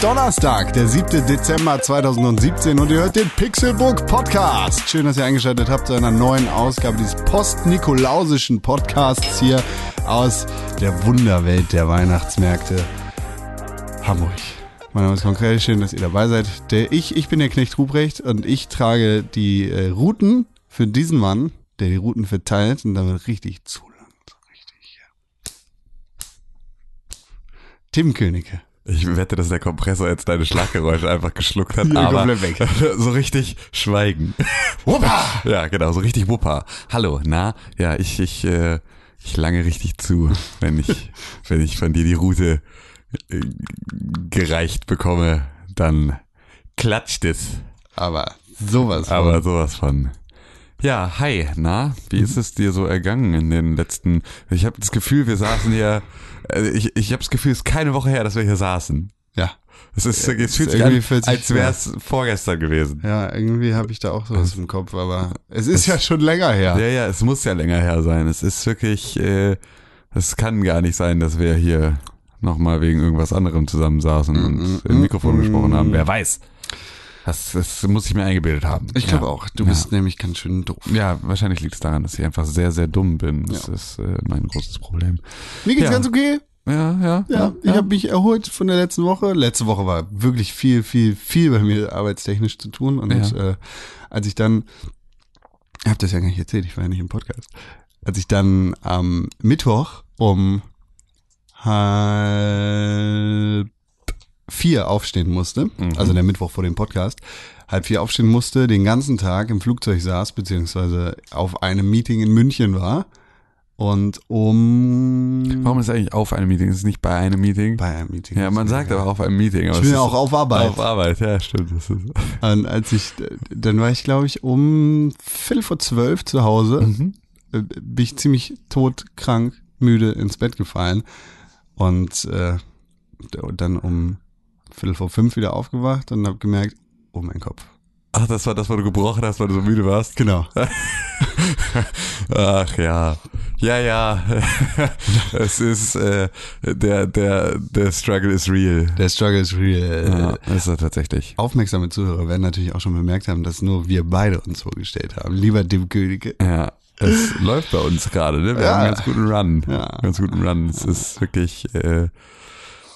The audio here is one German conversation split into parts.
Donnerstag, der 7. Dezember 2017 und ihr hört den Pixelbook Podcast. Schön, dass ihr eingeschaltet habt zu einer neuen Ausgabe dieses post-nikolausischen Podcasts hier aus der Wunderwelt der Weihnachtsmärkte Hamburg. Mein Name ist Konkret, schön, dass ihr dabei seid. Der ich, ich bin der Knecht Ruprecht und ich trage die äh, Routen für diesen Mann, der die Routen verteilt und damit richtig zulangt. Richtig, ja. Tim Königke. Ich wette, dass der Kompressor jetzt deine Schlaggeräusche einfach geschluckt hat, Ja, aber weg. so richtig schweigen. Wuppa! Ja, genau, so richtig Wuppa. Hallo, na, ja, ich, ich, äh, ich lange richtig zu, wenn ich, wenn ich von dir die Route äh, gereicht bekomme, dann klatscht es. Aber sowas. von. Aber sowas von. Ja, hi, na, wie ist es dir so ergangen in den letzten, ich habe das Gefühl, wir saßen hier, äh, ich, ich habe das Gefühl, es ist keine Woche her, dass wir hier saßen. ja. Es, ist, es fühlt es sich irgendwie an, als wäre es vorgestern gewesen. Ja, irgendwie habe ich da auch sowas im Kopf, aber es ist ja schon länger her. Ja, ja, es muss ja länger her sein. Es ist wirklich, äh, es kann gar nicht sein, dass wir hier nochmal wegen irgendwas anderem zusammensaßen und im Mikrofon gesprochen haben. Wer weiß. Das, das muss ich mir eingebildet haben. Ich glaube ja. auch. Du Ja. bist nämlich ganz schön doof. Ja, wahrscheinlich liegt es daran, dass ich einfach sehr, sehr dumm bin. Das Ja. ist äh, mein großes Problem. Mir geht's ganz okay. Ja, ja, Ja, ich habe mich erholt von der letzten Woche. Letzte Woche war wirklich viel, viel, viel bei mir arbeitstechnisch zu tun. Und äh, als ich dann, ich habe das ja gar nicht erzählt, ich war ja nicht im Podcast. Als ich dann am Mittwoch um halb vier aufstehen musste, Mhm. also der Mittwoch vor dem Podcast, halb vier aufstehen musste, den ganzen Tag im Flugzeug saß, beziehungsweise auf einem Meeting in München war und um Warum ist eigentlich auf einem Meeting? Ist es nicht bei einem Meeting? bei einem Meeting. ja, man sagt aber auf einem Meeting. Aber Ich bin ja auch auf Arbeit. Auf Arbeit, ja, stimmt. Das ist, Und als ich, dann war ich, glaube ich, um Viertel vor zwölf zu Hause, mhm. äh, bin ich ziemlich todkrank, müde ins Bett gefallen und äh, dann um Viertel vor fünf wieder aufgewacht und habe gemerkt, oh mein Kopf. Ach, das war das, wo du gebrochen hast, weil du so müde warst? Genau. Ach ja. Ja, ja. es ist äh, der, der, der Struggle is real. Der Struggle is real. Ja, ist er tatsächlich. Aufmerksame Zuhörer werden natürlich auch schon bemerkt haben, dass nur wir beide uns vorgestellt haben. Lieber Tim Königke. Ja. Es läuft bei uns gerade, ne? Wir Ja. haben einen ganz guten Run. Ja. Ganz guten Run. Es ist wirklich, äh,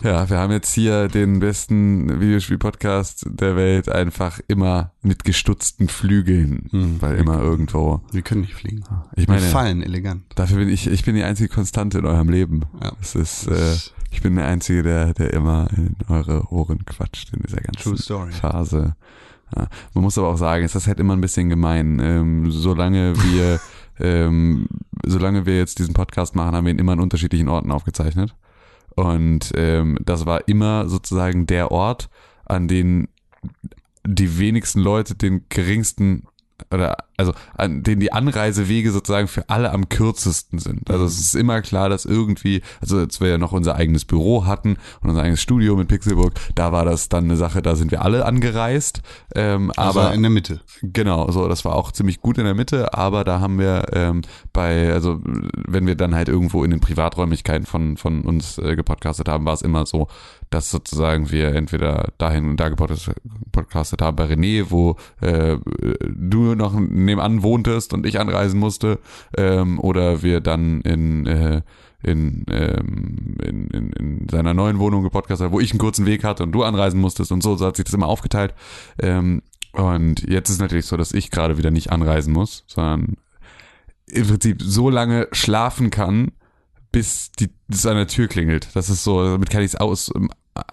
ja, wir haben jetzt hier den besten Videospiel-Podcast der Welt einfach immer mit gestutzten Flügeln, Hm. weil immer irgendwo. Wir können nicht fliegen. Ich meine, wir fallen elegant. Dafür bin ich, ich bin die einzige Konstante in eurem Leben. Ja. Es ist, äh, ich bin der Einzige, der, der immer in eure Ohren quatscht in dieser ganzen. Phase. Ja. Man muss aber auch sagen, es ist halt immer ein bisschen gemein. Ähm, solange wir, ähm, solange wir jetzt diesen Podcast machen, haben wir ihn immer an unterschiedlichen Orten aufgezeichnet. Und ähm, das war immer sozusagen der Ort, an den die wenigsten Leute den geringsten oder also an denen die Anreisewege sozusagen für alle am kürzesten sind. Also es ist immer klar, dass irgendwie, also als wir ja noch unser eigenes Büro hatten und unser eigenes Studio mit Pixelburg, da war das dann eine Sache, da sind wir alle angereist. Ähm, Aber aber in der Mitte. Genau, so, das war auch ziemlich gut in der Mitte, aber da haben wir ähm, bei, also wenn wir dann halt irgendwo in den Privaträumlichkeiten von, von uns äh, gepodcastet haben, war es immer so, dass sozusagen wir entweder dahin und da gepodcastet podcastet haben bei René, wo äh, du noch nebenan wohntest und ich anreisen musste, ähm, oder wir dann in äh, in, ähm, in, in, in seiner neuen Wohnung gepodcastet haben, wo ich einen kurzen Weg hatte und du anreisen musstest und so, so hat sich das immer aufgeteilt. Ähm, und jetzt ist natürlich so, dass ich gerade wieder nicht anreisen muss, sondern im Prinzip so lange schlafen kann, bis die es an der Tür klingelt. Das ist so, damit kann ich es aus,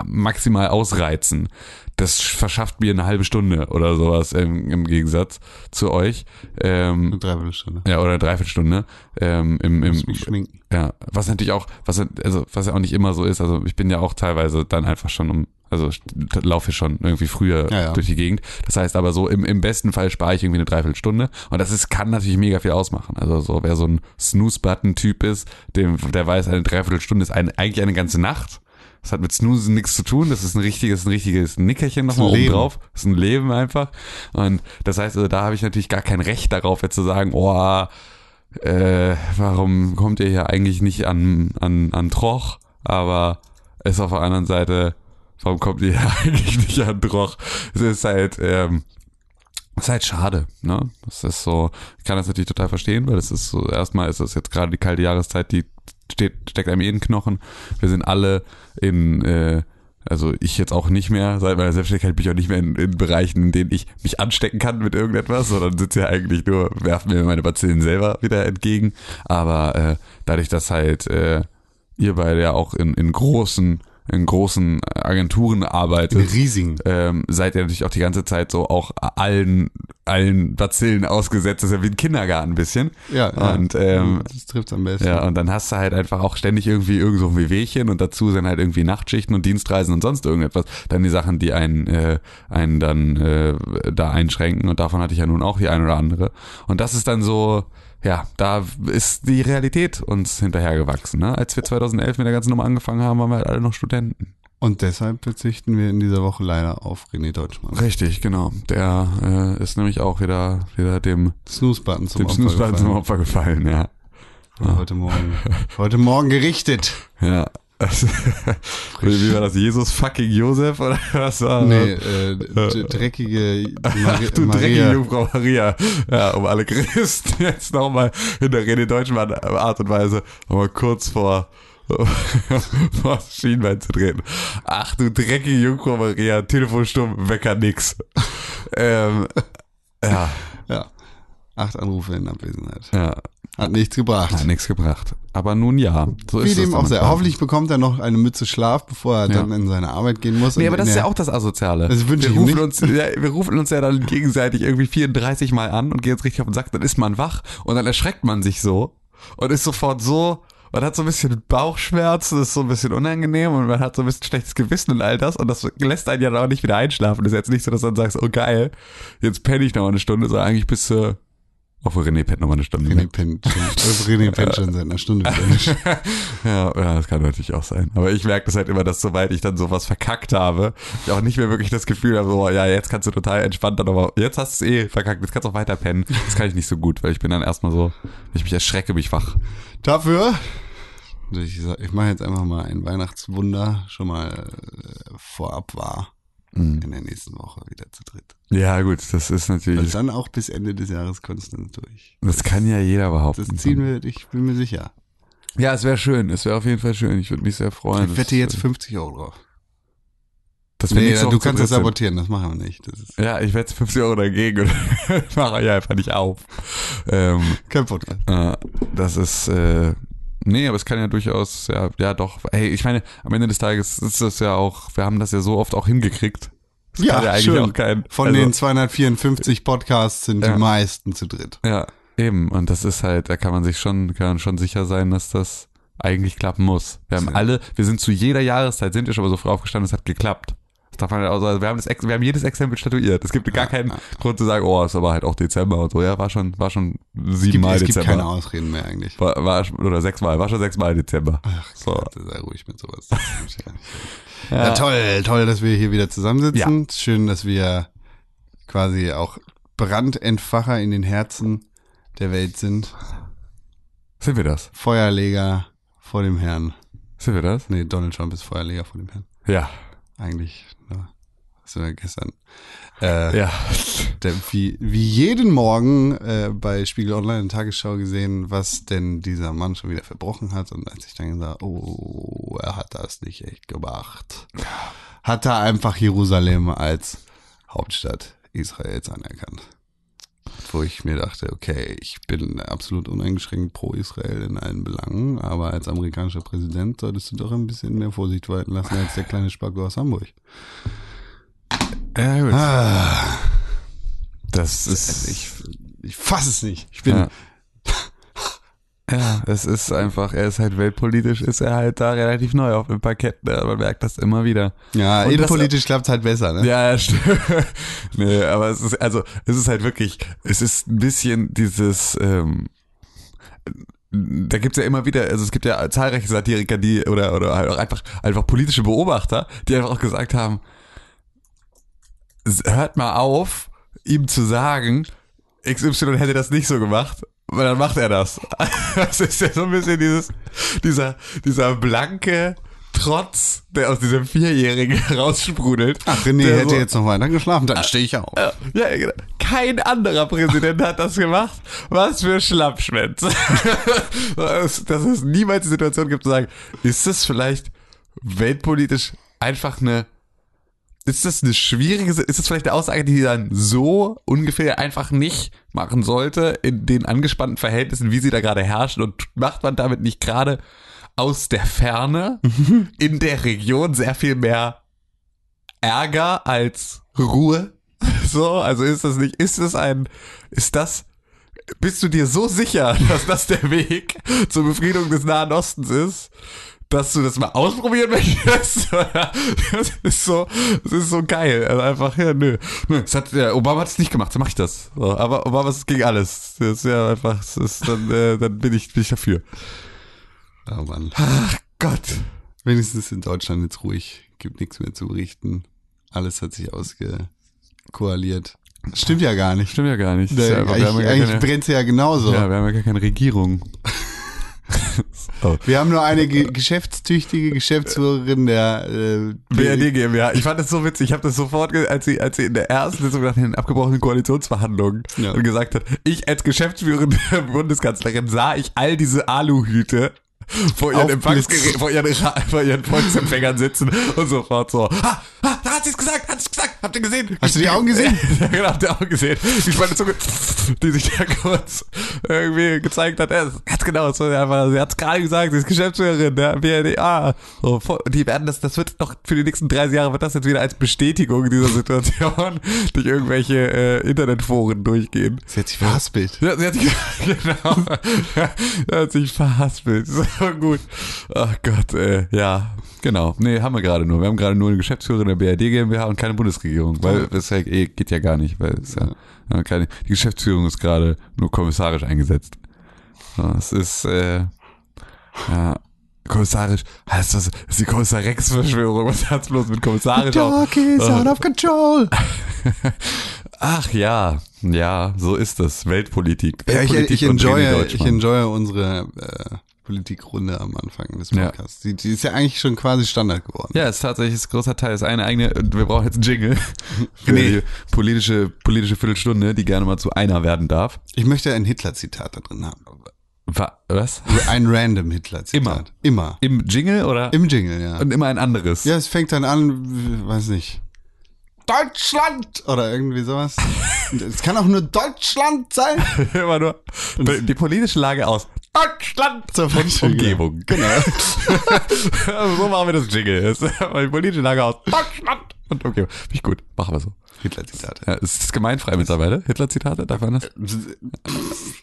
maximal ausreizen. Das verschafft mir eine halbe Stunde oder sowas im, im Gegensatz zu euch. Ähm, Eine Dreiviertelstunde. ja, oder eine Dreiviertelstunde. Ähm, im, im, mich schminken. ja, was natürlich auch, was also was ja auch nicht immer so ist. Also ich bin ja auch teilweise dann einfach schon um, also ich laufe schon irgendwie früher Ja, ja. durch die Gegend. Das heißt aber so im, im besten Fall spare ich irgendwie eine Dreiviertelstunde und das ist kann natürlich mega viel ausmachen. Also so wer so ein Snooze-Button-Typ ist, dem der weiß, eine Dreiviertelstunde ist ein, eigentlich eine ganze Nacht. Das hat mit Snoozen nichts zu tun. Das ist ein richtiges, ein richtiges Nickerchen nochmal oben drauf. Das ist ein Leben einfach. Und das heißt, also da habe ich natürlich gar kein Recht darauf, jetzt zu sagen, oh, äh, warum kommt ihr hier eigentlich nicht an, an, an Troch? Aber ist auf der anderen Seite, warum kommt ihr eigentlich nicht an Droch? Es ist halt, ähm, es ist halt schade, ne? Das ist so, ich kann das natürlich total verstehen, weil es ist so, erstmal ist es jetzt gerade die kalte Jahreszeit, die steht, steckt einem jeden Knochen. Wir sind alle in, äh, also ich jetzt auch nicht mehr, seit meiner Selbstständigkeit bin ich auch nicht mehr in, in Bereichen, in denen ich mich anstecken kann mit irgendetwas, sondern sitze ja eigentlich nur, werfen mir meine Bazillen selber wieder entgegen. Aber äh, dadurch, dass halt äh, ihr beide ja auch in, in großen in großen Agenturen arbeitet, In riesigen. ähm, seid ihr natürlich auch die ganze Zeit so auch allen allen Bazillen ausgesetzt. Das ist ja wie ein Kindergarten ein bisschen. Ja, ja. Und ähm, das trifft's am besten. ja, und dann hast du halt einfach auch ständig irgendwie irgend so ein Wehwehchen und dazu sind halt irgendwie Nachtschichten und Dienstreisen und sonst irgendetwas. Dann die Sachen, die einen, äh, einen dann äh, da einschränken und davon hatte ich ja nun auch die ein oder andere. Und das ist dann so, ja, da ist die Realität uns hinterhergewachsen. Ne? Als wir 2011 mit der ganzen Nummer angefangen haben, waren wir halt alle noch Studenten. Und deshalb verzichten wir in dieser Woche leider auf René Deutschmann. Richtig, genau. Der äh, ist nämlich auch wieder, wieder dem, Snooze-Button zum dem Opfer zum gefallen. Opfer gefallen, ja. Ja, Heute Morgen. Heute Morgen gerichtet. Ja. Also, wie war das? Jesus fucking Josef oder was war das? Nee, äh, dreckige Mari Ach du dreckige Maria. Jungfrau Maria. Ja, um alle Christen jetzt nochmal in der René Deutschmann Art und Weise nochmal kurz vor, vor das Schienbein zu treten. Ach du dreckige Jungfrau Maria, Telefon stumm, Wecker nix. ähm, ja, Ja. Acht Anrufe in Abwesenheit. ja, Hat nichts gebracht. hat nichts gebracht. Aber nun ja, so Wie ist dem auch sei. Hoffentlich bekommt er noch eine Mütze Schlaf, bevor er Ja. dann in seine Arbeit gehen muss. Nee, aber das ist ja auch das Asoziale. Das wünsche wir ich rufen nicht. uns, ja, wir rufen uns ja dann gegenseitig irgendwie 34 Mal an und gehen uns richtig auf den Sack, dann ist man wach und dann erschreckt man sich so und ist sofort so, man hat so ein bisschen Bauchschmerzen, ist so ein bisschen unangenehm und man hat so ein bisschen schlechtes Gewissen und all das und das lässt einen ja dann auch nicht wieder einschlafen. Das ist jetzt nicht so, dass du dann sagst, oh geil, jetzt penne ich noch eine Stunde, sondern eigentlich bist du, obwohl René pennt noch mal eine Stunde. René pennt schon, René pennt schon seit einer Stunde. Ja, ja, das kann natürlich auch sein. Aber ich merke das halt immer, dass sobald ich dann sowas verkackt habe, ich auch nicht mehr wirklich das Gefühl habe, so, ja, jetzt kannst du total entspannt dann aber, jetzt hast du es eh verkackt, jetzt kannst du auch weiter pennen. Das kann ich nicht so gut, weil ich bin dann erstmal so, ich mich erschrecke, mich wach. Dafür, ich, ich mache jetzt einfach mal ein Weihnachtswunder, schon mal äh, vorab war, Mhm. in der nächsten Woche wieder zu dritt. Ja, gut, das ist Und natürlich, dann auch bis Ende des Jahres konstant durch. das kann ja jeder behaupten. Das ziehen wir, ich bin mir sicher. Ja, es wäre schön, es wäre auf jeden Fall schön, ich würde mich sehr freuen. Ich wette jetzt 50 Euro drauf. das Nee, nächste du kannst das sabotieren, das machen wir nicht. Das Ja, ich wette 50 Euro dagegen und mache ja einfach nicht auf. Ähm, kein Podcast. Äh, das ist, äh, nee, aber es kann ja durchaus, ja, ja doch, hey, ich meine, am Ende des Tages ist das ja auch, wir haben das ja so oft auch hingekriegt. Das Ja, ja eigentlich schön. auch kein, Von also, den 254 Podcasts sind Ja. die meisten zu dritt. Ja, eben, und das ist halt, da kann man sich schon, kann man schon sicher sein, dass das eigentlich klappen muss. Wir haben alle, wir sind zu jeder Jahreszeit, sind wir schon mal so früh aufgestanden, es hat geklappt. Darf man auch sagen. Wir haben, das, wir haben jedes Exempel statuiert. Es gibt gar keinen Grund zu sagen, oh, es ist aber halt auch Dezember und so. Ja, war schon, war schon siebenmal es gibt Dezember. keine Ausreden mehr eigentlich. War, war, oder sechsmal, war schon sechsmal Dezember. Ach, So. Gott, sei ruhig mit sowas. ja. toll, toll, dass wir hier wieder zusammensitzen. Schön, dass wir quasi auch Brandentfacher in den Herzen der Welt sind. Sind wir das? Feuerleger vor dem Herrn. Sind wir das? Nee, Donald Trump ist Feuerleger vor dem Herrn. Ja. Eigentlich, das war gestern. Äh, Ja. der, wie, wie jeden Morgen äh, bei Spiegel Online und Tagesschau gesehen, was denn dieser Mann schon wieder verbrochen hat. Und als ich dann gesagt oh, er hat das nicht echt gemacht, hat er einfach Jerusalem als Hauptstadt Israels anerkannt. Wo ich mir dachte, okay, ich bin absolut uneingeschränkt pro Israel in allen Belangen, aber als amerikanischer Präsident solltest du doch ein bisschen mehr Vorsicht walten lassen als der kleine Spacko aus Hamburg. Ja, gut. Ah. Das ist. Ich, ich fass es nicht. Ich bin. ja. ja, es ist einfach, er ist halt weltpolitisch, ist er halt da relativ neu auf dem Parkett. Ne? Man merkt das immer wieder. Ja, Und innenpolitisch klappt halt besser, ne? Ja, stimmt. nee, aber es ist, also, es ist halt wirklich, es ist ein bisschen dieses, ähm, da gibt's ja immer wieder, also es gibt ja zahlreiche Satiriker, die, oder, oder halt auch einfach, einfach politische Beobachter, die einfach auch gesagt haben, "S- hört mal auf, ihm zu sagen, XY hätte das nicht so gemacht, weil dann macht er das. Das ist ja so ein bisschen dieses, dieser, dieser blanke Trotz, der aus diesem Vierjährigen raussprudelt. Ach, René der hätte so- jetzt noch weiter geschlafen, dann stehe ich auf. Ja, genau. Kein anderer Präsident hat das gemacht. Was für Schlappschwänze. dass, dass es niemals die Situation gibt zu sagen, ist das vielleicht weltpolitisch einfach eine, ist das eine schwierige, ist das vielleicht eine Aussage, die dann so ungefähr einfach nicht machen sollte in den angespannten Verhältnissen, wie sie da gerade herrschen und macht man damit nicht gerade aus der Ferne in der Region sehr viel mehr Ärger als Ruhe. So, also ist das nicht, ist es ein, ist das, bist du dir so sicher, dass das der Weg zur Befriedung des Nahen Ostens ist, dass du das mal ausprobieren möchtest? Das ist so, das ist so geil. Also einfach, ja, nö. nö das hat, ja, Obama hat es nicht gemacht, so mach ich das. So, aber Obama ist gegen alles. Das ist ja einfach, das ist, dann, äh, dann bin ich, bin ich dafür. Oh Mann. Ach Gott. Wenigstens in Deutschland jetzt ruhig. Gibt nichts mehr zu berichten. Alles hat sich ausgekoaliert. Stimmt ja gar nicht. Stimmt ja gar nicht. Nee, ja eigentlich eigentlich brennt ja genauso. Ja, wir haben ja gar keine Regierung. Wir haben nur eine ge geschäftstüchtige Geschäftsführerin der äh, BRD GmbH. Ich fand das so witzig. Ich habe das sofort, als sie, als sie in der ersten Sitzung nach den abgebrochenen Koalitionsverhandlungen Ja. und gesagt hat, ich als geschäftsführende Bundeskanzlerin sah ich all diese Aluhüte vor ihren. Empfangsgerä- vor ihren, vor ihren Volksempfängern sitzen und sofort so, ah, ah, da hat sie es gesagt, hat sie es gesagt, habt ihr gesehen? Hast du die Augen gesehen? ja, genau, habt ihr auch gesehen. Die spannende Zunge, die sich da kurz irgendwie gezeigt hat. Ja, ganz genau, so einfach, sie hat es gerade gesagt, sie ist Geschäftsführerin der BRD. Ah, so, die werden das, das wird noch für die nächsten 30 Jahre wird das jetzt wieder als Bestätigung dieser Situation durch irgendwelche äh, Internetforen durchgehen. Sie hat sich verhaspelt. Ja, sie hat sich, genau, sie hat sich verhaspelt. Gut. Ach Gott, äh, ja, genau. Nee, haben wir gerade nur. Wir haben gerade nur eine Geschäftsführerin der BRD GmbH und keine Bundesregierung, weil das ja, eh, geht ja gar nicht, weil es ja, ja keine, die Geschäftsführung ist gerade nur kommissarisch eingesetzt. Es ist, äh, ja, kommissarisch, heißt das, ist die Kommissar Rex-Verschwörung, was hat's bloß mit kommissarisch? Dog is out of control. Ach ja, ja, so ist das. Weltpolitik. Ja, ich, Weltpolitik ich, enjoye, ich enjoye unsere äh, Politikrunde am Anfang des Ja. Podcasts. Die, die ist ja eigentlich schon quasi Standard geworden. Ja, ist tatsächlich ein großer Teil. Ist eine eigene, wir brauchen jetzt einen Jingle für Nee. die politische, politische Viertelstunde, die gerne mal zu einer werden darf. Ich möchte ein Hitler-Zitat da drin haben. Wa- Was? Ein random Hitler-Zitat. Immer. Im Jingle oder? Im Jingle, ja. und immer ein anderes. Ja, es fängt dann an, weiß nicht. Deutschland! Oder irgendwie sowas. es kann auch nur Deutschland sein. immer nur die politische Lage aus Deutschland und Beispiel, Umgebung. Genau. Also so machen wir das Jingle. Die politische Lage aus Deutschland und Umgebung. Finde ich gut. Machen wir so. Hitler-Zitate. Ja, ist das gemeinfrei mittlerweile? Hitler-Zitate? Darf man das?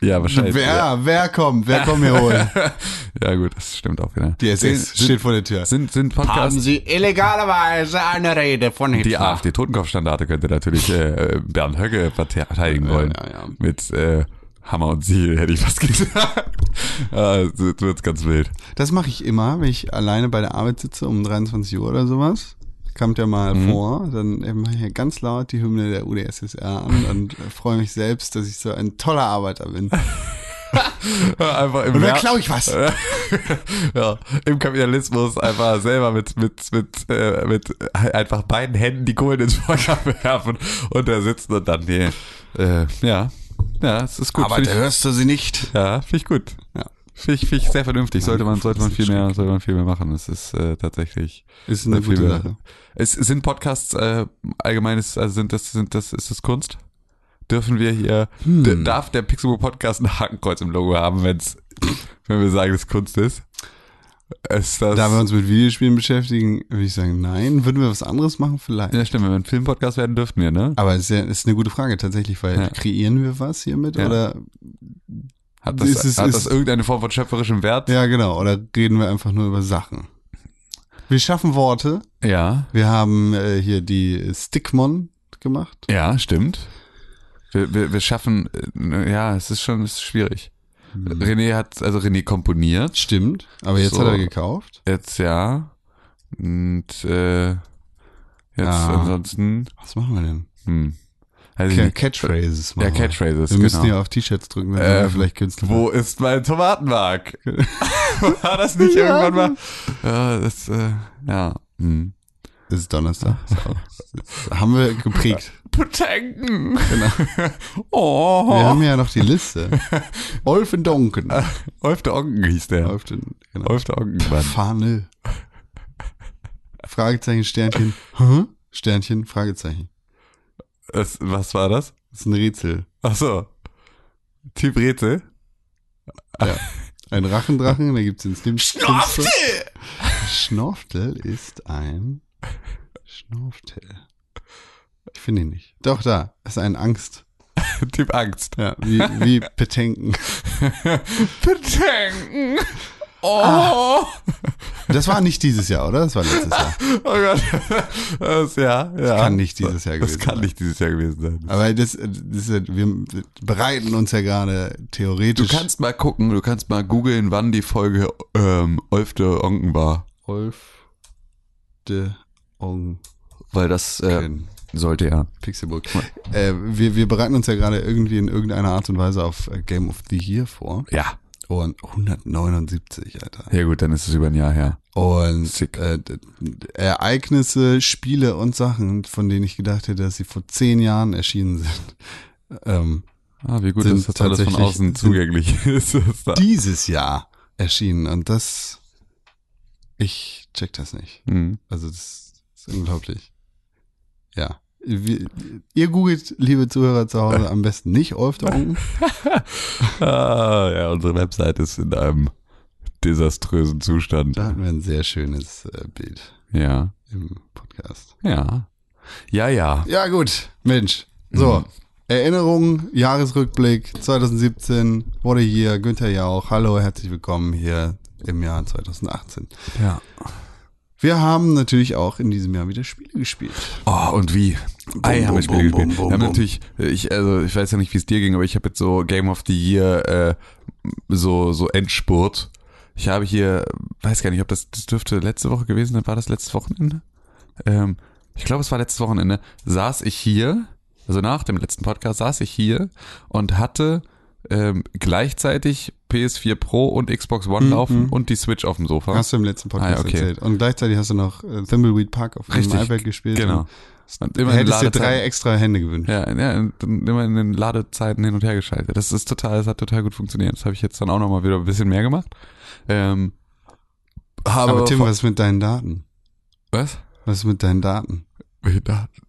Ja, wahrscheinlich. Wer, Ja. wer kommt? Wer kommt mir holen? ja, gut, das stimmt auch wieder. Die SS Sind- steht vor der Tür. Sind, sind Podcasts. Sie illegalerweise eine Rede von Hitler? Die AfD Totenkopfstandarte könnte natürlich äh, Bernd Höcke verteidigen wollen. Ja, ja. Mit äh, Hammer und Siegel, hätte ich fast gesagt. äh, so wird's ganz wild. Das mache ich immer, wenn ich alleine bei der Arbeit sitze um 23 Uhr oder sowas. Kommt ja mal Mhm. vor, dann mache ich ja ganz laut die Hymne der UdSSR an und äh, freue mich selbst, dass ich so ein toller Arbeiter bin. Einfach im Und dann klaue ich was. ja, im Kapitalismus einfach selber mit mit mit äh, mit einfach beiden Händen die Kohlen ins Feuer werfen und da sitzen und dann die äh, ja ja es ist gut Find ich, hörst du sie nicht. ja finde ich gut Ja. Finde ich, find ich sehr vernünftig sollte man sollte man viel mehr sollte man viel mehr machen es ist äh, tatsächlich Ist eine gute mehr. Sache. es sind Podcasts äh, allgemeines also sind das sind das ist das Kunst dürfen wir hier Hm. darf der Pixelbook Podcast ein Hakenkreuz im Logo haben wenn's wenn wir sagen dass Kunst ist ist das Da wir uns mit Videospielen beschäftigen, würde ich sagen, nein. Würden wir was anderes machen? Vielleicht. Ja, stimmt, wenn wir ein Filmpodcast werden, dürften wir, ne? Aber es ist, ja, ist eine gute Frage tatsächlich, weil Ja. kreieren wir was hiermit? Ja. Oder Hat das, Ist es- hat das irgendeine Form von schöpferischem Wert? ja, genau. Oder reden wir einfach nur über Sachen? Wir schaffen Worte. Ja, Wir haben äh, hier die Stickmon gemacht. ja, stimmt. Wir, wir, wir schaffen, äh, ja, es ist schon es ist schwierig. René hat, also René komponiert, Stimmt. Aber jetzt So. hat er gekauft. jetzt ja. Und äh, jetzt Ja. ansonsten, Was machen wir denn? hm. Ich Ca-. Catchphrases Ja, machen wir. Catchphrases, Wir müssen genau. ja auf T-Shirts drücken, dann sind wir Ähm, vielleicht Künstler. Wo ist mein Tomatenmark? War das nicht Ja. irgendwann mal? Ja, das, äh, ja. Hm. Das ist Donnerstag. Das haben wir geprägt. Betanken. Genau. Oh. Wir haben ja noch die Liste. Olfen Donken. Olf der Onken hieß der. Auf den, genau. Olf der Onken. Fahne. Fragezeichen, Sternchen. Hä? Sternchen, Fragezeichen. Das, was war das? Das ist ein Rätsel. Ach so. Typ Rätsel? Ja. Ein Rachendrachen, da gibt's den Slim Schnorftel! Schnorftel ist ein Schnorftel. Ich finde ihn nicht. Doch, da. Ist ein Angst. Typ Angst. Ja, wie, wie Petenken. Betanken. Oh. Ah. Das war nicht dieses Jahr, oder? Das war letztes Jahr. Oh Gott. Das, ja, ja. kann nicht dieses Jahr Das gewesen kann sein. nicht dieses Jahr gewesen sein. Aber das, das wir bereiten uns ja gerade Du theoretisch. kannst mal gucken, du kannst mal googeln, wann die Folge ähm, Olf der Onken war. Wolf de Ong Weil das äh, sollte ja. Pixelburg. Äh, wir, wir bereiten uns ja gerade irgendwie in irgendeiner Art und Weise auf Game of the Year vor. Ja. Und 179, Alter. Ja gut, dann ist es über ein Jahr her. Und äh, Ereignisse, Spiele und Sachen, von denen ich gedacht hätte, dass sie vor zehn Jahren erschienen sind. Ähm, Ah, wie gut, dass das alles von außen zugänglich ist. Dieses Jahr erschienen. Und das, ich check das nicht. Hm. Also das ist unglaublich. Ja. Ihr googelt, liebe Zuhörer zu Hause, am besten nicht Olf der Onken. Ah, ja, unsere Website ist in einem desaströsen Zustand. Da hatten wir ein sehr schönes äh, Bild Ja. im Podcast. Ja. Ja, ja. Ja, gut. Mensch. So. Mhm. Erinnerung, Jahresrückblick 2017, What a Year, Günther Jauch. Hallo, herzlich willkommen hier im Jahr 2018. Ja. Wir haben natürlich auch in diesem Jahr wieder Spiele gespielt. Oh, und wie? Ei, haben wir Spiele bum, gespielt. bum, wir haben natürlich, ich, also ich weiß ja nicht, wie es dir ging, aber ich habe jetzt so Game of the Year äh, so, so Endspurt. Ich habe hier, weiß gar nicht, ob das, das dürfte letzte Woche gewesen sein, war das letztes Wochenende? Ähm, ich glaube, es war letztes Wochenende, saß ich hier, also nach dem letzten Podcast saß ich hier und hatte ähm, gleichzeitig PS4 Pro und Xbox One Mhm, laufen mhm. und die Switch auf dem Sofa. Hast du im letzten Podcast Ah, okay. erzählt. Und gleichzeitig hast du noch äh, Thimbleweed Park auf dem iPad gespielt. Genau. Und Du immer hättest dir drei extra Hände gewünscht. Ja, ja, immer in den Ladezeiten hin und her geschaltet. Das ist total, das hat total gut funktioniert. Das habe ich jetzt dann auch nochmal wieder ein bisschen mehr gemacht. Ähm, habe Aber Tim, was ist mit deinen Daten? was? Was ist mit deinen Daten? Welche Daten?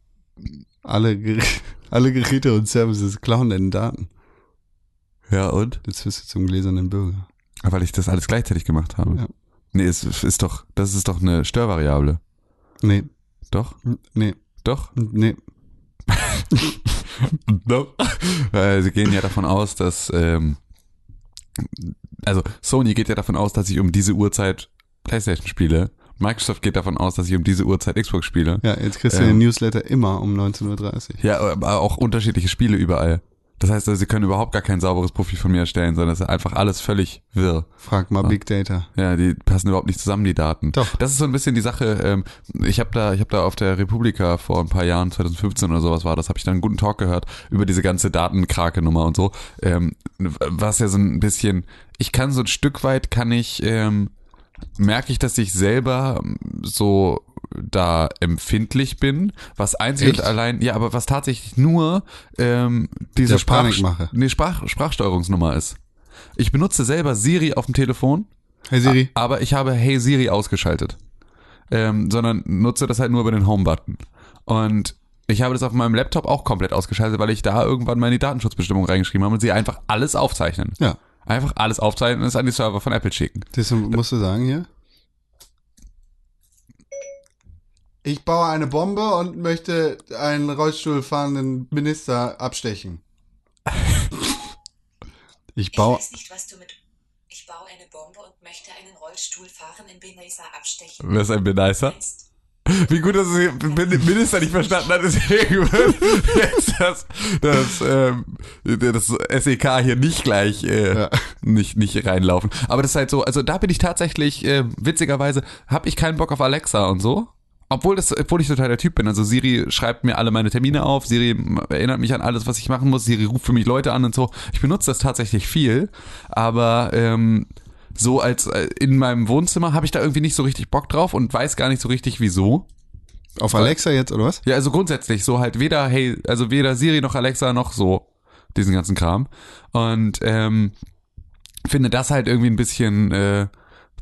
Alle, Ger alle Geräte und Services klauen deine Daten. Ja, und? Jetzt wirst du zum gläsernen Bürger. Weil ich das alles gleichzeitig gemacht habe. Ja. Nee, es ist doch, das ist doch eine Störvariable. Nee, Doch? nee, Doch? nee. Doch. Weil sie gehen ja davon aus, dass, ähm, also Sony geht ja davon aus, dass ich um diese Uhrzeit Playstation spiele. Microsoft geht davon aus, dass ich um diese Uhrzeit Xbox spiele. Ja, jetzt kriegst du Ähm. den Newsletter immer um 19.30 Uhr. Ja, aber auch unterschiedliche Spiele überall. Das heißt, also, sie können überhaupt gar kein sauberes Profil von mir erstellen, sondern es ist einfach alles völlig wirr. Frag mal Ah. Big Data. Ja, die passen überhaupt nicht zusammen, die Daten. Doch. Das ist so ein bisschen die Sache, ähm, ich habe da, ich habe da auf der Republika vor ein paar Jahren, 2015 oder sowas war das, habe ich da einen guten Talk gehört über diese ganze Datenkrake-Nummer und so. Ähm, was ja so ein bisschen, ich kann so ein Stück weit, kann ich, ähm, merke ich, dass ich selber ähm, so da empfindlich bin, was einzig Echt? und allein, ja, aber was tatsächlich nur ähm, diese Sprach, nee, Sprach, Sprachsteuerungsnummer ist. Ich benutze selber Siri auf dem Telefon, Hey Siri. aber ich habe Hey Siri ausgeschaltet. Ähm, sondern nutze das halt nur über den Home-Button. Und ich habe das auf meinem Laptop auch komplett ausgeschaltet, weil ich da irgendwann meine Datenschutzbestimmung reingeschrieben habe und sie einfach alles aufzeichnen. Ja. Einfach alles aufzeichnen und es an die Server von Apple schicken. Das musst du sagen hier. Ich baue eine Bombe und möchte einen Rollstuhlfahrenden Minister abstechen. Ich Ich baue. weiß nicht, was du mit. Ich baue eine Bombe und möchte einen Rollstuhlfahren in Benesa abstechen. Wer ist ein Benicer? Meinst- Wie gut, dass es Minister nicht verstanden hat, deswegen wird jetzt das, das, ähm, das SEK hier nicht gleich äh, Ja. nicht, nicht reinlaufen. Aber das ist halt so, also da bin ich tatsächlich, äh, witzigerweise, habe ich keinen Bock auf Alexa und so. obwohl das, obwohl ich total der Typ bin. Also Siri schreibt mir alle meine Termine auf, Siri erinnert mich an alles, was ich machen muss, Siri ruft für mich Leute an und so. Ich benutze das tatsächlich viel, aber ähm, so als äh, in meinem Wohnzimmer habe ich da irgendwie nicht so richtig Bock drauf und weiß gar nicht so richtig wieso. Auf Alexa jetzt, oder was? Ja, also grundsätzlich so halt weder hey, also weder Siri noch Alexa noch so diesen ganzen Kram und ähm, finde das halt irgendwie ein bisschen äh,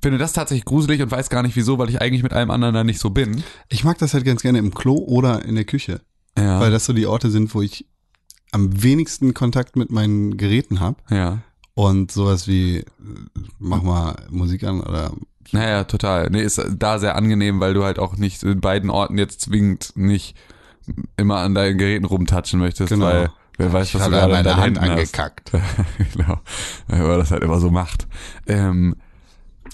finde das tatsächlich gruselig und weiß gar nicht wieso, weil ich eigentlich mit allem anderen da nicht so bin. Ich mag das halt ganz gerne im Klo oder in der Küche, Ja. weil das so die Orte sind, wo ich am wenigsten Kontakt mit meinen Geräten habe ja. Und sowas wie äh, mach mal Musik an oder Naja, total. Nee, ist da sehr angenehm, weil du halt auch nicht in beiden Orten jetzt zwingend nicht immer an deinen Geräten rumtatschen möchtest, Genau. weil wer weiß, ich was du gerade meine deinen Hand Händen angekackt. genau. Weil man das halt immer so macht. Ähm,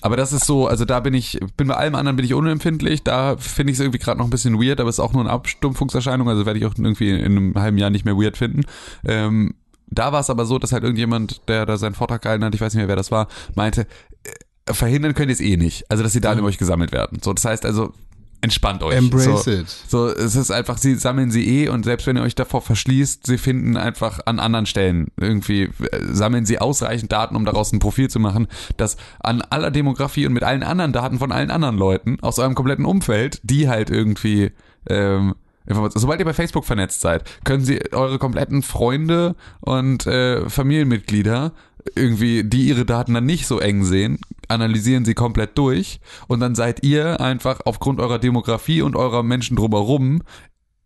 aber das ist so, also da bin ich, bin bei allem anderen bin ich unempfindlich, da finde ich es irgendwie gerade noch ein bisschen weird, aber es ist auch nur eine Abstumpfungserscheinung, also werde ich auch irgendwie in einem halben Jahr nicht mehr weird finden. Ähm, da war es aber so, dass halt irgendjemand, der da seinen Vortrag gehalten hat, ich weiß nicht mehr, wer das war, meinte, äh, verhindern könnt ihr es eh nicht. Also, dass die Daten über euch gesammelt werden. So, das heißt also, entspannt euch. Embrace so, it. so, es ist einfach, sie sammeln sie eh und selbst wenn ihr euch davor verschließt, sie finden einfach an anderen Stellen irgendwie, äh, sammeln sie ausreichend Daten, um daraus ein Profil zu machen, das an aller Demografie und mit allen anderen Daten von allen anderen Leuten aus eurem kompletten Umfeld, die halt irgendwie, ähm, Information- Sobald ihr bei Facebook vernetzt seid, können sie eure kompletten Freunde und äh, Familienmitglieder irgendwie, die ihre Daten dann nicht so eng sehen, analysieren sie komplett durch und dann seid ihr einfach aufgrund eurer Demografie und eurer Menschen drumherum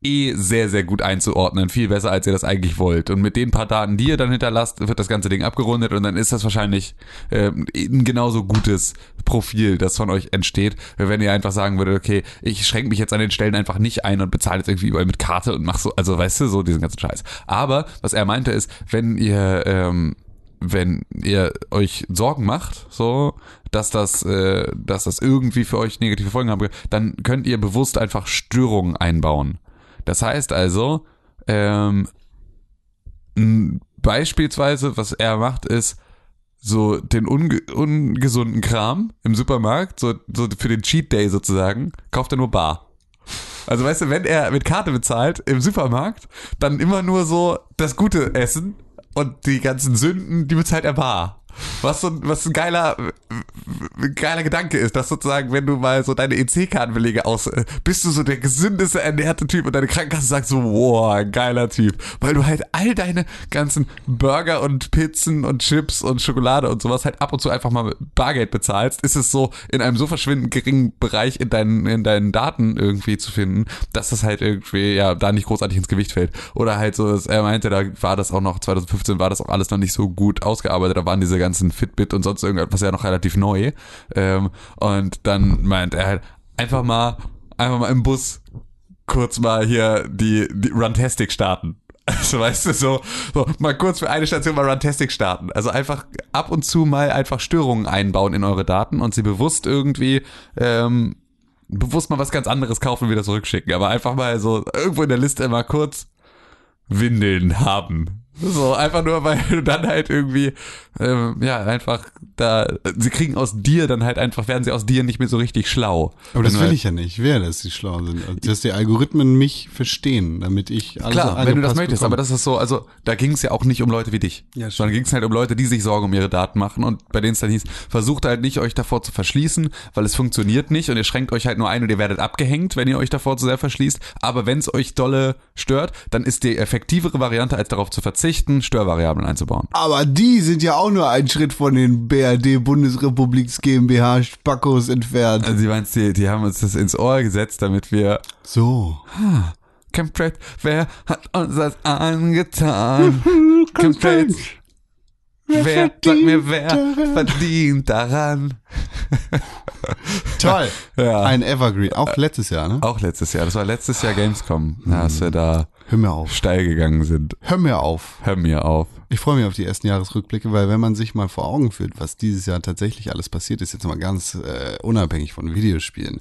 eh sehr, sehr gut einzuordnen. Viel besser, als ihr das eigentlich wollt. Und mit den paar Daten, die ihr dann hinterlasst, wird das ganze Ding abgerundet und dann ist das wahrscheinlich ähm, ein genauso gutes Profil, das von euch entsteht, wenn ihr einfach sagen würdet, okay, ich schränke mich jetzt an den Stellen einfach nicht ein und bezahle jetzt irgendwie überall mit Karte und mach so, also weißt du, so diesen ganzen Scheiß. Aber was er meinte ist, wenn ihr ähm, wenn ihr euch Sorgen macht, so, dass das, äh, dass das irgendwie für euch negative Folgen haben, dann könnt ihr bewusst einfach Störungen einbauen. Das heißt also, ähm, beispielsweise, was er macht, ist so den unge ungesunden Kram im Supermarkt, so, so für den Cheat Day sozusagen, kauft er nur bar. Also weißt du, wenn er mit Karte bezahlt im Supermarkt, dann immer nur so das gute Essen und die ganzen Sünden, die bezahlt er bar. Was so ein, was ein geiler, geiler Gedanke ist, dass sozusagen, wenn du mal so deine EC-Kartenbelege aus, äh, bist du so der gesündeste, ernährte Typ und deine Krankenkasse sagt so, wow, geiler Typ. Weil du halt all deine ganzen Burger und Pizzen und Chips und Schokolade und sowas halt ab und zu einfach mal mit Bargeld bezahlst, ist es so in einem so verschwindend geringen Bereich in deinen, in deinen Daten irgendwie zu finden, dass das halt irgendwie, ja, da nicht großartig ins Gewicht fällt. Oder halt so, er meinte, da war das auch noch, 2015 war das auch alles noch nicht so gut ausgearbeitet, da waren diese ganzen Fitbit und sonst irgendwas ja noch relativ neu. Ähm, und dann meint er halt, einfach mal, einfach mal im Bus kurz mal hier die, die Runtastic starten. Also weißt du, so, so mal kurz für eine Station mal Runtastic starten. Also einfach ab und zu mal einfach Störungen einbauen in eure Daten und sie bewusst irgendwie ähm, bewusst mal was ganz anderes kaufen und wieder zurückschicken. Aber einfach mal so irgendwo in der Liste mal kurz Windeln haben. So, einfach nur, weil du dann halt irgendwie, ähm, ja, einfach da, sie kriegen aus dir dann halt einfach, werden sie aus dir nicht mehr so richtig schlau. Aber das will halt- ich ja nicht. Wer, dass die schlau sind. Also, Dass die Algorithmen mich verstehen, damit ich alles Klar, wenn du das möchtest, bekomme. aber das ist so, also da ging es ja auch nicht um Leute wie dich, Ja, stimmt. sondern ging es halt um Leute, die sich Sorgen um ihre Daten machen und bei denen es dann hieß, versucht halt nicht, euch davor zu verschließen, weil es funktioniert nicht und ihr schränkt euch halt nur ein und ihr werdet abgehängt, wenn ihr euch davor zu sehr verschließt, aber wenn es euch dolle stört, dann ist die effektivere Variante, als darauf zu verzichten, Störvariablen einzubauen. Aber die sind ja auch nur einen Schritt von den BRD Bundesrepubliks GmbH Spackos entfernt. Also sie meinst, die, die haben uns das ins Ohr gesetzt, damit wir So. Chemtrails, wer hat uns das angetan? Chemtrails, wer, sag mir, wer verdient daran? Toll. Ja. Ein Evergreen. Auch letztes Jahr, ne? Auch letztes Jahr, das war letztes Jahr Gamescom, als wir da Hör mir auf. steil gegangen sind. Hör mir auf. Hör mir auf. Ich freue mich auf die ersten Jahresrückblicke, weil wenn man sich mal vor Augen führt, was dieses Jahr tatsächlich alles passiert ist, jetzt mal ganz äh, unabhängig von Videospielen,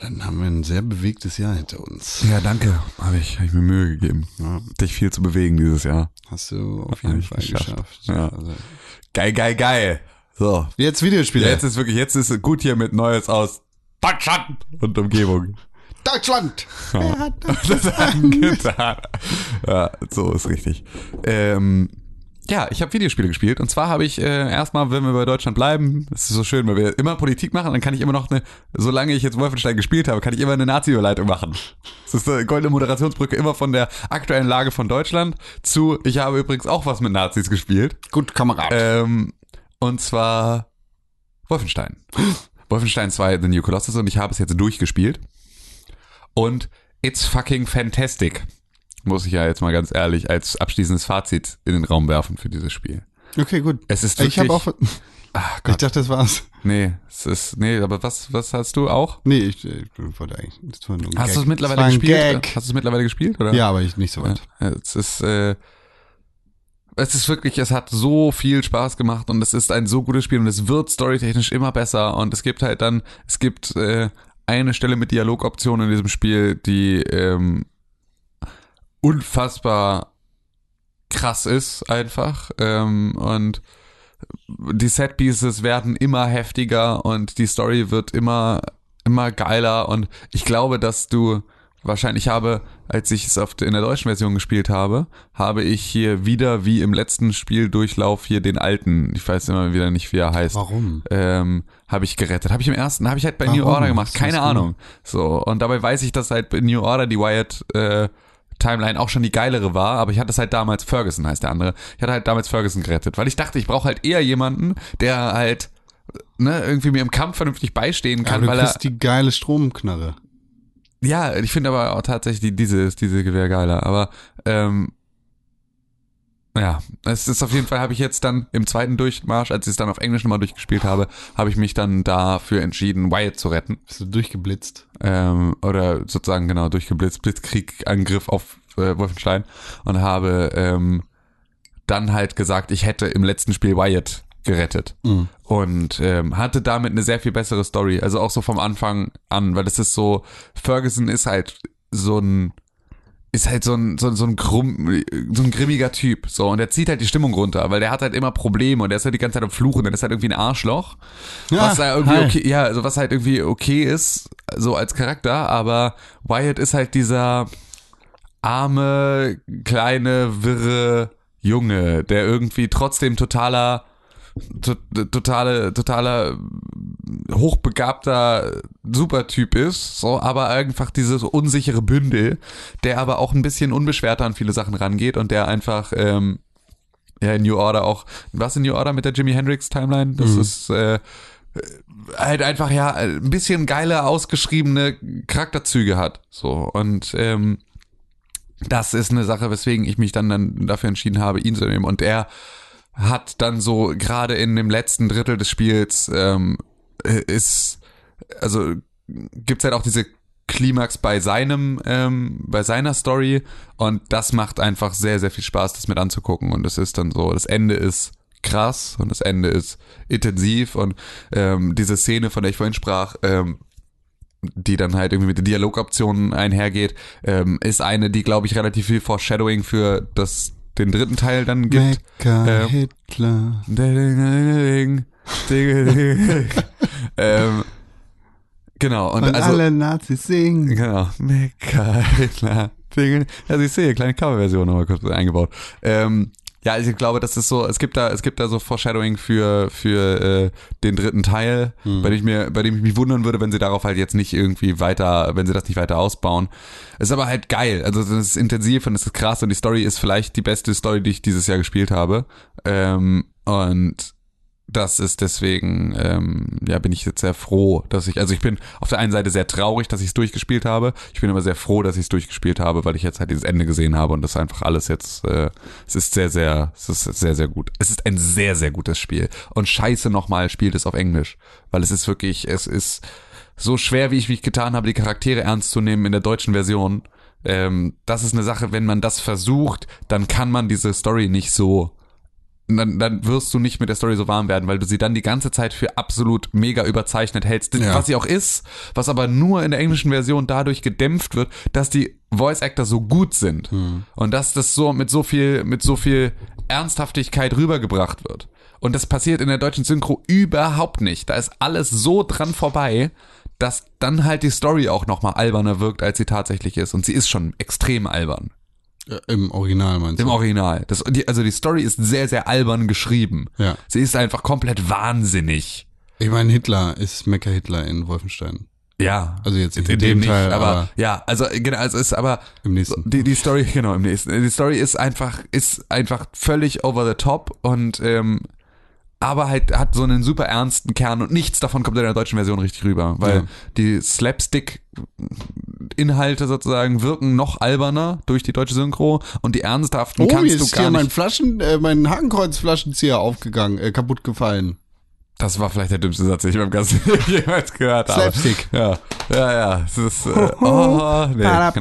dann haben wir ein sehr bewegtes Jahr hinter uns. Ja, danke. Habe ich, hab ich mir Mühe gegeben. Ja, Dich viel zu bewegen dieses Jahr. hast du auf jeden Fall geschafft. geschafft. Ja. Also, Geil, geil, geil. So. jetzt Videospiele. Jetzt ist wirklich, jetzt ist gut hier mit Neues aus Deutschland und Umgebung. Deutschland! Wer hat das angetan? Ja, so ist richtig. Ähm, ja, ich habe Videospiele gespielt und zwar habe ich äh, erstmal, wenn wir bei Deutschland bleiben, das ist so schön, weil wir immer Politik machen, dann kann ich immer noch eine, solange ich jetzt Wolfenstein gespielt habe, kann ich immer eine Nazi-Überleitung machen. Das ist eine goldene Moderationsbrücke immer von der aktuellen Lage von Deutschland zu, ich habe übrigens auch was mit Nazis gespielt. Gut, Kamerad. Ähm, und zwar Wolfenstein. Wolfenstein 2 The New Colossus und ich habe es jetzt durchgespielt. Und it's fucking fantastic. Muss ich ja jetzt mal ganz ehrlich als abschließendes Fazit in den Raum werfen für dieses Spiel. Okay, gut. Es ist ich habe wirklich- auch. Ach Ich Gott. dachte, das war's. Nee, es ist, nee, aber was, was hast du auch? Nee, ich, ich wollte eigentlich. Das war nur ein Hast du es mittlerweile gespielt? Hast du es mittlerweile gespielt, oder? Ja, aber ich nicht so weit. Ja, es ist, äh, es ist wirklich, es hat so viel Spaß gemacht und es ist ein so gutes Spiel und es wird storytechnisch immer besser und es gibt halt dann, es gibt äh, eine Stelle mit Dialogoptionen in diesem Spiel, die ähm, unfassbar krass ist einfach ähm, und die Setpieces werden immer heftiger und die Story wird immer immer geiler und ich glaube, dass du wahrscheinlich habe, als ich es auf, in der deutschen Version gespielt habe, habe ich hier wieder wie im letzten Spieldurchlauf hier den alten, ich weiß immer wieder nicht, wie er heißt. Warum? Ähm, habe ich gerettet. Habe ich im ersten, habe ich halt bei New Warum? Order gemacht, keine. Ahnung. So, und dabei weiß ich, dass halt bei New Order die Wyatt äh, Timeline auch schon die geilere war, aber ich hatte es halt damals Ferguson heißt der andere. Ich hatte halt damals Ferguson gerettet, weil ich dachte, ich brauche halt eher jemanden, der halt ne, irgendwie mir im Kampf vernünftig beistehen kann, Aber du weil er die geile Stromknarre. Ja, ich finde aber auch tatsächlich die, diese, diese Gewehr geiler. Aber ähm, ja, es ist auf jeden Fall, habe ich jetzt dann im zweiten Durchmarsch, als ich es dann auf Englisch nochmal durchgespielt habe, habe ich mich dann dafür entschieden, Wyatt zu retten. Bist du durchgeblitzt? Ähm, oder sozusagen genau durchgeblitzt, Blitzkrieg-Angriff auf äh, Wolfenstein und habe ähm, dann halt gesagt, ich hätte im letzten Spiel Wyatt gerettet Mhm. Und ähm, hatte damit eine sehr viel bessere Story. Also auch so vom Anfang an, weil es ist so, Ferguson ist halt so ein ist halt so ein, so, so ein krumm, so ein grimmiger Typ, so, und der zieht halt die Stimmung runter, weil der hat halt immer Probleme und der ist halt die ganze Zeit am Fluchen, der ist halt irgendwie ein Arschloch, was da irgendwie hi. okay, ja, also was halt irgendwie okay ist, so als Charakter, aber Wyatt ist halt dieser arme, kleine, wirre Junge, der irgendwie trotzdem totaler, to, totale, totaler hochbegabter Supertyp ist, so, aber einfach dieses unsichere Bündel, der aber auch ein bisschen unbeschwerter an viele Sachen rangeht und der einfach, ähm, ja, in New Order auch, was in New Order mit der Jimi Hendrix Timeline? Das ist, äh, halt einfach ja ein bisschen geile ausgeschriebene Charakterzüge hat so und ähm, das ist eine Sache weswegen ich mich dann dann dafür entschieden habe ihn zu nehmen und er hat dann so gerade in dem letzten Drittel des Spiels ähm, ist also gibt's halt auch diese Klimax bei seinem ähm, bei seiner Story und das macht einfach sehr sehr viel Spaß das mit anzugucken und es ist dann so das Ende ist krass und das Ende ist intensiv und ähm, diese Szene von der ich vorhin sprach ähm, die dann halt irgendwie mit den Dialogoptionen einhergeht ähm, ist eine die glaube ich relativ viel Foreshadowing für das den dritten Teil dann gibt Mecker Ähm, Hitler. Ding, ding, ähm, genau und, Und also alle Nazis singen. Genau. Mega Hitler. Ding. Also ich sehe, kleine Coverversion nochmal kurz eingebaut. Ähm, ja, also ich glaube, das ist so, es gibt da, es gibt da so Foreshadowing für, für äh, den dritten Teil, Hm. bei dem ich mir, bei dem ich mich wundern würde, wenn sie darauf halt jetzt nicht irgendwie weiter, wenn sie das nicht weiter ausbauen. Es ist aber halt geil. Also das ist intensiv und es ist krass und die Story ist vielleicht die beste Story, die ich dieses Jahr gespielt habe. Ähm, und das ist deswegen, ähm, ja, bin ich jetzt sehr froh, dass ich, also ich bin auf der einen Seite sehr traurig, dass ich es durchgespielt habe. Ich bin aber sehr froh, dass ich es durchgespielt habe, weil ich jetzt halt dieses Ende gesehen habe und das einfach alles jetzt, äh, es ist sehr, sehr, es ist sehr, sehr gut. Es ist ein sehr, sehr gutes Spiel. Und scheiße nochmal spielt es auf Englisch, weil es ist wirklich, es ist so schwer, wie ich mich getan habe, die Charaktere ernst zu nehmen in der deutschen Version. Ähm, das ist eine Sache, wenn man das versucht, dann kann man diese Story nicht so dann, dann wirst du nicht mit der Story so warm werden, weil du sie dann die ganze Zeit für absolut mega überzeichnet hältst, Ja. was sie auch ist, was aber nur in der englischen Version dadurch gedämpft wird, dass die Voice Actor so gut sind und dass das so mit so viel mit so viel Ernsthaftigkeit rübergebracht wird. Und das passiert in der deutschen Synchro überhaupt nicht. Da ist alles so dran vorbei, dass dann halt die Story auch nochmal alberner wirkt, als sie tatsächlich ist. Und sie ist schon extrem albern. Im Original meinst du? Im Original. Das, die, also die Story ist sehr, sehr albern geschrieben. Ja. Sie ist einfach komplett wahnsinnig. Ich meine, Hitler ist Mecker Hitler in Wolfenstein. Ja. Also jetzt nicht in, in dem dem nicht, Teil, aber, aber- ja, also genau, also es ist aber Im nächsten. die die Story genau im nächsten. Die Story ist einfach ist einfach völlig over the top und ähm, aber halt hat so einen super ernsten Kern und nichts davon kommt in der deutschen Version richtig rüber, weil Ja. die Slapstick Inhalte sozusagen wirken noch alberner durch die deutsche Synchro und die ernsthaften Oh, kannst du gar hier nicht. mein Flaschen, äh, mein Hakenkreuz-Flaschenzieher aufgegangen, äh, kaputt gefallen. Das war vielleicht der dümmste Satz, den ich beim ganzen jemals gehört habe. Slapstick. Ja, ja, ja. Es ist, äh, oh, nee, genau.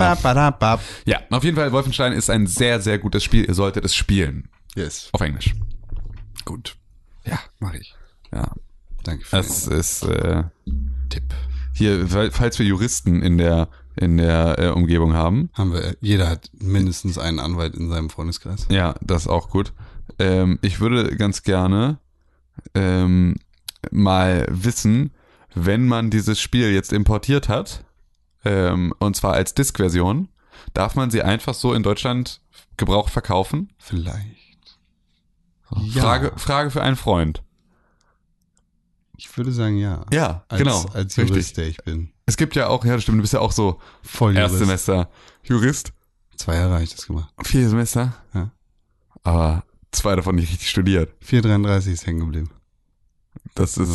Ja, auf jeden Fall, Wolfenstein ist ein sehr, sehr gutes Spiel. Ihr solltet es spielen. Yes. Auf Englisch. Gut. Ja, Mach ich. ja. Danke für Es ist äh, Tipp. hier, falls wir Juristen in der in der äh, Umgebung haben. Haben wir, jeder hat mindestens einen Anwalt in seinem Freundeskreis. Ja, das ist auch gut. Ähm, ich würde ganz gerne ähm, mal wissen, wenn man dieses Spiel jetzt importiert hat, ähm, und zwar als Disk-Version, darf man sie einfach so in Deutschland gebraucht verkaufen? Vielleicht. Ja. Frage, Frage für einen Freund. Ich würde sagen, ja. Ja, Als, genau. Als richtig. Jurist, der ich bin. Es gibt ja auch, ja, das stimmt, du bist ja auch so Voll Jurist. Erstsemester Jurist. Zwei Jahre habe ich das gemacht. Vier Semester. Ja. Aber zwei davon nicht richtig studiert. 433 ist hängen geblieben. Das ist,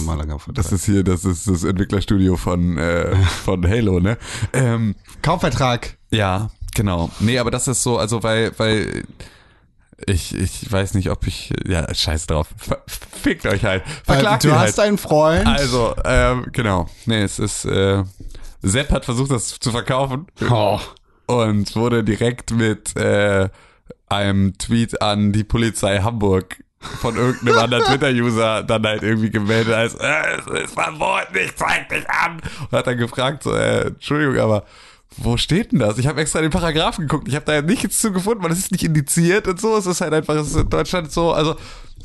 das ist hier, das ist das Entwicklerstudio von, äh, von Halo, ne? Ähm, Kaufvertrag. ja, genau. Nee, aber das ist so, also weil, weil ich, ich weiß nicht, ob ich, ja, scheiß drauf. Fickt euch halt. Verklagt Äh, du hast halt. einen Freund. Also, ähm, genau. Nee, es ist, äh, Sepp hat versucht, das zu verkaufen. Oh. und wurde direkt mit äh, einem Tweet an die Polizei Hamburg von irgendeinem anderen Twitter-User dann halt irgendwie gemeldet als äh, es ist verboten, ich zeig dich an und hat dann gefragt so, äh, Entschuldigung, aber wo steht denn das? Ich habe extra den Paragraphen geguckt, ich habe da nichts zu gefunden, weil es ist nicht indiziert und so, es ist halt einfach, es ist in Deutschland so, also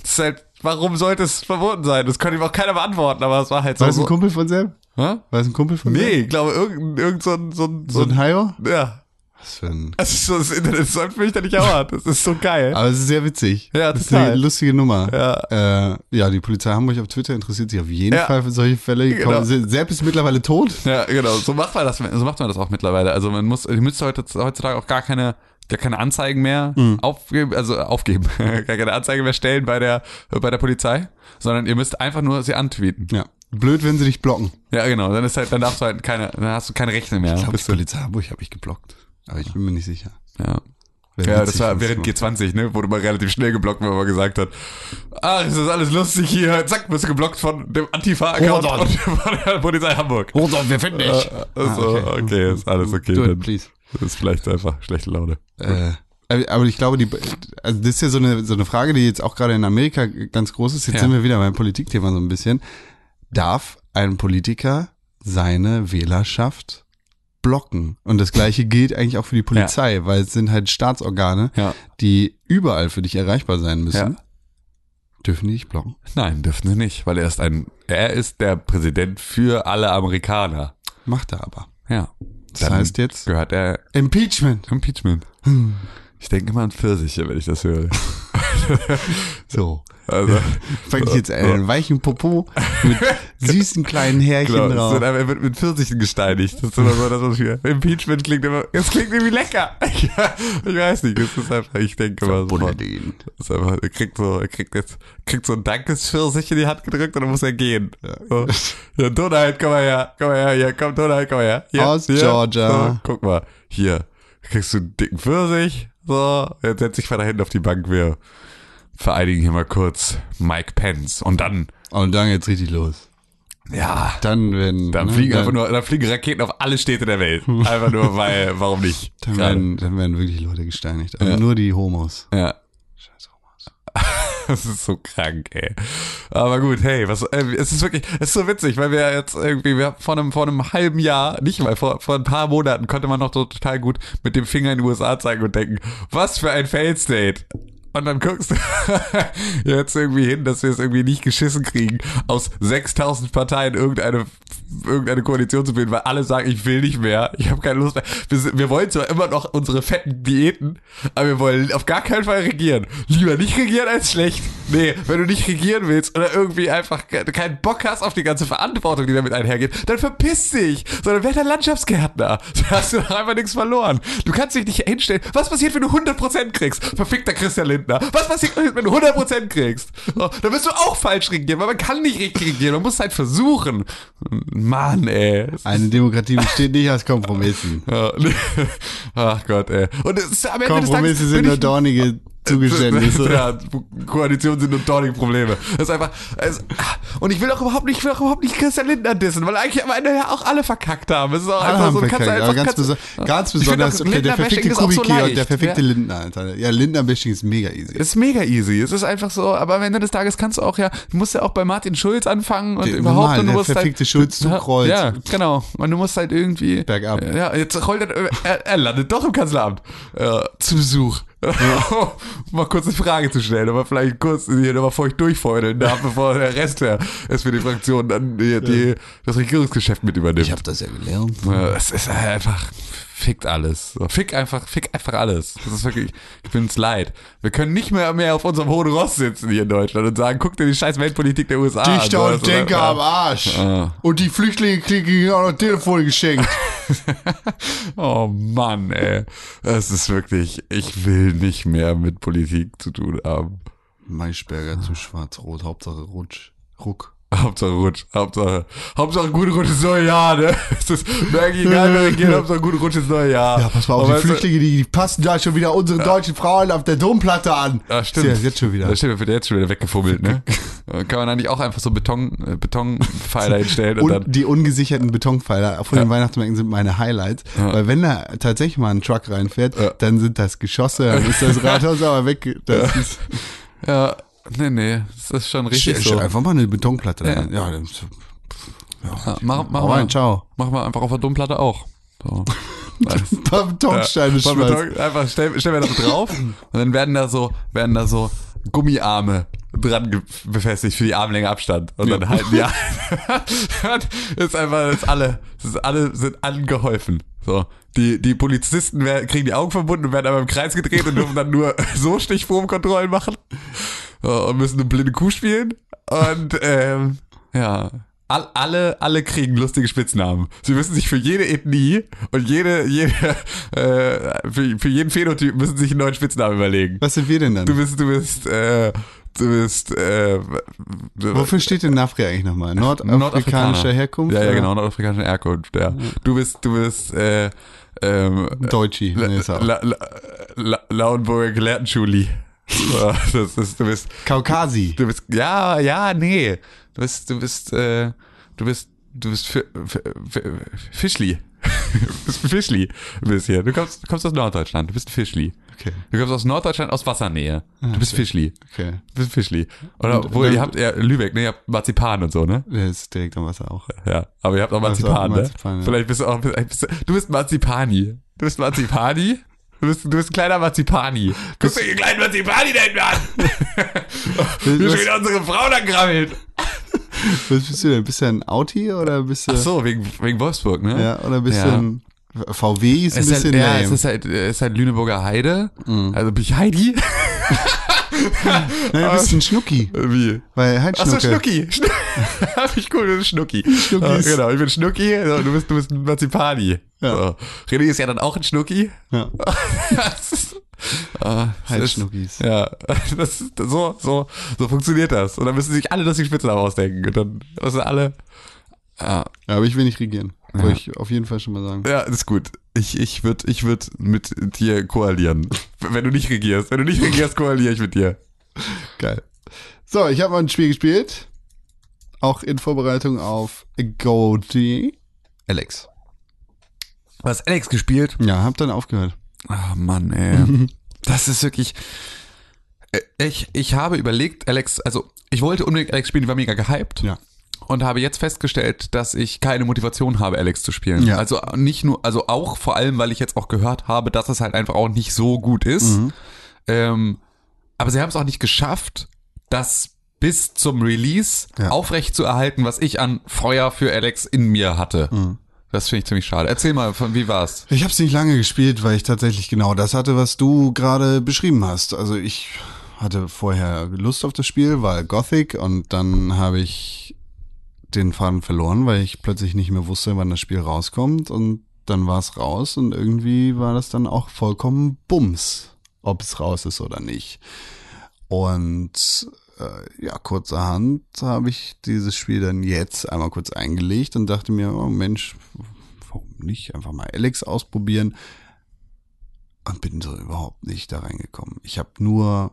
es ist halt, warum sollte es verboten sein? Das konnte ihm auch keiner beantworten, aber es war halt so. War das ein so Kumpel von Sepp? Hä? War das ein Kumpel von Nee, Sepp? ich glaube, irgendein, irgend so ein, so ein, So ein Haio? ja, Was für ein... also das Internet säumt fürchterlich auch an. Das ist so geil. Aber es ist sehr witzig. Ja, das ist total. eine lustige Nummer. Ja. Äh, ja, die Polizei Hamburg auf Twitter interessiert sich auf jeden Ja. Fall für solche Fälle. Genau. Komm, Se- Sepp ist mittlerweile tot. Ja, genau. So macht man das, so macht man das auch mittlerweile. Also man muss, ihr müsst heute, heutzutage auch gar keine, gar keine Anzeigen mehr Mhm. aufgeben, also aufgeben, gar keine Anzeige mehr stellen bei der, bei der Polizei, sondern ihr müsst einfach nur sie antweeten. Ja. Blöd, wenn sie dich blocken. Ja, genau. Dann ist halt, dann darfst du halt keine, dann hast du keine Rechte mehr. Ich glaube, die Bist du, Polizei Hamburg habe ich geblockt. Aber ich bin mir nicht sicher. ja. Wäre Ja, das war während gemacht. G20, ne, wurde man relativ schnell geblockt, weil man gesagt hat, ah, es ist alles lustig hier, zack, bist du geblockt von dem Antifa-Account und von der Polizei Hamburg. Hold on, wir finden dich. Also, Ah, okay. okay. ist alles okay. Do it, please. ist vielleicht einfach schlechte Laune. Äh, aber aber ich glaube, die, also das ist ja so eine, so eine Frage, die jetzt auch gerade in Amerika ganz groß ist. Jetzt Ja. sind wir wieder beim Politikthema so ein bisschen. Darf ein Politiker seine Wählerschaft blocken? Und das Gleiche gilt eigentlich auch für die Polizei, weil es sind halt Staatsorgane, Ja. die überall für dich erreichbar sein müssen. Ja. Dürfen die dich blocken? Nein, dürfen sie nicht, weil er ist ein, er ist der Präsident für alle Amerikaner. Macht er aber. Ja. Das heißt jetzt gehört er Impeachment. Impeachment. Ich denke immer an Pfirsiche, wenn ich das höre. So. Also, Fange ich jetzt einen weichen Popo mit süßen kleinen Härchen genau, drauf. sind er wird mit Pfirsichen gesteinigt. Das ist immer so, das was wir, Impeachment klingt immer, es klingt irgendwie lecker. Ich weiß nicht, es ist einfach, ich denke immer so. Ist einfach, er kriegt so, er kriegt jetzt, kriegt so ein Dankespfirsich in die Hand gedrückt und dann muss er gehen. So. Ja, Donald, komm mal her, komm mal her, hier, komm, Donald, komm mal her. Hier, Aus Georgia. So, guck mal, hier, kriegst du einen dicken Pfirsich, so, jetzt setz dich mal da hinten auf die Bank, wir vereinigen hier mal kurz Mike Pence und dann, Und dann geht's richtig los. ja, Dann werden, dann ne, fliegen dann, einfach nur, dann fliegen Raketen auf alle Städte der Welt. Einfach nur, weil, warum nicht? dann werden, dann werden wirklich Leute gesteinigt. Aber Ja. nur die Homos. Ja. Scheiß Homos. Das ist so krank, ey. Aber gut, hey, was, äh, es ist wirklich, es ist so witzig, weil wir jetzt irgendwie, wir vor einem, vor einem halben Jahr, nicht mal, vor, vor ein paar Monaten konnte man noch so total gut mit dem Finger in die USA zeigen und denken, was für ein Fail State. Und dann guckst du jetzt irgendwie hin, dass wir es irgendwie nicht geschissen kriegen, aus 6000 Parteien irgendeine irgendeine Koalition zu bilden, weil alle sagen, ich will nicht mehr, ich habe keine Lust mehr. Wir, wir wollen zwar immer noch unsere fetten Diäten, aber wir wollen auf gar keinen Fall regieren. Lieber nicht regieren als schlecht. Nee, wenn du nicht regieren willst oder irgendwie einfach ke- keinen Bock hast auf die ganze Verantwortung, die damit einhergeht, dann verpiss dich, sondern werd ein Landschaftsgärtner. Da hast du doch einfach nichts verloren. Du kannst dich nicht hinstellen. Was passiert, wenn du 100% kriegst? Verfickter Christian Lindner. Was passiert, wenn du 100% kriegst? So, dann wirst du auch falsch regieren, weil man kann nicht richtig regieren. Man muss halt versuchen. Mann, ey. Eine Demokratie besteht nicht aus Kompromissen. Ach Gott, ey. Und es am Ende des Tages Kompromisse sind nur dornige Zugeständnisse. Ja, Koalitionen sind nur dornige Probleme. Das ist einfach. Es, und ich will auch überhaupt nicht, ich will auch überhaupt nicht Christian Lindner dissen, weil eigentlich am Ende ja auch alle verkackt haben. Es ist auch Alle einfach so, verkackt, einfach, ganz, kannst, ganz besonders auch, okay, der verfickte auch so Kubicki und der verfickte Ja. Lindner, Alter. Ja, Lindner-Bashing ist mega easy. ist mega easy. Es ist einfach so, aber am Ende des Tages kannst du auch ja, du musst ja auch bei Martin Schulz anfangen und Der- überhaupt normal, und du der musst verfickte halt, Schulz Kreuz. Ja, genau. Und du musst halt irgendwie Bergab. Ja, jetzt rollt er, er, er landet doch im Kanzleramt äh, zu Besuch. mal kurz eine Frage zu stellen, aber vielleicht kurz hier nochmal feucht durchfeudeln darf, bevor der Rest der SPD-Fraktion dann die, die, das Regierungsgeschäft mit übernimmt. hab das ja gelernt. Ja, es ist einfach, fickt alles. So, Fick einfach, fick einfach alles. Das ist wirklich, ich bin's leid. Wir können nicht mehr mehr auf unserem hohen Ross sitzen hier in Deutschland und sagen, guck dir die scheiß Weltpolitik der USA an. Dichter und das Denker am Arsch. Ah. Und die Flüchtlinge kriegen auch noch Telefone geschenkt. Oh Mann, ey. Es ist wirklich, ich will nicht mehr mit Politik zu tun haben. Maischberger zu schwarz-rot, Hauptsache Rutsch. Ruck. Hauptsache Rutsch, Hauptsache, Hauptsache gute Rutsch ins neue Jahr, ne? Es ist eigentlich egal, wer regiert, Hauptsache gute Rutsch ins neue Jahr. Ja, pass mal auf, Aber die Flüchtlinge, die, die passen da schon wieder unsere deutschen Frauen auf der Domplatte an. Ja, stimmt. Ist ja jetzt schon wieder. Das stimmt, wird jetzt schon wieder weggefummelt, ne? Kann man eigentlich auch einfach so Beton, äh, Betonpfeiler hinstellen und, Und dann. die ungesicherten Betonpfeiler von den Weihnachtsmärkten sind meine Highlights. Ja. Weil wenn da tatsächlich mal ein Truck reinfährt, Ja. dann sind das Geschosse, dann ist das Rathaus aber weg. Das ist, Ja, nee, nee, das ist schon richtig Stell so. einfach mal eine Betonplatte Ja. rein. Ja, dann, Ja, mach, mach, mal, rein, ciao. mach mal einfach auf der Domplatte auch. So. Ein paar Betonsteine Ja. Beton, einfach stell, stell mir das drauf und dann werden da so, werden da so Gummiarme dran befestigt für die Armlänge Abstand. Und dann halten die ist einfach ist alle ist alle sind angeholfen. So. Die die Polizisten werden, kriegen die Augen verbunden und werden aber im Kreis gedreht und dürfen dann nur so Stichprobenkontrollen machen. So, und müssen eine blinde Kuh spielen. Und ähm, ja. All, alle, alle kriegen lustige Spitznamen. Sie müssen sich für jede Ethnie und jede, jede, äh, für, für jeden Phänotyp müssen sich einen neuen Spitznamen überlegen. Was sind wir denn dann? Du bist, du bist, äh, du bist, äh, Wofür steht denn Nafri eigentlich nochmal? Nordafrikanischer Herkunft? Ja, ja, genau, nordafrikanischer Herkunft, ja. Du bist, du bist, äh, ähm, Deutschi. La, Nee, ist auch. La, La, La, Lauenburger Gelehrtenschuli. Das ist, du bist, Kaukasi. du bist, ja, ja, nee. Du bist, du bist, äh, du bist, du bist Fi- Fi- Fi- Fischli. Du bist ein Fischli. Du bist hier. Du kommst, du kommst aus Norddeutschland. Du bist ein Fischli. Okay. Du kommst aus Norddeutschland aus Wassernähe. Du bist Fischli. Okay. Du bist Fischli. Oder, Und wo dann- ihr habt, ja, Lübeck, ne? Ihr habt Marzipan und so, ne? Der ist direkt am Wasser auch. Ja. Aber ihr habt auch Also Marzipan, auch ne? Marzipan, ja. Vielleicht bist du auch, bist du, bist Marzipani. Du bist Marzipani. Du bist, du bist ein kleiner Marzipani. Guck dir den kleinen Marzipani da hinten an. Wie schon Was, wieder unsere Frau da grabbelt. was bist du denn? Bist du ein Auti oder bist du. Ach so, wegen, wegen Wolfsburg, ne? Ja, oder bist Ja. du ein. VW ist ein ist, halt, bisschen ja, lame. es ist halt, es ist halt Lüneburger Heide. Also bin ich Heidi? Nein, du bist ein Schnucki. Wie? Weil halt Achso, Schnucke. Schnucki. Schnu Hab ich cool, du bist Schnucki. Schnuckis. Ja, genau, ich bin Schnucki, du bist, du bist ein Marzipani. Ja. So. René ist ja dann auch ein Schnucki. Ja, ah, halt Schnuckis. Ja, das ist, so, so, so funktioniert das. Und dann müssen sich alle das die Spitznamen ausdenken. Und dann, also alle, ja, Ja, aber ich will nicht regieren. Wollte ich auf jeden Fall schon mal sagen. ja, ist gut. Ich, ich würde ich würd mit dir koalieren. Wenn du nicht regierst. Wenn du nicht regierst, koaliere ich mit dir. Geil. So, ich habe mal ein Spiel gespielt. Auch in Vorbereitung auf Goatee. Alex. Du hast Alex gespielt? Ja, hab dann aufgehört. Ah, Mann, ey. Das ist wirklich. Äh, Ich, ich habe überlegt, Alex, also ich wollte unbedingt Alex spielen, ich war mega gehypt. Ja. Und habe jetzt festgestellt, dass ich keine Motivation habe, Alex zu spielen. Ja. Also nicht nur, also auch vor allem, weil ich jetzt auch gehört habe, dass es halt einfach auch nicht so gut ist. Mhm. Ähm, aber sie haben es auch nicht geschafft, das bis zum Release Ja. aufrecht zu erhalten, was ich an Feuer für Alex in mir hatte. Mhm. Das finde ich ziemlich schade. Erzähl mal, von, wie war's? Ich habe es nicht lange gespielt, weil ich tatsächlich genau das hatte, was du gerade beschrieben hast. Also ich hatte vorher Lust auf das Spiel, war Gothic und dann habe ich den Faden verloren, weil ich plötzlich nicht mehr wusste, wann das Spiel rauskommt und dann war es raus und irgendwie war das dann auch vollkommen Bums, ob es raus ist oder nicht. Und äh, ja, kurzerhand habe ich dieses Spiel dann jetzt einmal kurz eingelegt und dachte mir, oh Mensch, warum nicht einfach mal Alex ausprobieren und bin so überhaupt nicht da reingekommen. Ich habe nur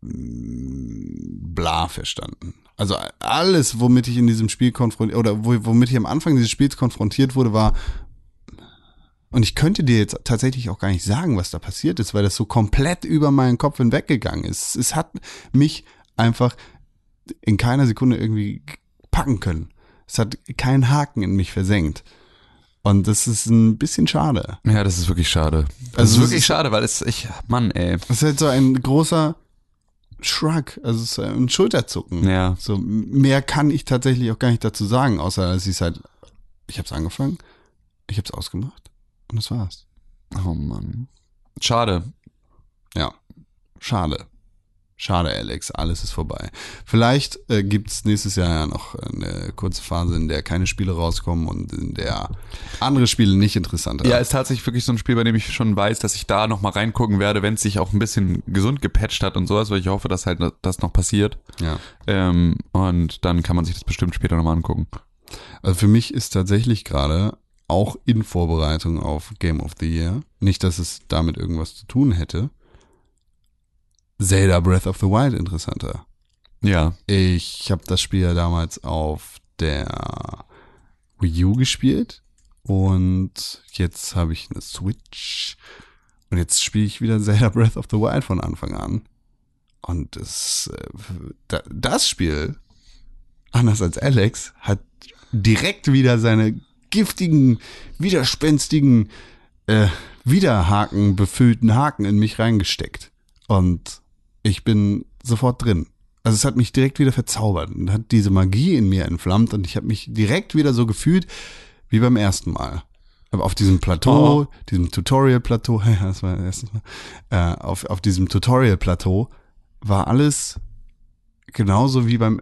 mm, bla verstanden. Also alles, womit ich in diesem Spiel konfrontiert oder wo, womit ich am Anfang dieses Spiels konfrontiert wurde, war und ich könnte dir jetzt tatsächlich auch gar nicht sagen, was da passiert ist, weil das so komplett über meinen Kopf hinweggegangen ist. Es hat mich einfach in keiner Sekunde irgendwie packen können. Es hat keinen Haken in mich versenkt. Und das ist ein bisschen schade. Ja, das ist wirklich schade. Das Also ist wirklich schade, weil es, ich, Mann, ey. Es ist halt so ein großer Shrug, also es ist ein Schulterzucken. Ja. So mehr kann ich tatsächlich auch gar nicht dazu sagen, außer dass ich es halt, ich habe es angefangen, ich habe es ausgemacht und das war's. Oh Mann. Schade. Ja, schade. Schade, Alex, alles ist vorbei. Vielleicht äh, gibt's nächstes Jahr ja noch eine kurze Phase, in der keine Spiele rauskommen und in der andere Spiele nicht interessant Ja, ist tatsächlich wirklich so ein Spiel, bei dem ich schon weiß, dass ich da noch mal reingucken werde, wenn es sich auch ein bisschen gesund gepatcht hat und sowas, weil ich hoffe, dass halt das noch passiert. ja. Ähm, und dann kann man sich das bestimmt später nochmal angucken. Also für mich ist tatsächlich gerade auch in Vorbereitung auf Game of the Year, nicht, dass es damit irgendwas zu tun hätte, Zelda Breath of the Wild interessanter. Ja. Ich habe das Spiel ja damals auf der Wii U gespielt und jetzt habe ich eine Switch und jetzt spiele ich wieder Zelda Breath of the Wild von Anfang an. Und das, äh, da- das Spiel, anders als Alex, hat direkt wieder seine giftigen, widerspenstigen, äh, Widerhaken befüllten Haken in mich reingesteckt. Und ich bin sofort drin. Also es hat mich direkt wieder verzaubert und hat diese Magie in mir entflammt und ich habe mich direkt wieder so gefühlt wie beim ersten Mal. Aber auf diesem Plateau, diesem Tutorial-Plateau, ja, das war das erste Mal, äh, auf, auf diesem Tutorial-Plateau war alles genauso wie beim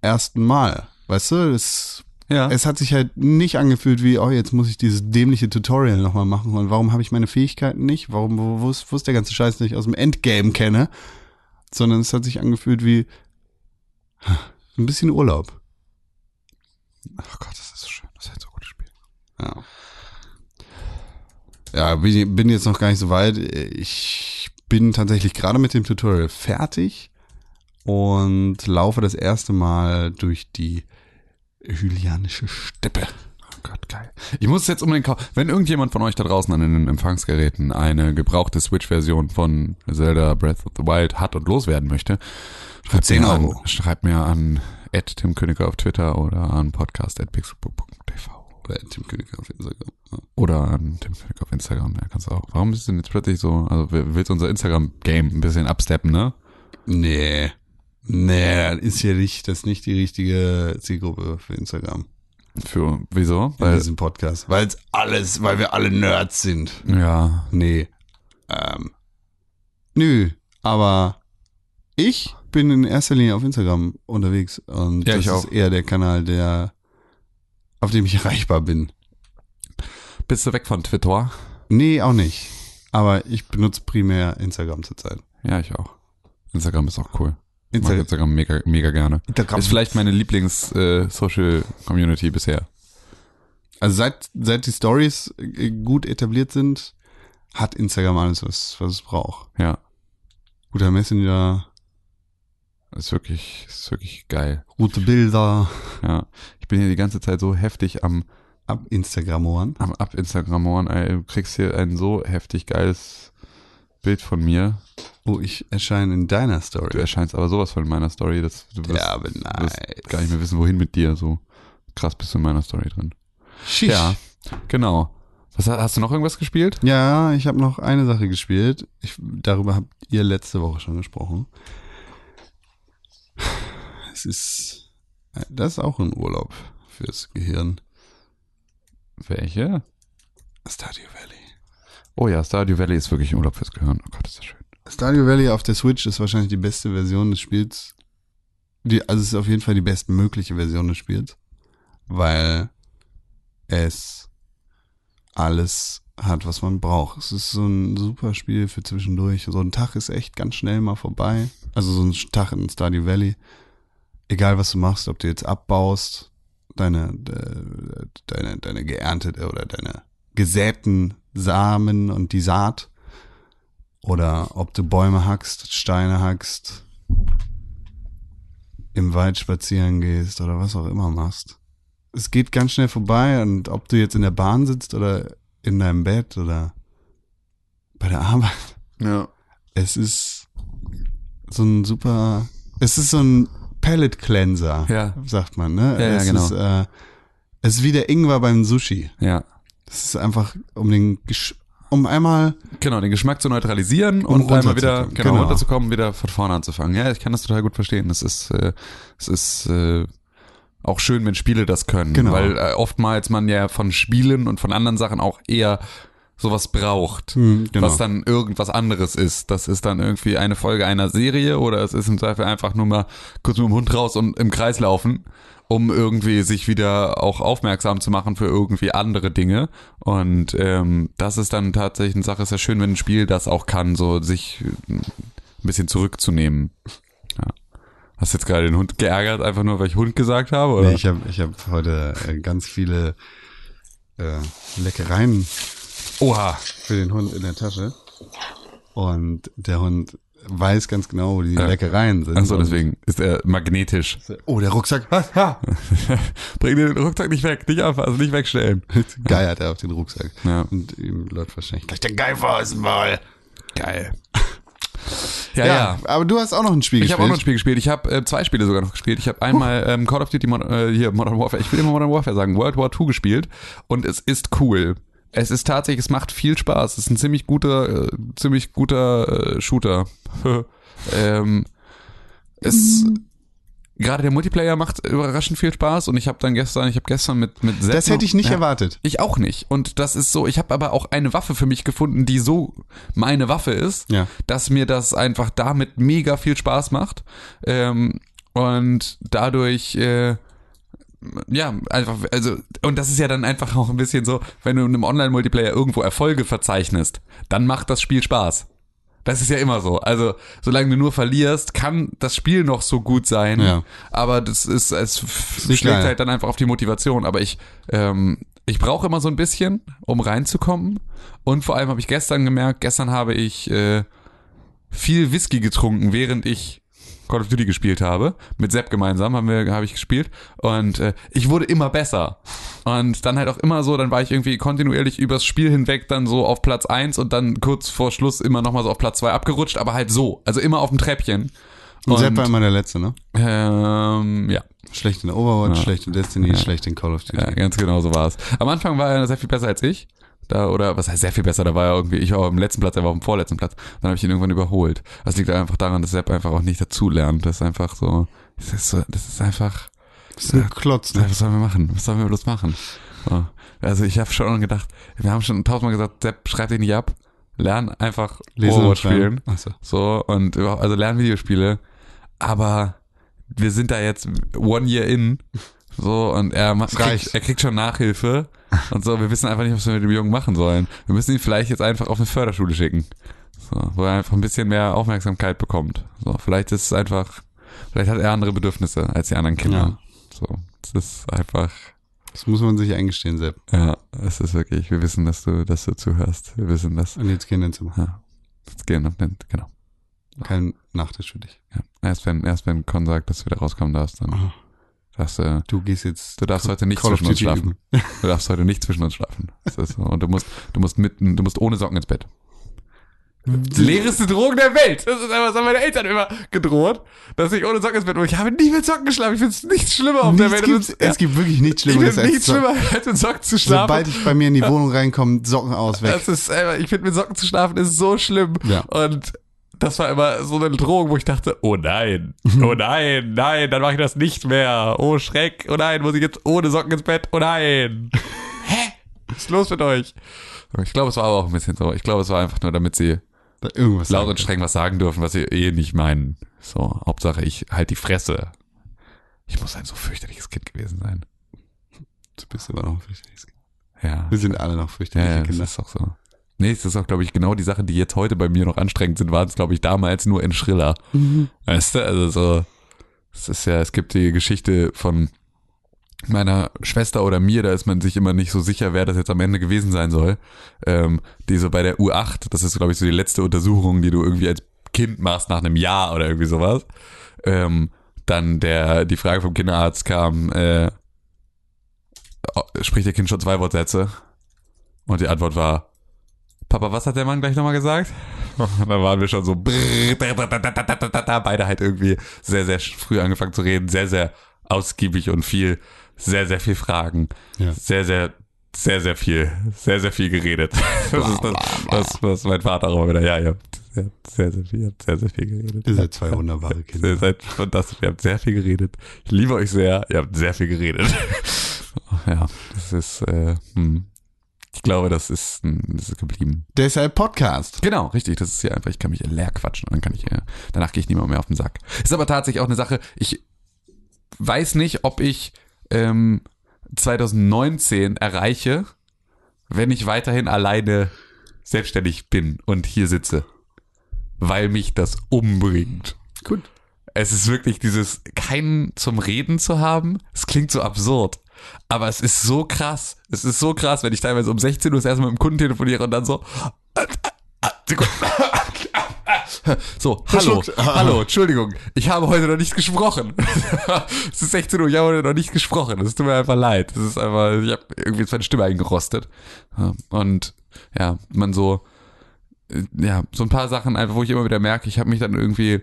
ersten Mal. Weißt du, es, Ja. es hat sich halt nicht angefühlt wie, oh, jetzt muss ich dieses dämliche Tutorial nochmal machen und warum habe ich meine Fähigkeiten nicht? Warum, wo, wo ist, wo ist der ganze Scheiß, den ich aus dem Endgame kenne? Sondern es hat sich angefühlt wie ein bisschen Urlaub. Ach Gott, das ist so schön. Das ist halt so gutes Spiel. Ja. Ja, bin, bin jetzt noch gar nicht so weit. Ich bin tatsächlich gerade mit dem Tutorial fertig und laufe das erste Mal durch die Hylianische Steppe. Gott, geil. Ich muss es jetzt unbedingt kaufen. Wenn irgendjemand von euch da draußen an den Empfangsgeräten eine gebrauchte Switch-Version von Zelda Breath of the Wild hat und loswerden möchte, schreibt 10 mir an, schreibt mir an Tim Königer auf Twitter oder an podcast.pixelbook.tv Oder Tim König auf Instagram. Oder an Tim Königer auf Instagram. Ja, kannst du auch. Warum ist denn jetzt plötzlich so, also willst unser Instagram-Game ein bisschen absteppen, ne? Nee. Nee, ist ja nicht, das ist nicht die richtige Zielgruppe für Instagram. Für, wieso? Bei Weil, diesem Podcast. Weil es alles, weil wir alle Nerds sind. ja, Nee. Ähm. Nö, aber ich bin in erster Linie auf Instagram unterwegs und Ja, das ist eher der Kanal, der auf dem ich erreichbar bin. bist du weg von Twitter? Nee, auch nicht. Aber ich benutze primär Instagram zurzeit. Ja, ich auch. Instagram ist auch cool. Instagram. Instagram mega, mega gerne. Instagram. Ist vielleicht meine Lieblings-Social-Community bisher. Also seit, seit die Stories äh, gut etabliert sind, hat Instagram alles, was, was es braucht. Ja, Guter Messenger, ist wirklich, ist wirklich geil. gute Bilder, Ja, ich bin hier die ganze Zeit so heftig am, ab Instagram-Ohren. am ab Instagram ey, Du kriegst hier ein so heftig geiles Bild von mir. Oh, ich erscheine in deiner Du Story. erscheinst aber sowas von in meiner Story, dass du wirst, Ja, du nice. wirst gar nicht mehr wissen, wohin mit dir. So krass bist du in meiner Story drin. Schisch. Ja, genau. Was, hast du noch irgendwas gespielt? Ja, ich habe noch eine Sache gespielt. Ich, darüber habt ihr letzte Woche schon gesprochen. es ist, äh, das ist auch ein Urlaub fürs Gehirn. Welche? Stardew Valley. Oh ja, Stardew Valley ist wirklich Urlaub fürs Gehirn. Oh Gott, ist das schön. Stardew Valley auf der Switch ist wahrscheinlich die beste Version des Spiels. Die, also es ist auf jeden Fall die bestmögliche Version des Spiels, weil es alles hat, was man braucht. Es ist so ein super Spiel für zwischendurch. So ein Tag ist echt ganz schnell mal vorbei. Also so ein Tag in Stardew Valley. Egal was du machst, ob du jetzt abbaust, deine, de- deine, deine geerntete oder deine gesäten Samen und die Saat oder ob du Bäume hackst, Steine hackst, im Wald spazieren gehst oder was auch immer machst. Es geht ganz schnell vorbei und ob du jetzt in der Bahn sitzt oder in deinem Bett oder bei der Arbeit, Ja. es ist so ein super, es ist so ein Palette Cleanser, Ja. sagt man, ne? Ja, ja, es genau. Ist, äh, es ist wie der Ingwer beim Sushi. Ja. Das ist einfach, um den, Gesch um einmal Genau, den Geschmack zu neutralisieren Um und einmal wieder runterzukommen. genau, Genau. runterzukommen, wieder von vorne anzufangen. Ja, ich kann das total gut verstehen. Es ist, äh, es ist äh, auch schön, wenn Spiele das können, Genau. weil äh, oftmals man ja von Spielen und von anderen Sachen auch eher sowas braucht, Hm, genau. was dann irgendwas anderes ist. Das ist dann irgendwie eine Folge einer Serie oder es ist im Zweifel einfach nur mal kurz mit dem Hund raus und im Kreis laufen, um irgendwie sich wieder auch aufmerksam zu machen für irgendwie andere Dinge. Und ähm, das ist dann tatsächlich eine Sache, ist ja schön, wenn ein Spiel das auch kann, so sich äh, ein bisschen zurückzunehmen. Ja. Hast du jetzt gerade den Hund geärgert, einfach nur, weil ich Hund gesagt habe? Oder? Nee, ich habe ich hab heute äh, ganz viele äh, Leckereien Oha. für den Hund in der Tasche. Und der Hund weiß ganz genau, wo die Ja. Leckereien sind. Achso, deswegen ist er magnetisch. Oh, der Rucksack. Was? Ha! Bring den Rucksack nicht weg, nicht anfassen, nicht wegstellen. Geiert er auf den Rucksack. Ja. Und ihm läuft wahrscheinlich gleich der Geifer aus dem Maul. Geil. Ja, ja. aber du hast auch noch ein Spiel Ich gespielt. habe auch noch ein Spiel gespielt. Ich habe äh, zwei Spiele sogar noch gespielt. Ich habe einmal ähm, Call of Duty Mod äh, hier Modern Warfare. Ich will immer Modern Warfare sagen. World War II gespielt und es ist cool. Es ist tatsächlich, es macht viel Spaß. Es ist ein ziemlich guter, äh, ziemlich guter äh, Shooter. ähm, es gerade der Multiplayer macht überraschend viel Spaß und ich habe dann gestern, ich habe gestern mit mit Sepp das hätte ich nicht ja, erwartet. Ich auch nicht. Und das ist so, ich habe aber auch eine Waffe für mich gefunden, die so meine Waffe ist, Ja. dass mir das einfach damit mega viel Spaß macht. Ähm, und dadurch, äh, ja, einfach, also, und das ist ja dann einfach auch ein bisschen so, wenn du in einem Online-Multiplayer irgendwo Erfolge verzeichnest, dann macht das Spiel Spaß. Das ist ja immer so. Also, solange du nur verlierst, kann das Spiel noch so gut sein. Ja. Aber das ist, es schlägt geil. halt dann einfach auf die Motivation. Aber ich, ähm, ich brauche immer so ein bisschen, um reinzukommen. Und vor allem habe ich gestern gemerkt, gestern habe ich äh, viel Whisky getrunken, während ich Call of Duty gespielt habe. Mit Sepp gemeinsam haben wir, habe ich gespielt. Und äh, ich wurde immer besser. Und dann halt auch immer so, dann war ich irgendwie kontinuierlich übers Spiel hinweg dann so auf Platz eins und dann kurz vor Schluss immer nochmal so auf Platz zwei abgerutscht, aber halt so. Also immer auf dem Treppchen. Und Sepp war immer der Letzte, ne? ähm, ja. Schlecht in Overwatch, Ja. schlecht in Destiny, schlecht in Call of Duty. Ja, ganz genau so war es. Am Anfang war er sehr viel besser als ich. Da, oder was heißt sehr viel besser, da war er irgendwie, ich war auf dem letzten Platz, er war auf dem vorletzten Platz. Dann habe ich ihn irgendwann überholt. Das liegt einfach daran, dass Sepp einfach auch nicht dazulernt. Das ist einfach so, das ist so, das ist einfach, Das ist ein Klotz, ja, ne? was sollen wir machen? Was sollen wir bloß machen? So. Also ich habe schon gedacht, wir haben schon tausendmal gesagt, Sepp, schreib dich nicht ab. Lern einfach Lesen und Overwatch spielen. Achso. So, und überhaupt, also lernen Videospiele. Aber wir sind da jetzt one year in. So, und er, macht, kriegt, er kriegt schon Nachhilfe. Und so, wir wissen einfach nicht, was wir mit dem Jungen machen sollen. Wir müssen ihn vielleicht jetzt einfach auf eine Förderschule schicken. So, wo er einfach ein bisschen mehr Aufmerksamkeit bekommt. So, vielleicht ist es einfach, vielleicht hat er andere Bedürfnisse als die anderen Kinder. So, es ist einfach, Das muss man sich eingestehen, Sepp. ja, es ist wirklich, wir wissen, dass du, dass du zuhörst. Wir wissen das. Und jetzt gehen ins Zimmer. Ja. Jetzt gehen auf den, genau. Kein Nachtisch für dich. Ja. Erst wenn, erst wenn Con sagt, dass du wieder rauskommen darfst, dann Oh. Darfst du, Du gehst jetzt. du darfst heute nicht Call zwischen uns schlafen. Du darfst heute nicht zwischen uns schlafen. Das ist so. Und du musst, du musst mitten, du musst ohne Socken ins Bett. Leereste Drohung der Welt. Das ist einfach, das haben meine Eltern immer gedroht, dass ich ohne Socken ins Bett muss. Ich habe nie mit Socken geschlafen. Ich finde es nichts schlimmer auf der Nichts Welt. gibt's, Ja. es gibt wirklich nichts ich Schlimmeres finde als nichts schlimmer, als mit Socken zu schlafen. Sobald ich bei mir in die Wohnung reinkomme, Socken aus, weg. Das ist, einfach- ich finde, mit Socken zu schlafen ist so schlimm. Ja. Und das war immer so eine Drohung, wo ich dachte, oh nein, oh nein, nein, dann mache ich das nicht mehr. Oh Schreck, oh nein, muss ich jetzt ohne Socken ins Bett? Oh nein. Hä? Was ist los mit euch? Ich glaube, es war aber auch ein bisschen so. Ich glaube, es war einfach nur, damit sie Da irgendwas laut und streng was sagen dürfen, was sie eh nicht meinen. So, Hauptsache ich halt die Fresse. Ich muss ein so fürchterliches Kind gewesen sein. Du bist immer noch ein fürchterliches Kind. Ja. Wir sind alle noch Ja, fürchterliche ja das Kinder. ist auch so. Nee, das ist auch, glaube ich, genau die Sachen, die jetzt heute bei mir noch anstrengend sind, waren es, glaube ich, damals nur in Schriller. Weißt du, also so, es ist ja, es gibt die Geschichte von meiner Schwester oder mir, da ist man sich immer nicht so sicher, wer das jetzt am Ende gewesen sein soll. Ähm, die so bei der U8, das ist, glaube ich, so die letzte Untersuchung, die du irgendwie als Kind machst nach einem Jahr oder irgendwie sowas. Ähm, dann der, die Frage vom Kinderarzt kam, äh, oh, spricht ihr Kind schon zwei Wortsätze? Und die Antwort war, Papa, was hat der Mann gleich nochmal gesagt? Und dann waren wir schon so, beide halt irgendwie sehr, sehr früh angefangen zu reden, sehr, sehr ausgiebig und viel, sehr, sehr viel Fragen, Ja. sehr, sehr, sehr, sehr viel, sehr, sehr viel geredet. Das ist das, was, was mein Vater auch immer wieder, ja, ihr habt sehr, sehr, sehr viel, sehr, sehr viel geredet. Ihr seid zwei wunderbare Kinder. Ihr seid fantastisch, ihr habt sehr viel geredet. Ich liebe euch sehr, ihr habt sehr viel geredet. ja, das ist, äh, hm. Ich glaube, das ist, das ist geblieben. Deshalb Podcast. Genau, richtig. Das ist ja einfach, ich kann mich leer quatschen und dann kann ich, äh, danach gehe ich niemand mehr auf den Sack. Ist aber tatsächlich auch eine Sache, ich weiß nicht, ob ich ähm, 2019 erreiche, wenn ich weiterhin alleine selbstständig bin und hier sitze. Weil mich das umbringt. Gut. Es ist wirklich dieses, keinen zum Reden zu haben. Es klingt so absurd. Aber es ist so krass. Es ist so krass, wenn ich teilweise um 16 Uhr das erste Mal mit dem Kunden telefoniere und dann so. So, hallo, Verschluckt. hallo, Entschuldigung, ich habe heute noch nicht gesprochen. es ist 16 Uhr, ich habe heute noch nicht gesprochen. Es tut mir einfach leid. Es ist einfach, ich habe irgendwie jetzt meine Stimme eingerostet. Und ja, man so, ja, so ein paar Sachen einfach, wo ich immer wieder merke, ich habe mich dann irgendwie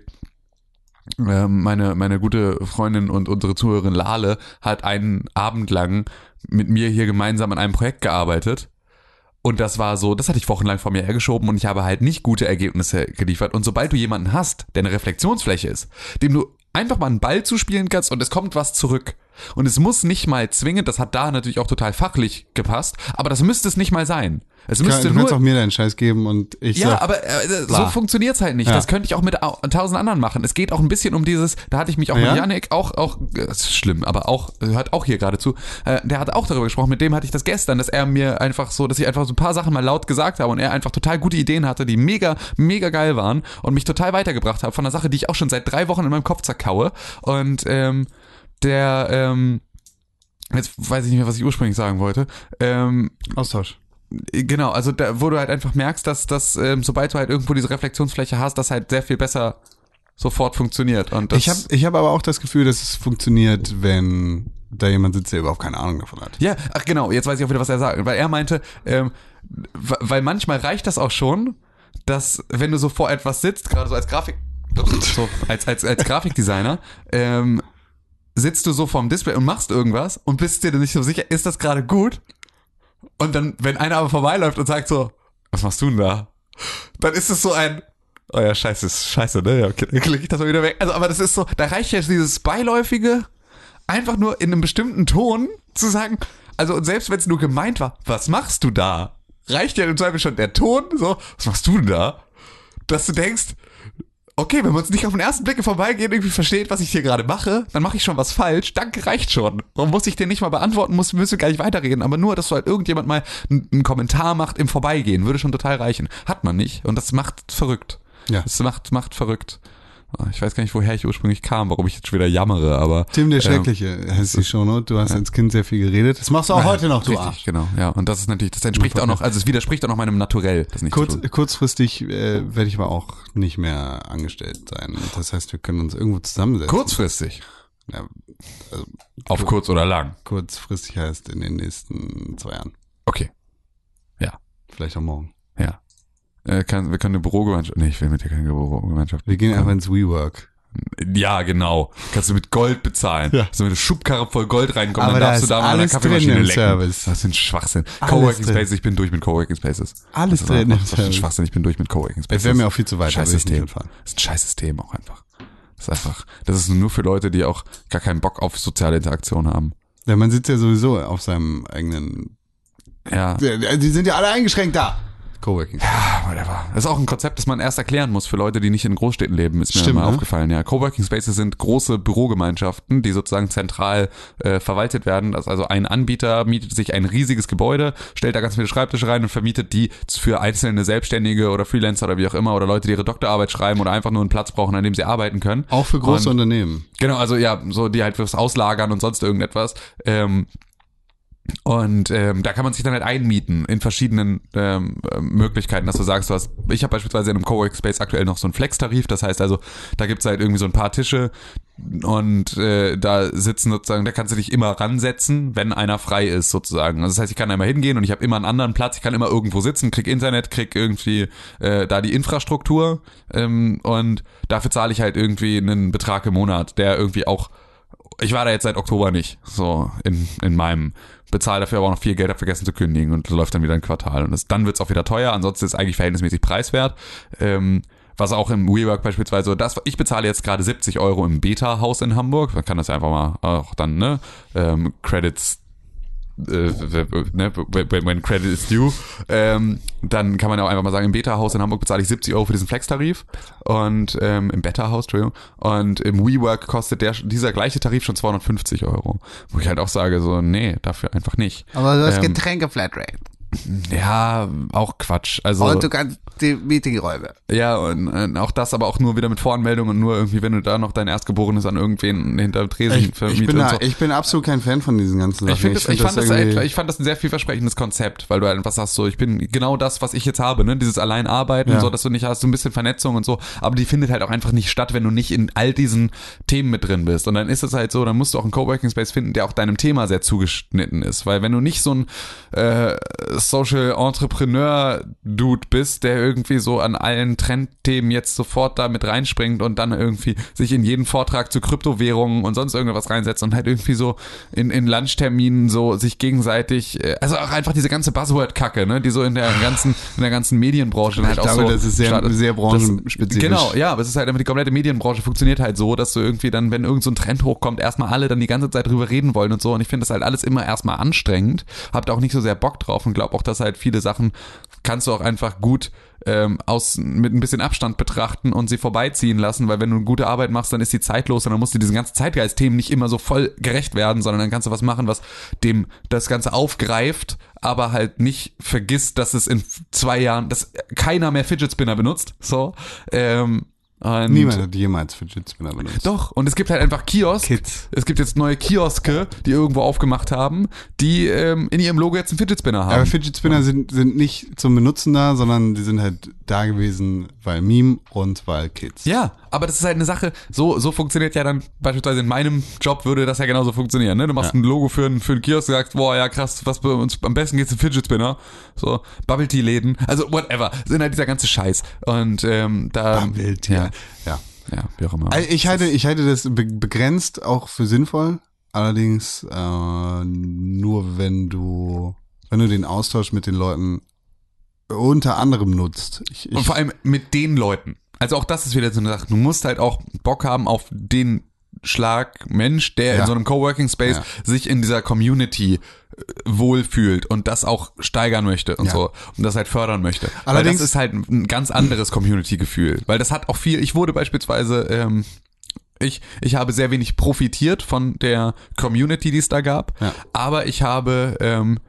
meine, meine gute Freundin und unsere Zuhörerin Lale hat einen Abend lang mit mir hier gemeinsam an einem Projekt gearbeitet. Und das war so, das hatte ich wochenlang vor mir hergeschoben und ich habe halt nicht gute Ergebnisse geliefert. Und sobald du jemanden hast, der eine Reflexionsfläche ist, dem du einfach mal einen Ball zuspielen kannst und es kommt was zurück. Und es muss nicht mal zwingend, das hat da natürlich auch total fachlich gepasst, aber das müsste es nicht mal sein. Es müsste du nur kannst auch mir deinen Scheiß geben und ich ja, sag, aber äh, so funktioniert's halt nicht. Ja. Das könnte ich auch mit au- tausend anderen machen. Es geht auch ein bisschen um dieses, da hatte ich mich auch Ja? mit Yannick auch, auch, äh, das ist schlimm, aber auch, hört auch hier gerade zu, äh, der hat auch darüber gesprochen, mit dem hatte ich das gestern, dass er mir einfach so, dass ich einfach so ein paar Sachen mal laut gesagt habe und er einfach total gute Ideen hatte, die mega, mega geil waren und mich total weitergebracht haben von einer Sache, die ich auch schon seit drei Wochen in meinem Kopf zerkaue und ähm, der, ähm, jetzt weiß ich nicht mehr, was ich ursprünglich sagen wollte, ähm, Austausch. Genau, also da, wo du halt einfach merkst, dass, dass ähm, sobald du halt irgendwo diese Reflexionsfläche hast, das halt sehr viel besser sofort funktioniert. Und das, Ich habe ich hab aber auch das Gefühl, dass es funktioniert, wenn da jemand sitzt, der überhaupt keine Ahnung davon hat. ja, ach genau, jetzt weiß ich auch wieder, was er sagt. Weil er meinte, ähm, weil manchmal reicht das auch schon, dass wenn du so vor etwas sitzt, gerade so als Grafik, so als, als, als Grafikdesigner, ähm, sitzt du so vorm Display und machst irgendwas und bist dir nicht so sicher, ist das gerade gut? Und dann, wenn einer aber vorbeiläuft und sagt so, was machst du denn da? Dann ist es so ein, oh ja, scheiße, scheiße, ne? Ja, okay, dann klicke ich das mal wieder weg. Also, aber das ist so, da reicht jetzt dieses beiläufige, einfach nur in einem bestimmten Ton zu sagen, also und selbst wenn es nur gemeint war, was machst du da? Reicht ja im Zweifel schon der Ton, so, was machst du denn da? Dass du denkst, okay, wenn man uns nicht auf den ersten Blick Vorbeigehen irgendwie versteht, was ich hier gerade mache, dann mache ich schon was falsch. Danke, reicht schon. Warum muss ich den nicht mal beantworten, muss, müssen wir gar nicht weiterreden. Aber nur, dass du halt irgendjemand mal einen, einen Kommentar macht im Vorbeigehen, würde schon total reichen. Hat man nicht. Und das macht verrückt. Ja. Das macht, macht verrückt. Ich weiß gar nicht, woher ich ursprünglich kam, warum ich jetzt schon wieder jammere, aber. Tim der ähm, Schreckliche heißt die Shownote. Du hast als Kind sehr viel geredet. Das machst du auch heute noch, du Richtig, Arsch. genau. Ja, und das ist natürlich, das entspricht auch noch, also es widerspricht auch noch meinem Naturell, das nicht Kurz, kurzfristig äh, werde ich aber auch nicht mehr angestellt sein. Das heißt, wir können uns irgendwo zusammensetzen. Kurzfristig. Ja, also Auf kurz oder lang. kurzfristig heißt in den nächsten zwei Jahren. Okay. Vielleicht auch morgen. Äh, kann, wir können eine Bürogemeinschaft. Nee, ich will mit dir keine Bürogemeinschaft. Wir gehen einfach ins WeWork. Ja, genau. Kannst du mit Gold bezahlen. Ja. So mit einer Schubkarre voll Gold reinkommen, Aber dann da darfst du da mal an der alles Kaffeemaschine lecken. Service. Das ist ein Schwachsinn. Alles Coworking drin. Spaces, ich bin durch mit Coworking Spaces. Alles das ist drin Das ist ein. Schwachsinn, ich bin durch mit Coworking Spaces. Das wäre mir auch viel zu weit. Scheiß System. Das ist ein scheiß System auch einfach. Das ist einfach, das ist nur für Leute, die auch gar keinen Bock auf soziale Interaktion haben. Ja, man sitzt ja sowieso auf seinem eigenen. Ja. Die sind ja alle eingeschränkt da. Coworking. Ah, whatever. Das ist auch ein Konzept, das man erst erklären muss für Leute, die nicht in Großstädten leben, ist mir Stimmt, mal ne? aufgefallen. Ja, Coworking Spaces sind große Bürogemeinschaften, die sozusagen zentral äh, verwaltet werden. Das ist also ein Anbieter mietet sich ein riesiges Gebäude, stellt da ganz viele Schreibtische rein und vermietet die für einzelne Selbstständige oder Freelancer oder wie auch immer oder Leute, die ihre Doktorarbeit schreiben oder einfach nur einen Platz brauchen, an dem sie arbeiten können. Auch für große Und- Unternehmen. Genau, also ja, so die halt fürs Auslagern und sonst irgendetwas. Ähm, und ähm, da kann man sich dann halt einmieten in verschiedenen ähm, äh, Möglichkeiten, dass du sagst, du hast, ich habe beispielsweise in einem Coworking Space aktuell noch so einen Flex-Tarif, das heißt also, da gibt's halt irgendwie so ein paar Tische und äh, da sitzen sozusagen, da kannst du dich immer ransetzen, wenn einer frei ist sozusagen. Also das heißt, ich kann einmal hingehen und ich habe immer einen anderen Platz, ich kann immer irgendwo sitzen, krieg Internet, krieg irgendwie äh, da die Infrastruktur ähm, und dafür zahle ich halt irgendwie einen Betrag im Monat, der irgendwie auch ich war da jetzt seit Oktober nicht, so in, in meinem. Bezahle dafür aber auch noch viel Geld, hab vergessen zu kündigen und läuft dann wieder ein Quartal. Und das, dann wird's auch wieder teuer, ansonsten ist es eigentlich verhältnismäßig preiswert. Ähm, was auch im WeWork beispielsweise, das, ich bezahle jetzt gerade 70 Euro im Beta-Haus in Hamburg. Man kann das ja einfach mal auch dann, ne, ähm, Credits äh, ne, when when credit is due, ähm, dann kann man ja auch einfach mal sagen, im Beta-Haus in Hamburg bezahle ich 70 Euro für diesen Flex-Tarif und ähm, im Beta-Haus, Entschuldigung, und im WeWork kostet der, dieser gleiche Tarif schon 250 Euro. Wo ich halt auch sage, so, nee, dafür einfach nicht. Aber du hast Ähm, Getränke-Flatrate. Ja, auch Quatsch. Also, Und du kannst die Meetingräume. ja, und, und auch das aber auch nur wieder mit Voranmeldung und nur irgendwie, wenn du da noch dein Erstgeborenes an irgendwen hinter dem Tresen Ich, ich, vermietest bin da, so. ich bin absolut kein Fan von diesen ganzen Sachen. Ich, find das, ich, find fand das ich fand das ein sehr vielversprechendes Konzept, weil du halt einfach sagst, so, ich bin genau das, was ich jetzt habe, ne? Dieses Alleinarbeiten, Ja. so, dass du nicht hast, so ein bisschen Vernetzung und so, aber die findet halt auch einfach nicht statt, wenn du nicht in all diesen Themen mit drin bist. Und dann ist es halt so, dann musst du auch einen Coworking Space finden, der auch deinem Thema sehr zugeschnitten ist. Weil wenn du nicht so ein äh, Social Entrepreneur Dude bist, der irgendwie so an allen Trendthemen jetzt sofort da mit reinspringt und dann irgendwie sich in jeden Vortrag zu Kryptowährungen und sonst irgendwas reinsetzt und halt irgendwie so in, in Lunchterminen so sich gegenseitig, äh, also auch einfach diese ganze Buzzword-Kacke, ne, die so in der ganzen, in der ganzen Medienbranche halt Ich auch glaube, so das ist sehr- startet. sehr branchenspezifisch. Genau, ja, aber es ist halt einfach die komplette Medienbranche funktioniert halt so, dass du irgendwie dann, wenn irgend so ein Trend hochkommt, erstmal alle dann die ganze Zeit drüber reden wollen und so. Und ich finde das halt alles immer erstmal anstrengend. Hab da auch nicht so sehr Bock drauf und glaube auch, dass halt viele Sachen kannst du auch einfach gut ähm, aus mit ein bisschen Abstand betrachten und sie vorbeiziehen lassen, weil wenn du eine gute Arbeit machst, dann ist die zeitlos und dann musst du diesen ganzen Zeitgeist-Themen nicht immer so voll gerecht werden, sondern dann kannst du was machen, was dem das Ganze aufgreift, aber halt nicht vergisst, dass es in zwei Jahren, dass keiner mehr Fidget Spinner benutzt. So. Ähm, und Niemand hat jemals Fidget Spinner benutzt. Doch, und es gibt halt einfach Kiosk. Kids. Es gibt jetzt neue Kioske, die irgendwo aufgemacht haben, die ähm, in ihrem Logo jetzt einen Fidget Spinner haben. Aber Fidget Spinner sind, sind nicht zum Benutzen da, sondern die sind halt da gewesen, weil Meme und weil Kids. Ja, aber das ist halt eine Sache, so, so funktioniert ja dann, beispielsweise in meinem Job würde das ja genauso funktionieren, ne? Du machst Ja. ein Logo für einen, für einen Kiosk, sagst, boah, ja krass, was bei uns, am besten geht's in Fidget Spinner, so, Bubble Tea Läden, also whatever, sind halt dieser ganze Scheiß und ähm, da, Bubble Tea. ja, ja. ja, wie auch immer. Also Ich halte, ich halte das be begrenzt auch für sinnvoll. Allerdings äh, nur wenn du, wenn du den Austausch mit den Leuten unter anderem nutzt. Ich, Und ich, vor allem mit den Leuten. Also auch das ist wieder so eine Sache. Du musst halt auch Bock haben auf den Schlag Mensch, der Ja. in so einem Coworking Space Ja. sich in dieser Community äh, wohlfühlt und das auch steigern möchte und Ja. so und das halt fördern möchte. Weil Allerdings- das ist halt ein ganz anderes Community-Gefühl. Weil das hat auch viel, ich wurde beispielsweise, ähm, ich, ich habe sehr wenig profitiert von der Community, die es da gab, Ja. aber ich habe, ähm,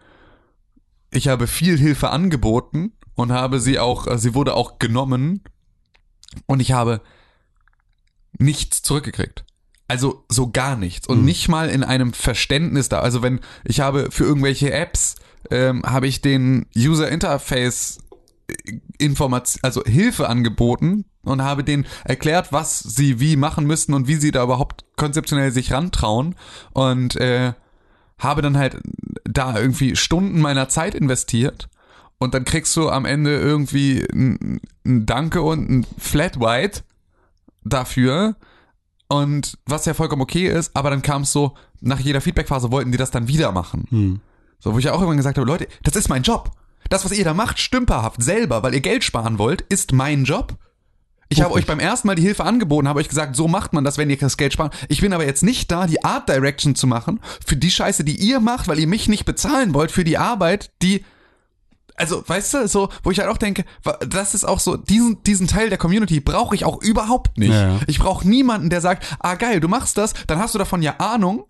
ich habe viel Hilfe angeboten und habe sie auch, äh, sie wurde auch genommen und ich habe nichts zurückgekriegt. Also so gar nichts und nicht mal in einem Verständnis da. Also wenn ich habe für irgendwelche Apps ähm, habe ich den User Interface Information, also Hilfe angeboten und habe denen erklärt, was sie wie machen müssten und wie sie da überhaupt konzeptionell sich rantrauen und äh, habe dann halt da irgendwie Stunden meiner Zeit investiert und dann kriegst du am Ende irgendwie ein, ein Danke und ein Flat White dafür, Und was ja vollkommen okay ist, aber dann kam es so, nach jeder Feedbackphase wollten die das dann wieder machen. Hm. So, wo ich auch irgendwann gesagt habe, Leute, das ist mein Job. Das, was ihr da macht, stümperhaft selber, weil ihr Geld sparen wollt, ist mein Job. Ich habe euch beim ersten Mal die Hilfe angeboten, habe euch gesagt, so macht man das, wenn ihr das Geld spart. Ich bin aber jetzt nicht da, die Art Direction zu machen für die Scheiße, die ihr macht, weil ihr mich nicht bezahlen wollt für die Arbeit, die also, weißt du, so, wo ich halt auch denke, das ist auch so, diesen, diesen Teil der Community brauche ich auch überhaupt nicht. Ja. Ich brauche niemanden, der sagt, ah geil, du machst das, dann hast du davon ja Ahnung.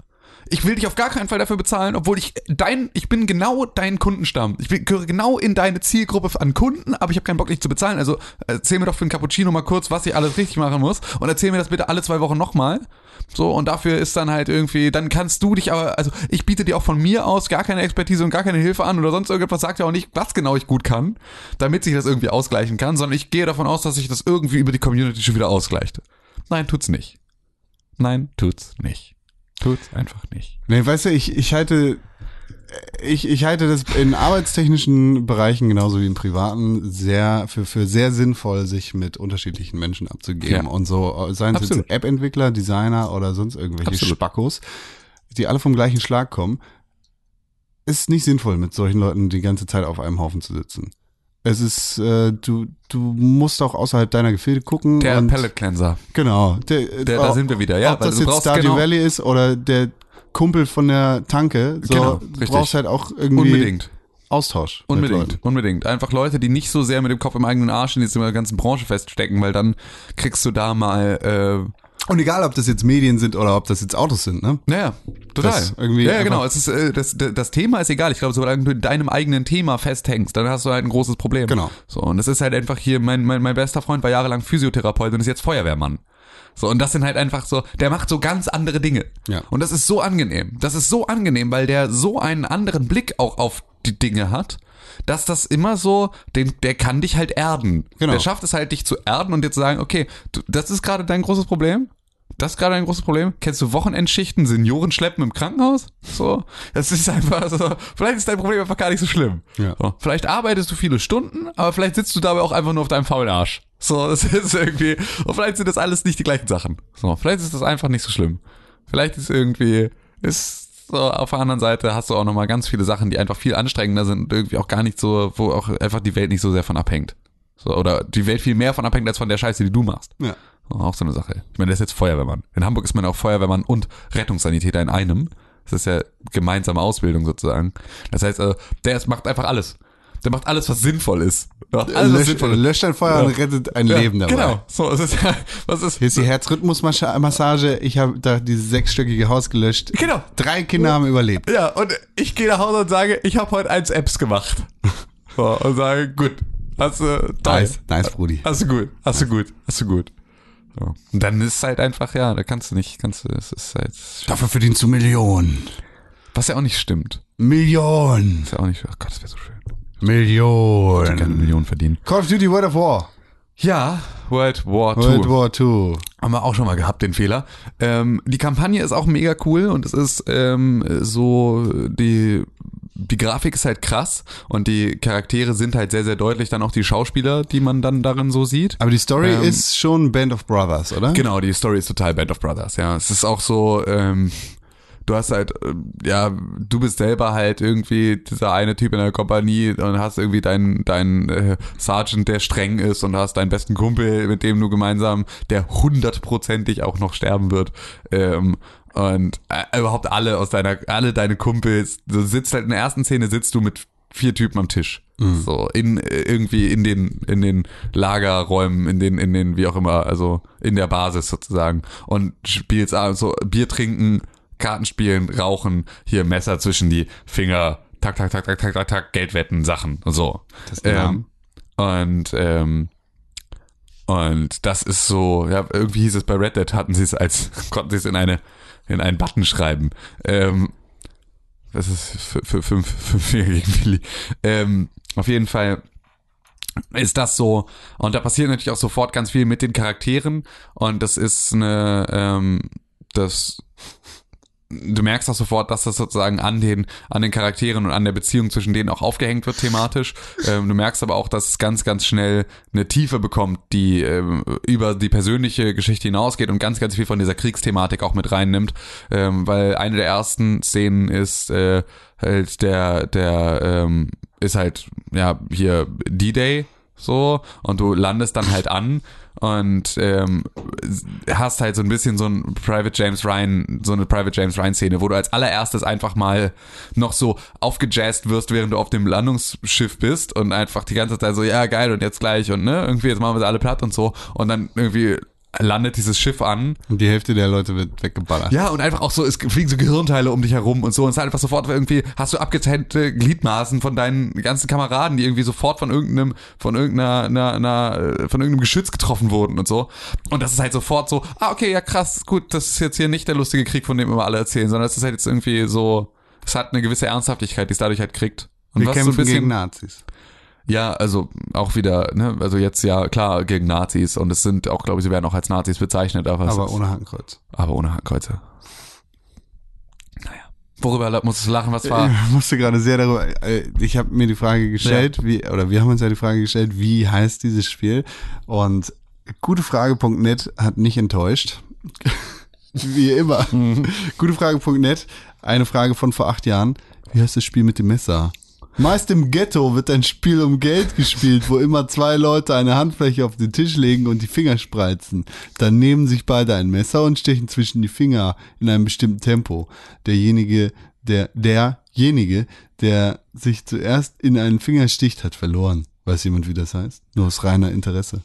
Ich will dich auf gar keinen Fall dafür bezahlen, obwohl ich dein, ich bin genau dein Kundenstamm. Ich gehöre genau in deine Zielgruppe an Kunden, aber ich habe keinen Bock, dich zu bezahlen. Also erzähl mir doch für einen Cappuccino mal kurz, was ich alles richtig machen muss und erzähl mir das bitte alle zwei Wochen nochmal. So, und dafür ist dann halt irgendwie, dann kannst du dich aber, also ich biete dir auch von mir aus gar keine Expertise und gar keine Hilfe an oder sonst irgendetwas, sagt ja auch nicht, was genau ich gut kann, damit sich das irgendwie ausgleichen kann, sondern ich gehe davon aus, dass sich das irgendwie über die Community schon wieder ausgleicht. Nein, tut's nicht. Nein, tut's nicht. Tut's einfach nicht. Nee, weißt du, ich, ich halte, ich, ich halte das in arbeitstechnischen Bereichen genauso wie im privaten sehr, für, für sehr sinnvoll, sich mit unterschiedlichen Menschen abzugeben Ja. und so, seien es jetzt App-Entwickler, Designer oder sonst irgendwelche Absolut. Spackos, die alle vom gleichen Schlag kommen, ist nicht sinnvoll, mit solchen Leuten die ganze Zeit auf einem Haufen zu sitzen. Es ist, äh, du, du musst auch außerhalb deiner Gefilde gucken. Der Pellet Cleanser. Genau. Der, Der- da sind wir wieder, ja, Ob das jetzt Stardew genau- Valley ist oder der Kumpel von der Tanke, so, Genau, du brauchst halt auch irgendwie Unbedingt. Austausch. Unbedingt, unbedingt. Einfach Leute, die nicht so sehr mit dem Kopf im eigenen Arsch in dieser ganzen Branche feststecken, weil dann kriegst du da mal, Und egal, ob das jetzt Medien sind oder ob das jetzt Autos sind, ne? naja, total. Das irgendwie ja, genau. Es ist, äh, das, das Thema ist egal. Ich glaube, solange du in deinem eigenen Thema festhängst, dann hast du halt ein großes Problem. Genau. So, und es ist halt einfach hier, mein, mein, mein bester Freund war jahrelang Physiotherapeut und ist jetzt Feuerwehrmann. So, und das sind halt einfach so, der macht so ganz andere Dinge. Ja. Und das ist so angenehm. Das ist so angenehm, weil der so einen anderen Blick auch auf die Dinge hat, dass das immer so, den, der kann dich halt erden. Genau. Der schafft es halt, dich zu erden und dir zu sagen, okay, du, das ist gerade dein großes Problem. Das ist gerade ein großes Problem. Kennst du Wochenendschichten, Senioren schleppen im Krankenhaus? So, das ist einfach so. Vielleicht ist dein Problem einfach gar nicht so schlimm. Ja. So, vielleicht arbeitest du viele Stunden, aber vielleicht sitzt du dabei auch einfach nur auf deinem faulen Arsch. So, das ist irgendwie. Und vielleicht sind das alles nicht die gleichen Sachen. So, vielleicht ist das einfach nicht so schlimm. Vielleicht ist irgendwie ist so auf der anderen Seite hast du auch noch mal ganz viele Sachen, die einfach viel anstrengender sind und irgendwie auch gar nicht so, wo auch einfach die Welt nicht so sehr von abhängt. So, oder die Welt viel mehr von abhängt als von der Scheiße, die du machst. Ja. Auch so eine Sache. Ich meine, der ist jetzt Feuerwehrmann. In Hamburg ist man auch Feuerwehrmann und Rettungssanitäter in einem. Das ist ja gemeinsame Ausbildung sozusagen. Das heißt, also, der macht einfach alles. Der macht alles, was sinnvoll ist. Alles, was Löscht, sinnvoll ist. löscht ein Feuer Ja. und rettet ein Ja, Leben dabei. Genau. So, es ist was ist, Hier ist die Herzrhythmusmassage. Ich habe da dieses sechsstöckige Haus gelöscht. Genau. Drei Kinder haben überlebt. Ja, und ich gehe nach Hause und sage, ich habe heute eins Apps gemacht. So, und sage, gut. Hast du, toll. Nice, nice, Brudi. Hast du gut, hast du gut, hast du gut. So. Und dann ist halt einfach, ja, da kannst du nicht, kannst du, es ist halt, Dafür verdienst du Millionen. was ja auch nicht stimmt. Millionen. Ist ja auch nicht, oh Gott, das wäre so schön. Millionen. Millionen verdienen. Call of Duty World of War. Ja, World War II. World War II. Haben wir auch schon mal gehabt, den Fehler. Ähm, die Kampagne ist auch mega cool und es ist ähm, so, die, die Grafik ist halt krass und die Charaktere sind halt sehr, sehr deutlich dann auch die Schauspieler, die man dann darin so sieht. Aber die Story Ähm, ist schon Band of Brothers, oder? Genau, die Story ist total Band of Brothers, ja. Es ist auch so, ähm, du hast halt, ähm, ja, du bist selber halt irgendwie dieser eine Typ in der Kompanie und hast irgendwie deinen deinen äh, Sergeant, der streng ist und hast deinen besten Kumpel, mit dem du gemeinsam, der hundertprozentig auch noch sterben wird. Ähm, und äh, überhaupt alle aus deiner, alle deine Kumpels, du sitzt halt in der ersten Szene, sitzt du mit vier Typen am Tisch. So, in, äh, irgendwie in den, in den Lagerräumen, in den, in den, wie auch immer, also in der Basis sozusagen. Und spielst abends so Bier trinken, Karten spielen, rauchen, hier Messer zwischen die Finger, tak, tak, tak, tak, tak, tak, tak, Geldwetten, Sachen, so. Das ist Name. Und, ähm, und das ist so, ja, irgendwie hieß es bei Red Dead, hatten sie es als, konnten sie es in eine, in einen Button schreiben. Ähm, das ist für, für fünf, fünf gegen Billy. Ähm, auf jeden Fall ist das so, und da passiert natürlich auch sofort ganz viel mit den Charakteren, und das ist eine, ähm, das du merkst auch sofort, dass das sozusagen an den, an den Charakteren und an der Beziehung zwischen denen auch aufgehängt wird thematisch. Ähm, du merkst aber auch, dass es ganz, ganz schnell eine Tiefe bekommt, die ähm, über die persönliche Geschichte hinausgeht und ganz, ganz viel von dieser Kriegsthematik auch mit reinnimmt. Ähm, weil eine der ersten Szenen ist äh, halt der, der ähm, ist halt, ja, hier D-Day so und du landest dann halt an und ähm, hast halt so ein bisschen so ein Private James Ryan, so eine Private James Ryan Szene, wo du als allererstes einfach mal noch so aufgejazzt wirst, während du auf dem Landungsschiff bist und einfach die ganze Zeit so, ja geil und jetzt gleich und ne, irgendwie jetzt machen wir sie alle platt und so. Und dann irgendwie landet dieses Schiff an. Und die Hälfte der Leute wird weggeballert. Ja, und einfach auch so, es fliegen so Gehirnteile um dich herum und so. Und es ist halt einfach sofort irgendwie, hast du abgetrennte Gliedmaßen von deinen ganzen Kameraden, die irgendwie sofort von irgendeinem, von irgendeiner, einer, einer, von irgendeinem Geschütz getroffen wurden und so. Und das ist halt sofort so, ah, okay, ja krass, gut, das ist jetzt hier nicht der lustige Krieg, von dem immer alle erzählen, sondern es ist halt jetzt irgendwie so, es hat eine gewisse Ernsthaftigkeit, die es dadurch halt kriegt. Und Wir was so kämpfen ein bisschen, gegen Nazis. Ja, also auch wieder, ne, also jetzt ja klar gegen Nazis und es sind auch, glaube ich, sie werden auch als Nazis bezeichnet, aber, Aber ohne Hakenkreuz. aber ohne Hakenkreuze. Naja. Worüber musstest du lachen, was war? Ich musste gerade sehr darüber. äh, Ich habe mir die Frage gestellt, wie oder wir haben uns ja die Frage gestellt, wie heißt dieses Spiel? Und gutefrage.net hat nicht enttäuscht. wie immer. Gutefrage.net, eine Frage von vor acht Jahren. Wie heißt das Spiel mit dem Messer? Meist im Ghetto wird ein Spiel um Geld gespielt, wo immer zwei Leute eine Handfläche auf den Tisch legen und die Finger spreizen. Dann nehmen sich beide ein Messer und stechen zwischen die Finger in einem bestimmten Tempo. Derjenige, der, derjenige, der sich zuerst in einen Finger sticht, hat verloren. Weiß jemand, wie das heißt? Nur aus reiner Interesse.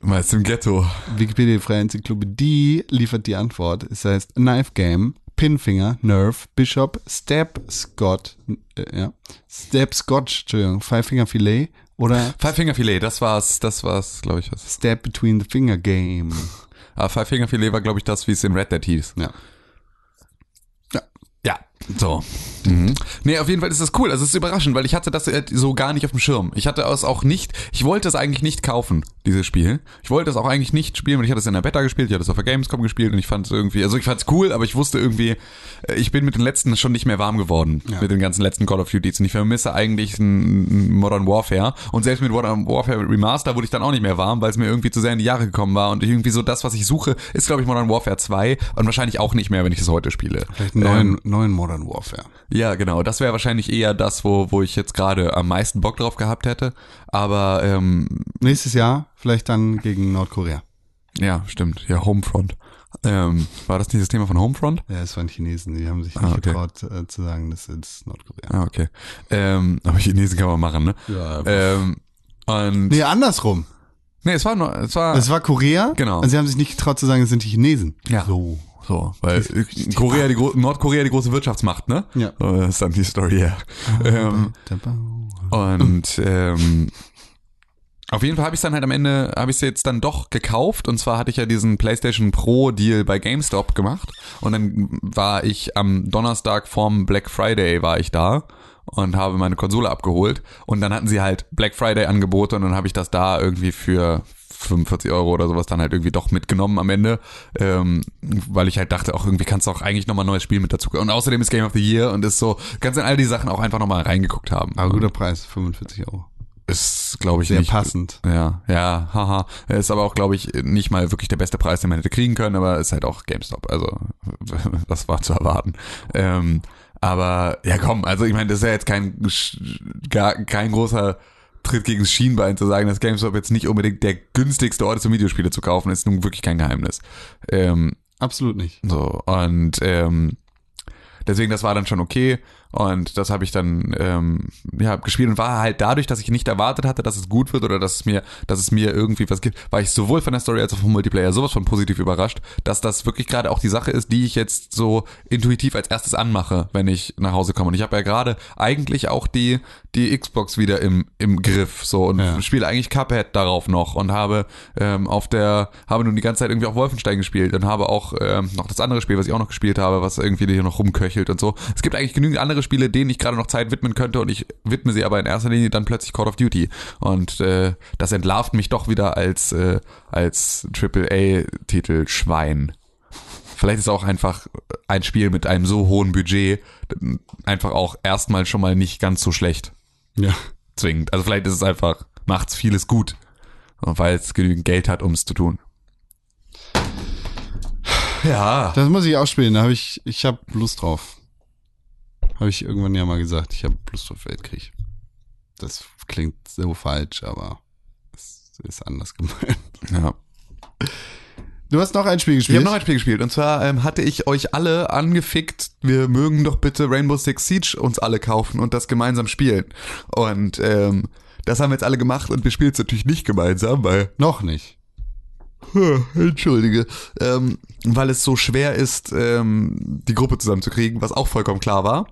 Meist im Ghetto. Wikipedia, freie Enzyklopädie, liefert die Antwort. Es heißt Knife Game, Pinfinger, Nerve, Bishop, Stab, Scott, äh, ja, Stab Scotch, Entschuldigung, Five Finger Filet oder Five Finger Filet, das war's, das war's, glaube ich. Was. Stab Between the Finger Game. Aber Five Finger Filet war, glaube ich, das, wie es in Red Dead hieß. Ja. So. Mhm. Nee, auf jeden Fall ist das cool. Also es ist überraschend, weil ich hatte das äh, so gar nicht auf dem Schirm. Ich hatte es auch nicht, ich wollte es eigentlich nicht kaufen, dieses Spiel. Ich wollte es auch eigentlich nicht spielen, weil ich hatte es in der Beta gespielt, ich hatte es auf der Gamescom gespielt und ich fand es irgendwie, also ich fand es cool, aber ich wusste irgendwie, äh, ich bin mit den letzten schon nicht mehr warm geworden, Ja. mit den ganzen letzten Call of Duties und ich vermisse eigentlich ein Modern Warfare und selbst mit Modern Warfare Remaster wurde ich dann auch nicht mehr warm, weil es mir irgendwie zu sehr in die Jahre gekommen war und irgendwie so das, was ich suche, ist glaube ich Modern Warfare 2 und wahrscheinlich auch nicht mehr, wenn ich das heute spiele. Vielleicht einen neuen, neuen Modern Warfare. Ja, genau. Das wäre wahrscheinlich eher das, wo, wo ich jetzt gerade am meisten Bock drauf gehabt hätte. Aber ähm, Nächstes Jahr vielleicht dann gegen Nordkorea. ja, stimmt. Ja, Homefront. Ähm, war das nicht das Thema von Homefront? Ja, es waren Chinesen, die haben sich Ah, nicht okay. getraut äh, zu sagen, das ist Nordkorea. Ah, okay. Ähm, aber Chinesen kann man machen, ne? Ja, Ähm, und nee, andersrum. nee, es war es war Es war Korea. Genau. Und sie haben sich nicht getraut zu sagen, es sind die Chinesen. Ja. So. So, weil Korea die Nordkorea die große Wirtschaftsmacht, ne? Ja. So, das ist dann die Story, ja. Ähm, Und ähm, auf jeden Fall habe ich dann halt am Ende, habe ich es jetzt dann doch gekauft. Und zwar hatte ich ja diesen PlayStation Pro Deal bei GameStop gemacht. Und dann war ich am Donnerstag vorm Black Friday war ich da und habe meine Konsole abgeholt. Und dann hatten sie halt Black Friday Angebote und dann habe ich das da irgendwie für 45 Euro oder sowas dann halt irgendwie doch mitgenommen am Ende, ähm, weil ich halt dachte, auch irgendwie kannst du auch eigentlich nochmal ein neues Spiel mit dazu. Und außerdem ist Game of the Year und ist so, kannst in all die Sachen auch einfach nochmal reingeguckt haben. Aber guter Preis, 45 Euro. Ist, glaube ich, Sehr nicht. passend. Ja, ja, haha. Ist aber auch, glaube ich, nicht mal wirklich der beste Preis, den man hätte kriegen können, aber ist halt auch GameStop. Also, das war zu erwarten. Ähm, aber, ja komm, also ich meine, das ist ja jetzt kein, gar, kein großer Tritt gegen das Schienbein zu sagen, dass GameStop jetzt nicht unbedingt der günstigste Ort ist, um Videospiele zu kaufen, ist nun wirklich kein Geheimnis. Ähm, Absolut nicht. so, und ähm, deswegen, das war dann schon okay. Und das habe ich dann ähm, ja, gespielt und war halt dadurch, dass ich nicht erwartet hatte, dass es gut wird oder dass es mir, dass es mir irgendwie was gibt, war ich sowohl von der Story als auch vom Multiplayer sowas von positiv überrascht, dass das wirklich gerade auch die Sache ist, die ich jetzt so intuitiv als erstes anmache, wenn ich nach Hause komme. Und ich habe ja gerade eigentlich auch die, die Xbox wieder im, im Griff so und Ja. spiele eigentlich Cuphead darauf noch und habe ähm, auf der, habe nun die ganze Zeit irgendwie auch Wolfenstein gespielt und habe auch ähm, noch das andere Spiel, was ich auch noch gespielt habe, was irgendwie hier noch rumköchelt und so. Es gibt eigentlich genügend andere Spiele, denen ich gerade noch Zeit widmen könnte und ich widme sie aber in erster Linie dann plötzlich Call of Duty. Und äh, das entlarvt mich doch wieder als, äh, als AAA-Titel Schwein. Vielleicht ist auch einfach ein Spiel mit einem so hohen Budget einfach auch erstmal schon mal nicht ganz so schlecht Ja. zwingend. Also vielleicht ist es einfach, macht's vieles gut, weil es genügend Geld hat, um es zu tun. Ja. Das muss ich auch spielen. Da habe ich, ich habe Lust drauf. Habe ich irgendwann ja mal gesagt. Ich habe Lust auf Weltkrieg. Das klingt so falsch, aber es ist anders gemeint. ja. Du hast noch ein Spiel Ich gespielt. habe noch ein Spiel gespielt und zwar ähm, hatte ich euch alle angefickt, wir mögen doch bitte Rainbow Six Siege uns alle kaufen und das gemeinsam spielen. Und ähm, das haben wir jetzt alle gemacht und wir spielen es natürlich nicht gemeinsam, weil noch nicht. Entschuldige. Ähm, weil es so schwer ist, ähm, die Gruppe zusammenzukriegen, was auch vollkommen klar war.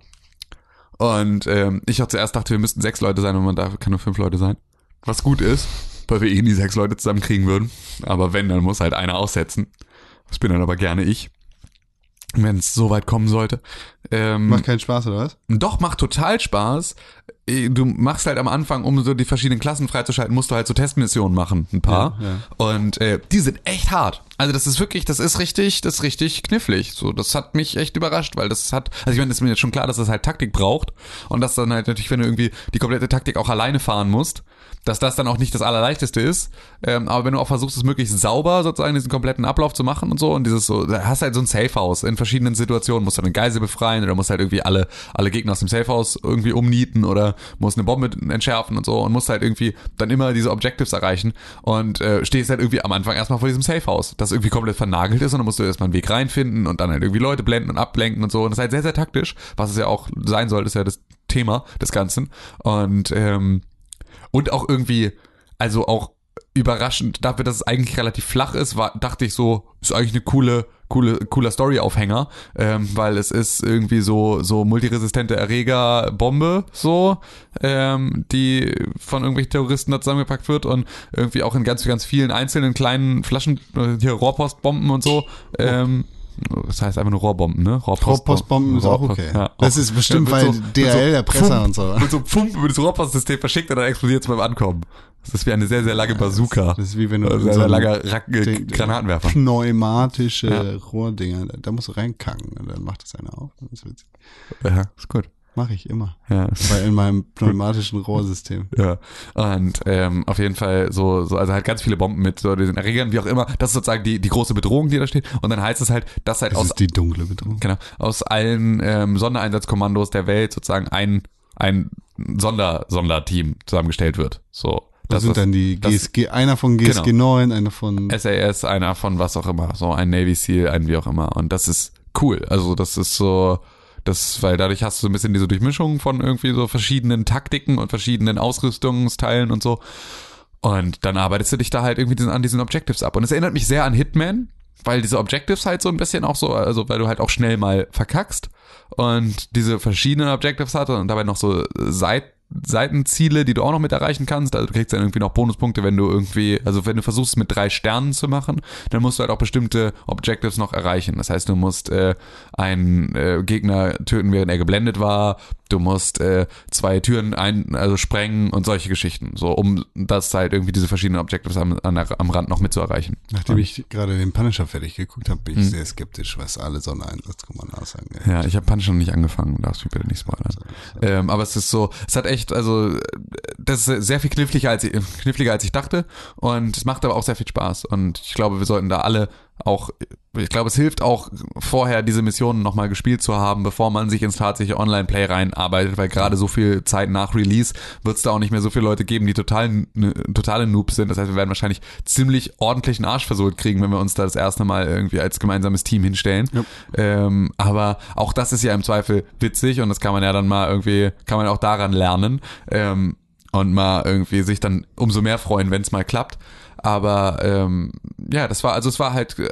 Und ähm, ich auch zuerst dachte, wir müssten sechs Leute sein und man darf, kann nur fünf Leute sein. Was gut ist, weil wir eh nie sechs Leute zusammenkriegen würden. Aber wenn, dann muss halt einer aussetzen. Das bin dann aber gerne ich. Wenn es so weit kommen sollte. Ähm, Macht keinen Spaß, oder was? doch, macht total Spaß. Eh, Du machst halt am Anfang, um so die verschiedenen Klassen freizuschalten, musst du halt so Testmissionen machen, ein paar. Ja, ja. Und äh, die sind echt hart. Also das ist wirklich, das ist richtig, das ist richtig knifflig. So, das hat mich echt überrascht, weil das hat, also ich meine, es ist mir jetzt schon klar, dass das halt Taktik braucht und dass dann halt natürlich, wenn du irgendwie die komplette Taktik auch alleine fahren musst, dass das dann auch nicht das allerleichteste ist. Ähm, aber wenn du auch versuchst, es möglichst sauber sozusagen diesen kompletten Ablauf zu machen und so und dieses so, da hast halt so ein Safehouse in verschiedenen Situationen, musst du eine Geisel befreien oder musst halt irgendwie alle alle Gegner aus dem Safehouse irgendwie umnieten oder musst eine Bombe entschärfen und so und musst halt irgendwie dann immer diese Objectives erreichen und äh, stehst halt irgendwie am Anfang erstmal vor diesem Safehouse, das irgendwie komplett vernagelt ist und dann musst du erstmal einen Weg reinfinden und dann halt irgendwie Leute blenden und ablenken und so. Und das ist halt sehr sehr taktisch, was es ja auch sein soll, ist ja das Thema des Ganzen. Und ähm, und auch irgendwie, also auch überraschend, dafür, dass es eigentlich relativ flach ist, war, dachte ich so, ist eigentlich eine coole, coole, cooler Story-Aufhänger, ähm, weil es ist irgendwie so, so multiresistente Erreger-Bombe, so, ähm, die von irgendwelchen Terroristen da zusammengepackt wird und irgendwie auch in ganz, ganz vielen einzelnen kleinen Flaschen, äh, hier Rohrpostbomben und so, ähm, das heißt einfach nur Rohrbomben, ne? Rohrpostbomben ist auch Rohrpost- okay. ja, das auch- ist bestimmt, Ja, so- DHL, so der Presser und so. mit so Pump über das Rohrpostsystem verschickt und dann explodiert es beim Ankommen. Das ist wie eine sehr, sehr lange Bazooka. Das ist wie wenn du in sehr, so sehr langer Rack äh, Granatenwerfer. Pneumatische Ja. Rohrdinger, da, da musst du reinkacken und dann macht das einer auf. Das ist witzig. Ja, ist gut. Mache ich immer. Ja. Weil in meinem pneumatischen Rohrsystem. Ja, und ähm, auf jeden Fall so, so, also halt ganz viele Bomben mit so diesen Erregern, wie auch immer. Das ist sozusagen die, die große Bedrohung, die da steht. Und dann heißt es halt, dass halt Das aus ist die dunkle Bedrohung. genau, aus allen ähm, Sondereinsatzkommandos der Welt sozusagen ein, ein Sonder, Sonderteam zusammengestellt wird. So. Das sind ist- dann die das- GSG, einer von GSG Genau. 9, einer von SAS, einer von was auch immer, so ein Navy Seal, ein wie auch immer. Und das ist cool. Also das ist so, das, weil dadurch hast du so ein bisschen diese Durchmischung von irgendwie so verschiedenen Taktiken und verschiedenen Ausrüstungsteilen und so. Und dann arbeitest du dich da halt irgendwie an diesen Objectives ab. Und es erinnert mich sehr an Hitman, weil diese Objectives halt so ein bisschen auch so, also weil du halt auch schnell mal verkackst und diese verschiedenen Objectives hatte und dabei noch so Seit Seitenziele, die du auch noch mit erreichen kannst. Also du kriegst dann irgendwie noch Bonuspunkte, wenn du irgendwie, also wenn du versuchst es mit drei Sternen zu machen, dann musst du halt auch bestimmte Objectives noch erreichen. Das heißt, du musst äh, einen äh, Gegner töten, während er geblendet war. Du musst äh, zwei Türen ein, also sprengen und solche Geschichten, so um das halt irgendwie diese verschiedenen Objectives am, der, am Rand noch mit zu erreichen. Nachdem ich gerade den Punisher fertig geguckt habe, bin ich Hm. sehr skeptisch, was alle Sondereinsatzkommandos angeht. Ja, ich habe Punch noch nicht angefangen, darfst mich bitte nicht spoilern. Ähm, aber es ist so, es hat echt, also äh, das ist sehr viel kniffliger als kniffliger als ich dachte und es macht aber auch sehr viel Spaß und ich glaube, wir sollten da alle auch, ich glaube, es hilft auch vorher diese Missionen nochmal gespielt zu haben, bevor man sich ins tatsächliche Online-Play reinarbeitet, weil gerade so viel Zeit nach Release wird es da auch nicht mehr so viele Leute geben, die total, ne, totale Noobs sind. Das heißt, wir werden wahrscheinlich ziemlich ordentlichen Arsch versohlt kriegen, wenn wir uns da das erste Mal irgendwie als gemeinsames Team hinstellen. Ja. Ähm, aber auch das ist ja im Zweifel witzig und das kann man ja dann mal irgendwie, kann man auch daran lernen ähm, und mal irgendwie sich dann umso mehr freuen, wenn es mal klappt. Aber ähm, ja, das war, also es war halt, äh,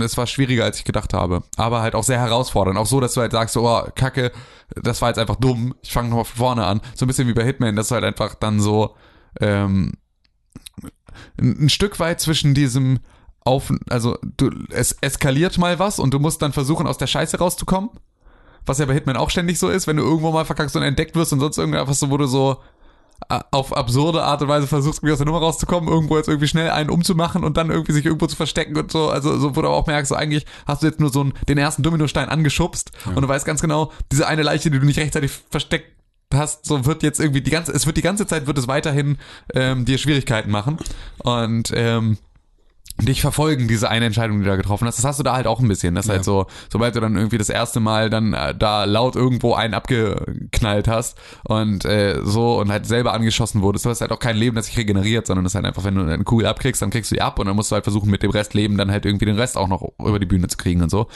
es war schwieriger, als ich gedacht habe. Aber halt auch sehr herausfordernd. Auch so, dass du halt sagst, oh, Kacke, das war jetzt einfach dumm, ich fange nochmal von vorne an. So ein bisschen wie bei Hitman, dass du halt einfach dann so ähm, ein, Stück weit zwischen diesem auf, also du, es eskaliert mal was und du musst dann versuchen, aus der Scheiße rauszukommen. Was ja bei Hitman auch ständig so ist, wenn du irgendwo mal verkackst und entdeckt wirst und sonst irgendwas, so, wo du so, auf absurde Art und Weise versuchst, irgendwie aus der Nummer rauszukommen, irgendwo jetzt irgendwie schnell einen umzumachen und dann irgendwie sich irgendwo zu verstecken und so. Also, so, wo du auch merkst, so eigentlich hast du jetzt nur so einen, den ersten Dominostein angeschubst und du weißt ganz genau, diese eine Leiche, die du nicht rechtzeitig versteckt hast, so wird jetzt irgendwie die ganze, es wird die ganze Zeit wird es weiterhin ähm, dir Schwierigkeiten machen und ähm, dich verfolgen, diese eine Entscheidung, die du da getroffen hast. Das hast du da halt auch ein bisschen. Das ist halt so, sobald du dann irgendwie das erste Mal dann äh, da laut irgendwo einen abgeknallt hast und äh, so und halt selber angeschossen wurdest, du hast halt auch kein Leben, das sich regeneriert, sondern das ist halt einfach, wenn du eine Kugel abkriegst, dann kriegst du die ab und dann musst du halt versuchen, mit dem Restleben dann halt irgendwie den Rest auch noch über die Bühne zu kriegen und so.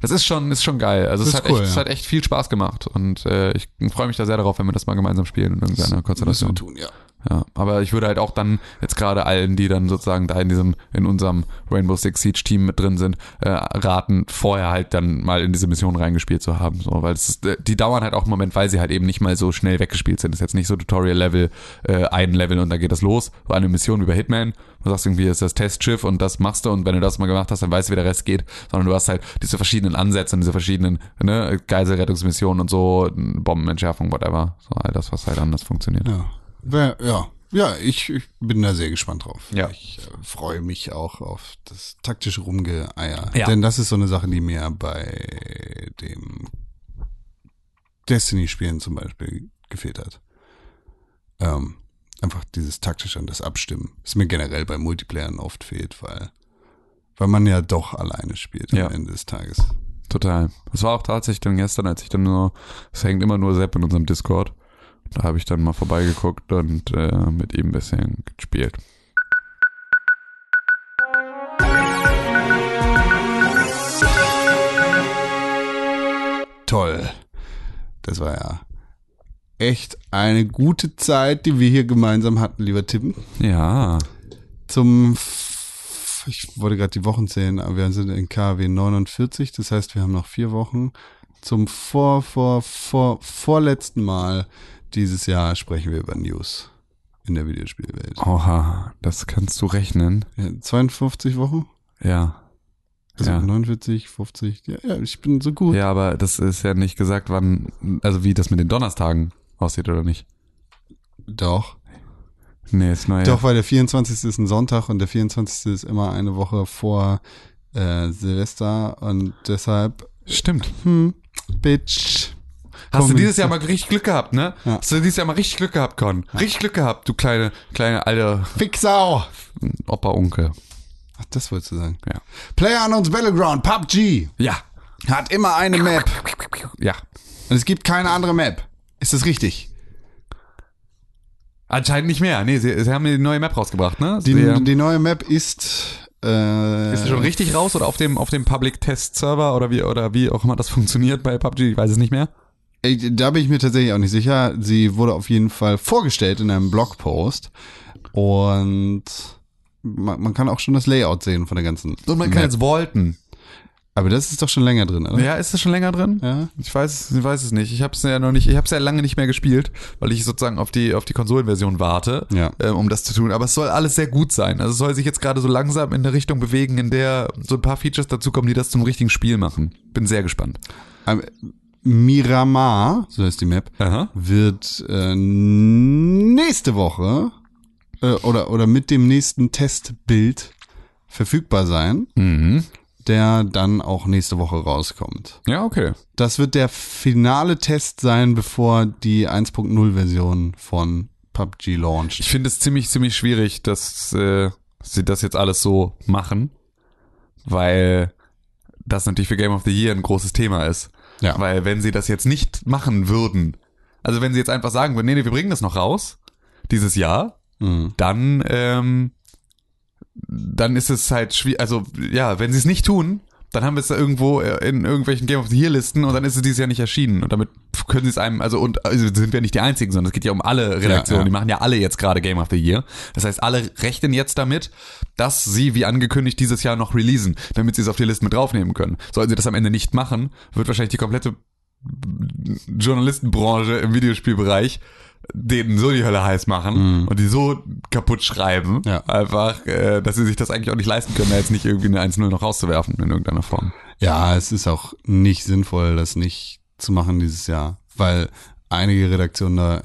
Das ist schon, ist schon geil. Also es Das hat cool, echt, es ja. hat echt viel Spaß gemacht und äh, ich freue mich da sehr darauf, wenn wir das mal gemeinsam spielen in irgendeiner Konstellation. wir tun, ja. Ja, aber ich würde halt auch dann jetzt gerade allen, die dann sozusagen da in diesem, in unserem Rainbow Six Siege Team mit drin sind, äh, raten, vorher halt dann mal in diese Mission reingespielt zu haben, so, weil es ist, äh, die dauern halt auch einen Moment, weil sie halt eben nicht mal so schnell weggespielt sind. Das ist jetzt nicht so Tutorial-Level, äh, ein Level und dann geht das los. So eine Mission wie bei Hitman. Du sagst irgendwie, ist das Testschiff und das machst du und wenn du das mal gemacht hast, dann weißt du, wie der Rest geht. Sondern du hast halt diese verschiedenen Ansätze und diese verschiedenen, ne, Geiselrettungsmissionen und so, Bombenentschärfung, whatever. So all das, was halt anders funktioniert. Ja. Wer- Ja, ja ich, ich bin da sehr gespannt drauf. Ja. Ich äh, freue mich auch auf das taktische Rumgeeier. Ja. Denn das ist so eine Sache, die mir bei dem Destiny-Spielen zum Beispiel gefehlt hat. Ähm, einfach dieses taktische und das Abstimmen. Das mir generell bei Multiplayern oft fehlt, weil, weil man ja doch alleine spielt Ja. am Ende des Tages. Total. Das war auch tatsächlich dann gestern, als ich dann nur, es hängt immer nur Sepp in unserem Discord. Da habe ich dann mal vorbeigeguckt und äh, mit ihm ein bisschen gespielt. Toll. Das war ja echt eine gute Zeit, die wir hier gemeinsam hatten, lieber Tim. Ja. Zum, ich wollte gerade die Wochen zählen, aber wir sind in KW 49, das heißt, wir haben noch vier Wochen. Zum vor, vor, vor, vorletzten Mal dieses Jahr sprechen wir über News in der Videospielwelt. Oha, das kannst du rechnen. Ja, 52 Wochen? Ja. Also Ja. 49, 50, ja, ja, ich bin so gut. Ja, aber das ist ja nicht gesagt, wann, also wie das mit den Donnerstagen aussieht oder nicht. Doch. Nee, ist neu. Doch, weil der 24. ist ein Sonntag und der 24. ist immer eine Woche vor äh, Silvester und deshalb, Stimmt. hm, Bitch. Hast du dieses Jahr mal richtig Glück gehabt, ne? Ja. Hast du dieses Jahr mal richtig Glück gehabt, Con? Richtig Glück gehabt, du kleine, kleine alte Fixau! Opa-Onkel. Ach, das wolltest du sagen. Ja. PlayerUnknown's Battleground, PUBG, Ja. hat immer eine Map Ja. und es gibt keine andere Map. Ist das richtig? Anscheinend nicht mehr. Nee, sie, sie haben die neue Map rausgebracht, ne? Die, sie, die neue Map ist, äh, ist sie schon richtig raus oder auf dem, auf dem Public Test Server oder wie, oder wie auch immer das funktioniert bei PUBG? Ich weiß es nicht mehr. Da bin ich mir tatsächlich auch nicht sicher. Sie wurde auf jeden Fall vorgestellt in einem Blogpost und man, man kann auch schon das Layout sehen von der ganzen. Und man kann Map. jetzt vaulten. Aber das ist doch schon länger drin, oder? Ja, ist das schon länger drin? Ja. Ich weiß, es- ich weiß es nicht. Ich habe es ja noch nicht, ich habe es ja lange nicht mehr gespielt, weil ich sozusagen auf die auf die Konsolenversion warte, Ja. äh, um das zu tun. Aber es soll alles sehr gut sein. Also es soll sich jetzt gerade so langsam in der Richtung bewegen, in der so ein paar Features dazukommen, die das zum richtigen Spiel machen. Bin sehr gespannt. Ähm, Miramar, so heißt die Map, Aha. wird äh, nächste Woche äh, oder, oder mit dem nächsten Testbild verfügbar sein, Mhm. der dann auch nächste Woche rauskommt. Ja, okay. Das wird der finale Test sein, bevor die 1.0-Version von PUBG launcht. Ich finde es ziemlich, ziemlich schwierig, dass äh, sie das jetzt alles so machen, weil das natürlich für Game of the Year ein großes Thema ist. Ja. Weil wenn sie das jetzt nicht machen würden, also wenn sie jetzt einfach sagen würden, nee, nee, wir bringen das noch raus, dieses Jahr, Mhm. dann, ähm, dann ist es halt schwierig, also ja, wenn sie es nicht tun, dann haben wir es da irgendwo äh, in irgendwelchen Game of the Year Listen und dann ist es dieses Jahr nicht erschienen und damit können sie es einem, also und also sind wir nicht die einzigen, sondern es geht ja um alle Redaktionen, Ja, ja. die machen ja alle jetzt gerade Game of the Year. Das heißt, alle rechnen jetzt damit, dass sie wie angekündigt dieses Jahr noch releasen, damit sie es auf die Liste mit draufnehmen können. Sollten sie das am Ende nicht machen, wird wahrscheinlich die komplette Journalistenbranche im Videospielbereich denen so die Hölle heiß machen und die so kaputt schreiben, Ja. einfach, äh, dass sie sich das eigentlich auch nicht leisten können, jetzt nicht irgendwie eine 1-0 noch rauszuwerfen in irgendeiner Form. Ja, es ist auch nicht sinnvoll, das nicht zu machen dieses Jahr, weil einige Redaktionen da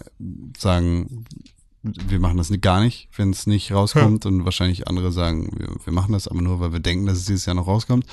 sagen, wir machen das gar nicht, wenn es nicht rauskommt. Und wahrscheinlich andere sagen, wir, wir machen das aber nur, weil wir denken, dass es dieses Jahr noch rauskommt.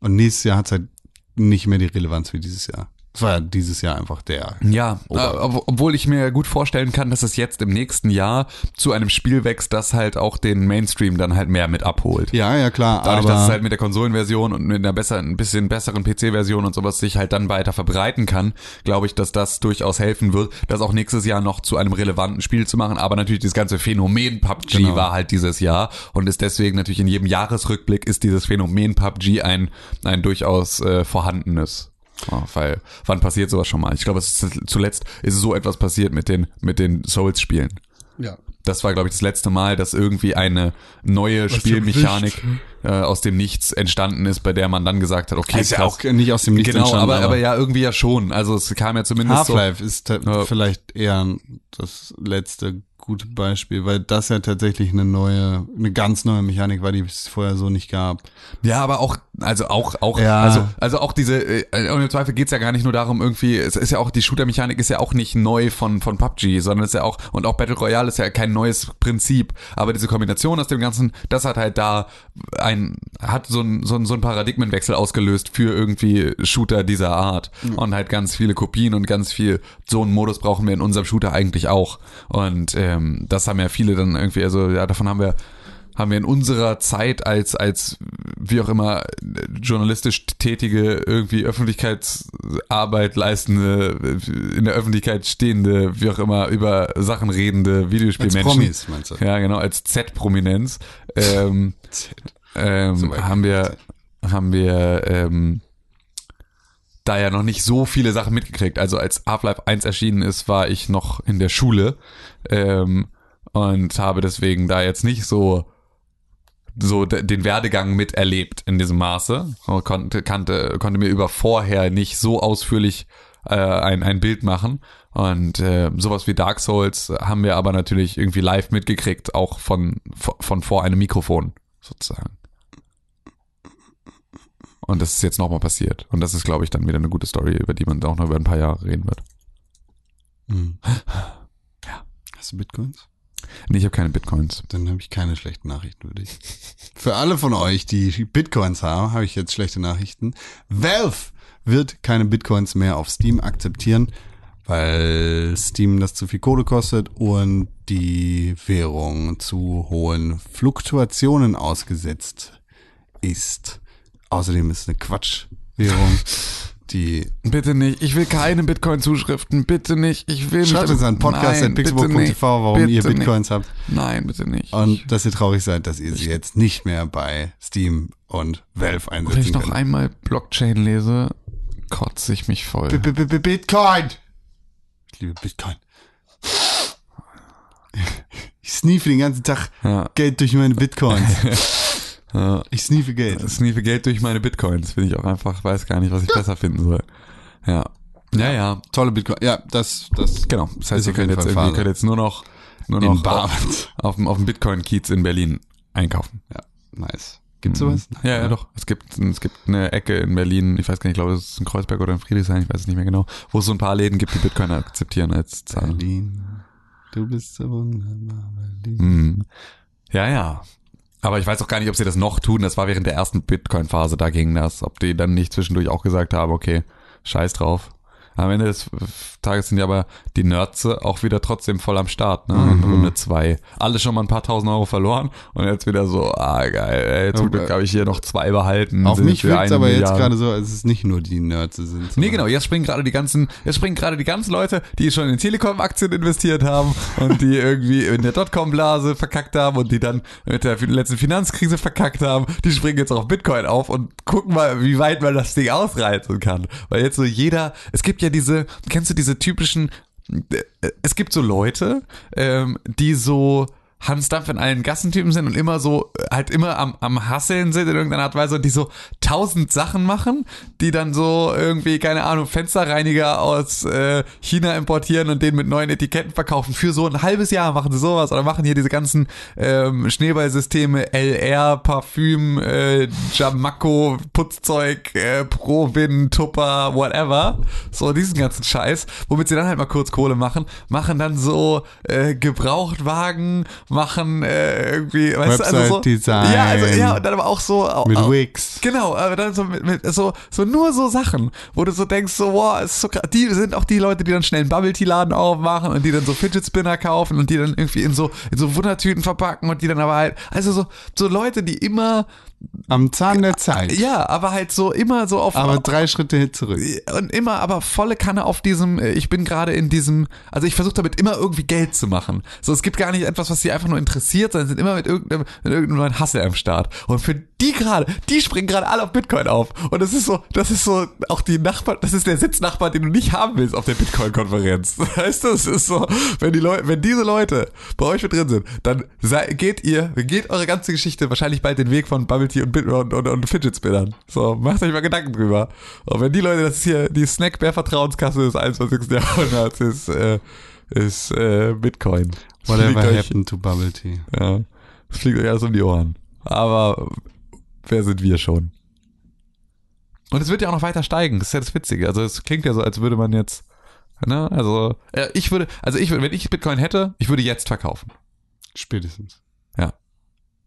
Und nächstes Jahr hat es halt nicht mehr die Relevanz wie dieses Jahr. Es war ja dieses Jahr einfach der. Ja, äh, ob, obwohl ich mir gut vorstellen kann, dass es jetzt im nächsten Jahr zu einem Spiel wächst, das halt auch den Mainstream dann halt mehr mit abholt. Ja, ja, klar. Dadurch, aber dass es halt mit der Konsolenversion und mit einer besser, ein bisschen besseren PC-Version und sowas sich halt dann weiter verbreiten kann, glaube ich, dass das durchaus helfen wird, das auch nächstes Jahr noch zu einem relevanten Spiel zu machen. Aber natürlich das ganze Phänomen PUBG Genau. war halt dieses Jahr und ist deswegen natürlich in jedem Jahresrückblick ist dieses Phänomen PUBG ein, ein durchaus äh, vorhandenes. Ja, weil, wann passiert sowas schon mal? Ich glaube, es ist, zuletzt ist so etwas passiert mit den, mit den Souls-Spielen. ja. Das war, glaube ich, das letzte Mal, dass irgendwie eine neue Spielmechanik äh, aus dem Nichts entstanden ist, bei der man dann gesagt hat, okay, ist ja auch nicht aus dem Nichts genau, entstanden, aber, aber ja, irgendwie ja schon. Also es kam ja zumindest so. Half-Life ist ta- Ja. vielleicht eher das letzte gute Beispiel, weil das ja tatsächlich eine neue, eine ganz neue Mechanik war, die es vorher so nicht gab. Ja, aber auch, also auch, auch, Ja. also, also auch diese, äh, und im Zweifel geht's ja gar nicht nur darum, irgendwie, es ist ja auch, die Shooter-Mechanik ist ja auch nicht neu von, von PUBG, sondern es ist ja auch, und auch Battle Royale ist ja kein neues Prinzip. Aber diese Kombination aus dem Ganzen, das hat halt da ein, hat so ein, so ein, so ein Paradigmenwechsel ausgelöst für irgendwie Shooter dieser Art. Und halt ganz viele Kopien und ganz viel, so einen Modus brauchen wir in unserem Shooter eigentlich auch. Und ähm, das haben ja viele dann irgendwie, also ja, davon haben wir haben wir in unserer Zeit als, als wie auch immer journalistisch tätige, irgendwie Öffentlichkeitsarbeit leistende, in der Öffentlichkeit stehende, wie auch immer, über Sachen redende Als Videospielmenschen. Promis, meinst du? Ja, genau, als Z-Prominenz. Ähm, ähm, haben wir, haben wir ähm, da ja noch nicht so viele Sachen mitgekriegt. Also als Half-Life 1 erschienen ist, war ich noch in der Schule ähm, und habe deswegen da jetzt nicht so so de- den Werdegang miterlebt in diesem Maße. Konnte, kannte, konnte mir über vorher nicht so ausführlich äh, ein, ein Bild machen. Und äh, sowas wie Dark Souls haben wir aber natürlich irgendwie live mitgekriegt, auch von, von vor einem Mikrofon sozusagen. Und das ist jetzt nochmal passiert. Und das ist, glaube ich, dann wieder eine gute Story, über die man auch noch über ein paar Jahre reden wird. Hm. Ja. Hast du Bitcoins? Nee, ich habe keine Bitcoins. Dann habe ich keine schlechten Nachrichten für dich. Für alle von euch, die Bitcoins haben, habe ich jetzt schlechte Nachrichten. Valve wird keine Bitcoins mehr auf Steam akzeptieren, weil Steam das zu viel Kohle kostet und die Währung zu hohen Fluktuationen ausgesetzt ist. Außerdem ist es eine Quatschwährung, die Bitte nicht. Ich will keine Bitcoin-Zuschriften. Bitte nicht. Ich will Schreibt mich uns an nicht. podcast.pixelburg.tv, warum ihr Bitcoins habt. Nicht. Nein, bitte nicht. Und dass ihr traurig seid, dass ihr sie jetzt nicht mehr bei Steam und Valve Wenn ich einsetzen noch könnt. einmal Blockchain lese, kotze ich mich voll. B- b- b- Bitcoin! Ich liebe Bitcoin. Ich sneefe den ganzen Tag Ja. Geld durch meine Bitcoins. Ja. Ich sneefe Geld. Das sneefe Geld durch meine Bitcoins. Finde ich auch einfach, weiß gar nicht, was ich besser finden soll. Ja. Ja, ja. Tolle Bitcoin. Ja, das, das Genau. Das heißt, ihr könnt jetzt, Phase. könnt jetzt nur noch, nur noch auf, auf, dem, auf dem Bitcoin-Kiez in Berlin einkaufen. Ja, nice. Gibt's sowas? Ja, ja, doch. Es gibt, es gibt eine Ecke in Berlin, ich weiß gar nicht, ich glaube, es ist in Kreuzberg oder in Friedrichshain, ich weiß es nicht mehr genau, wo es so ein paar Läden gibt, die Bitcoin akzeptieren als Zahlung. Berlin. Du bist so wunderbar, Berlin. Hm. Ja, ja. Aber ich weiß auch gar nicht, ob sie das noch tun. Das war während der ersten Bitcoin-Phase, da ging das. Ob die dann nicht zwischendurch auch gesagt haben, okay, scheiß drauf. Am Ende des Tages sind ja aber die Nerds auch wieder trotzdem voll am Start, ne? In Mhm. Runde zwei. Alle schon mal ein paar tausend Euro verloren und jetzt wieder so, ah geil, ey, zum Aber- Glück habe ich hier noch zwei behalten. Auf mich jetzt wirkt eine aber jetzt Milliarde. gerade so, als es nicht nur die Nerds sind. Nee, genau, jetzt springen gerade die ganzen, jetzt springen gerade die ganzen Leute, die schon in Telekom-Aktien investiert haben und die irgendwie in der Dotcom-Blase verkackt haben und die dann mit der letzten Finanzkrise verkackt haben, die springen jetzt auf Bitcoin auf und gucken mal, wie weit man das Ding ausreizen kann. Weil jetzt so jeder, es gibt ja diese, kennst du diese typischen, äh, es gibt so Leute, ähm, die so Hans Dampf in allen Gassentypen sind und immer so, äh, halt immer am, am Hasseln sind in irgendeiner Art und Weise und die so tausend Sachen machen, die dann so irgendwie, keine Ahnung, Fensterreiniger aus äh, China importieren und den mit neuen Etiketten verkaufen. Für so ein halbes Jahr machen sie sowas oder machen hier diese ganzen ähm, Schneeballsysteme, LR, Parfüm, äh, Jamaco, Putzzeug, äh, Provin, Tupper, whatever. So diesen ganzen Scheiß, womit sie dann halt mal kurz Kohle machen, machen dann so äh, Gebrauchtwagen, machen äh, irgendwie, weißt du, also so, Website-Design. ja, also ja, und dann aber auch so Mit auch, Wix. Genau, aber dann so mit, mit so so nur so Sachen, wo du so denkst, so wow, ist so krass. Die sind auch die Leute, die dann schnell einen Bubble Tea Laden aufmachen und die dann so Fidget Spinner kaufen und die dann irgendwie in so in so Wundertüten verpacken und die dann aber halt also so so Leute, die immer Am Zahn der Zeit. ja, aber halt so immer so auf Aber drei Schritte zurück. und immer aber volle Kanne auf diesem, äh, ich bin gerade in diesem, also ich versuche damit immer irgendwie Geld zu machen. So, es gibt gar nicht etwas, was sie einfach nur interessiert, sondern sind immer mit irgendeinem, mit irgendeinem neuen Hustle am Start. Und für die gerade, die springen gerade alle auf Bitcoin auf. Und das ist so, das ist so, auch die Nachbar, das ist der Sitznachbar, den du nicht haben willst auf der Bitcoin-Konferenz. Weißt du, es ist so, wenn die Leute, wenn diese Leute bei euch mit drin sind, dann sei, geht ihr, geht eure ganze Geschichte wahrscheinlich bald den Weg von Bubble Tea und, und, und, und Fidget Spinnern. So, macht euch mal Gedanken drüber. Und wenn die Leute, das ist hier die Snackbär Vertrauenskasse des 21. Jahrhunderts, ist, äh, ist äh, Bitcoin. Das Whatever euch- happened to Bubble Tea. Ja, das fliegt euch alles um die Ohren. Aber wer sind wir schon? Und es wird ja auch noch weiter steigen. Das ist ja das Witzige. Also es klingt ja so, als würde man jetzt, ne, also äh, ich würde, also ich würde, wenn ich Bitcoin hätte, ich würde jetzt verkaufen. Spätestens.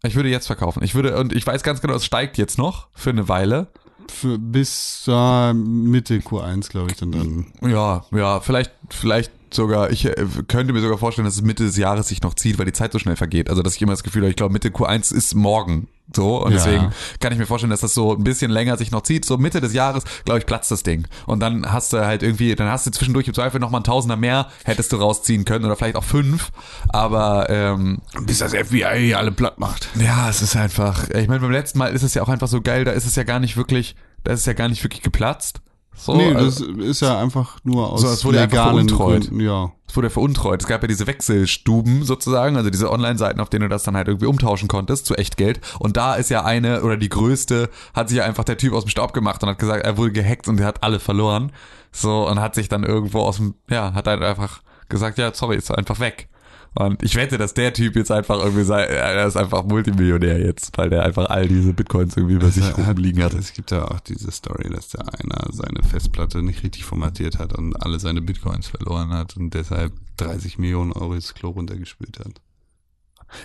Ich würde jetzt verkaufen. Ich würde, und ich weiß ganz genau, es steigt jetzt noch für eine Weile. Für, bis äh, Mitte Q1, glaube ich, dann dann. Ja, ja, vielleicht, vielleicht sogar, ich äh, könnte mir sogar vorstellen, dass es Mitte des Jahres sich noch zieht, weil die Zeit so schnell vergeht. Also, dass ich immer das Gefühl habe, ich glaube, Mitte Q1 ist morgen. So, und Ja. deswegen kann ich mir vorstellen, dass das so ein bisschen länger sich noch zieht. So Mitte des Jahres, glaube ich, platzt das Ding. Und dann hast du halt irgendwie, dann hast du zwischendurch im Zweifel nochmal ein Tausender mehr, hättest du rausziehen können oder vielleicht auch fünf. Aber, ähm, Bis das FBI alle platt macht. ja, es ist einfach, ich meine, beim letzten Mal ist es ja auch einfach so geil, da ist es ja gar nicht wirklich, da ist es ja gar nicht wirklich geplatzt. So, nee, also- das ist ja einfach nur aus So, es wurde legalen veruntreut. Gründen. Ja. Es wurde veruntreut. Es gab ja diese Wechselstuben sozusagen, also diese Online-Seiten, auf denen du das dann halt irgendwie umtauschen konntest zu Echtgeld. Und da ist ja eine oder die größte, hat sich ja einfach der Typ aus dem Staub gemacht und hat gesagt, er wurde gehackt und er hat alle verloren. So, und hat sich dann irgendwo aus dem, ja, hat halt einfach gesagt, ja, sorry, ist einfach weg. Und ich wette, dass der Typ jetzt einfach irgendwie sei, er ist einfach Multimillionär jetzt, weil der einfach all diese Bitcoins irgendwie bei sich rumliegen hat. Es gibt ja auch diese Story, dass der einer seine Festplatte nicht richtig formatiert hat und alle seine Bitcoins verloren hat und deshalb 30 Millionen Euro ins Klo runtergespült hat.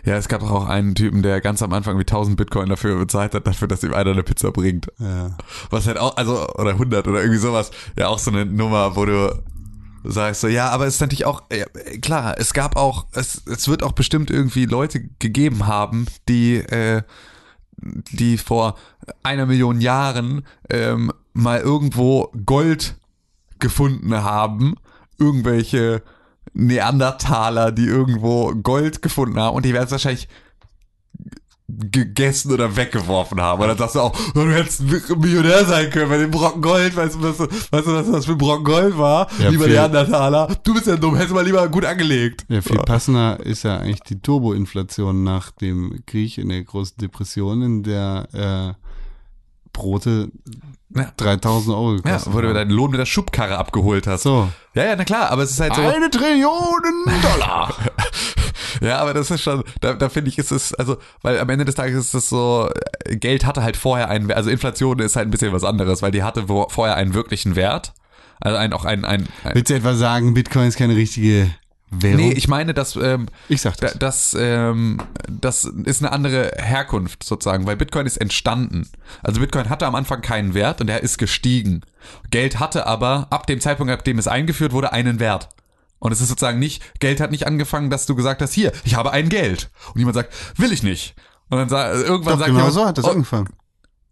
Ja, es gab auch einen Typen, der ganz am Anfang wie 1000 Bitcoin dafür bezahlt hat, dafür, dass ihm einer eine Pizza bringt. Ja. Was halt auch, also, oder 100 oder irgendwie sowas. Ja, auch so eine Nummer, wo du sagst so, ja, aber es ist natürlich auch, ja, klar, es gab auch, es, es wird auch bestimmt irgendwie Leute gegeben haben, die, äh, die vor einer Million Jahren ähm, mal irgendwo Gold gefunden haben, irgendwelche Neandertaler, die irgendwo Gold gefunden haben und die werden es wahrscheinlich gegessen oder weggeworfen haben. Dann sagst du auch, oh, du hättest Millionär sein können bei dem Brocken Gold. Weißt du, was, weißt du, was das für ein Brocken Gold war? Ja, lieber Neandertaler. Du bist ja dumm, hättest du mal lieber gut angelegt. Ja, viel passender ist ja eigentlich die Turboinflation nach dem Krieg in der großen Depression, in der äh, Brote Ja. 3000 Euro Ja, gekostet wo du deinen Lohn mit der Schubkarre abgeholt hast. So. Ja, ja, na klar, aber es ist halt so. Eine Trillion Dollar. Ja, aber das ist schon, da, da finde ich, ist es, also, weil am Ende des Tages ist es so, Geld hatte halt vorher einen, also Inflation ist halt ein bisschen was anderes, weil die hatte vorher einen wirklichen Wert. Also ein, auch ein, ein, ein Willst du etwa sagen, Bitcoin ist keine richtige Währung? Nee, ich meine, dass, ähm, Ich sag da, das. das, ähm, das ist eine andere Herkunft sozusagen, weil Bitcoin ist entstanden. Also Bitcoin hatte am Anfang keinen Wert und er ist gestiegen. Geld hatte aber ab dem Zeitpunkt, ab dem es eingeführt wurde, einen Wert. Und es ist sozusagen nicht, Geld hat nicht angefangen, dass du gesagt hast, hier, ich habe ein Geld. Und jemand sagt, will ich nicht. Und dann sagt, irgendwann Doch, sagt genau jemand, so hat das oh, angefangen.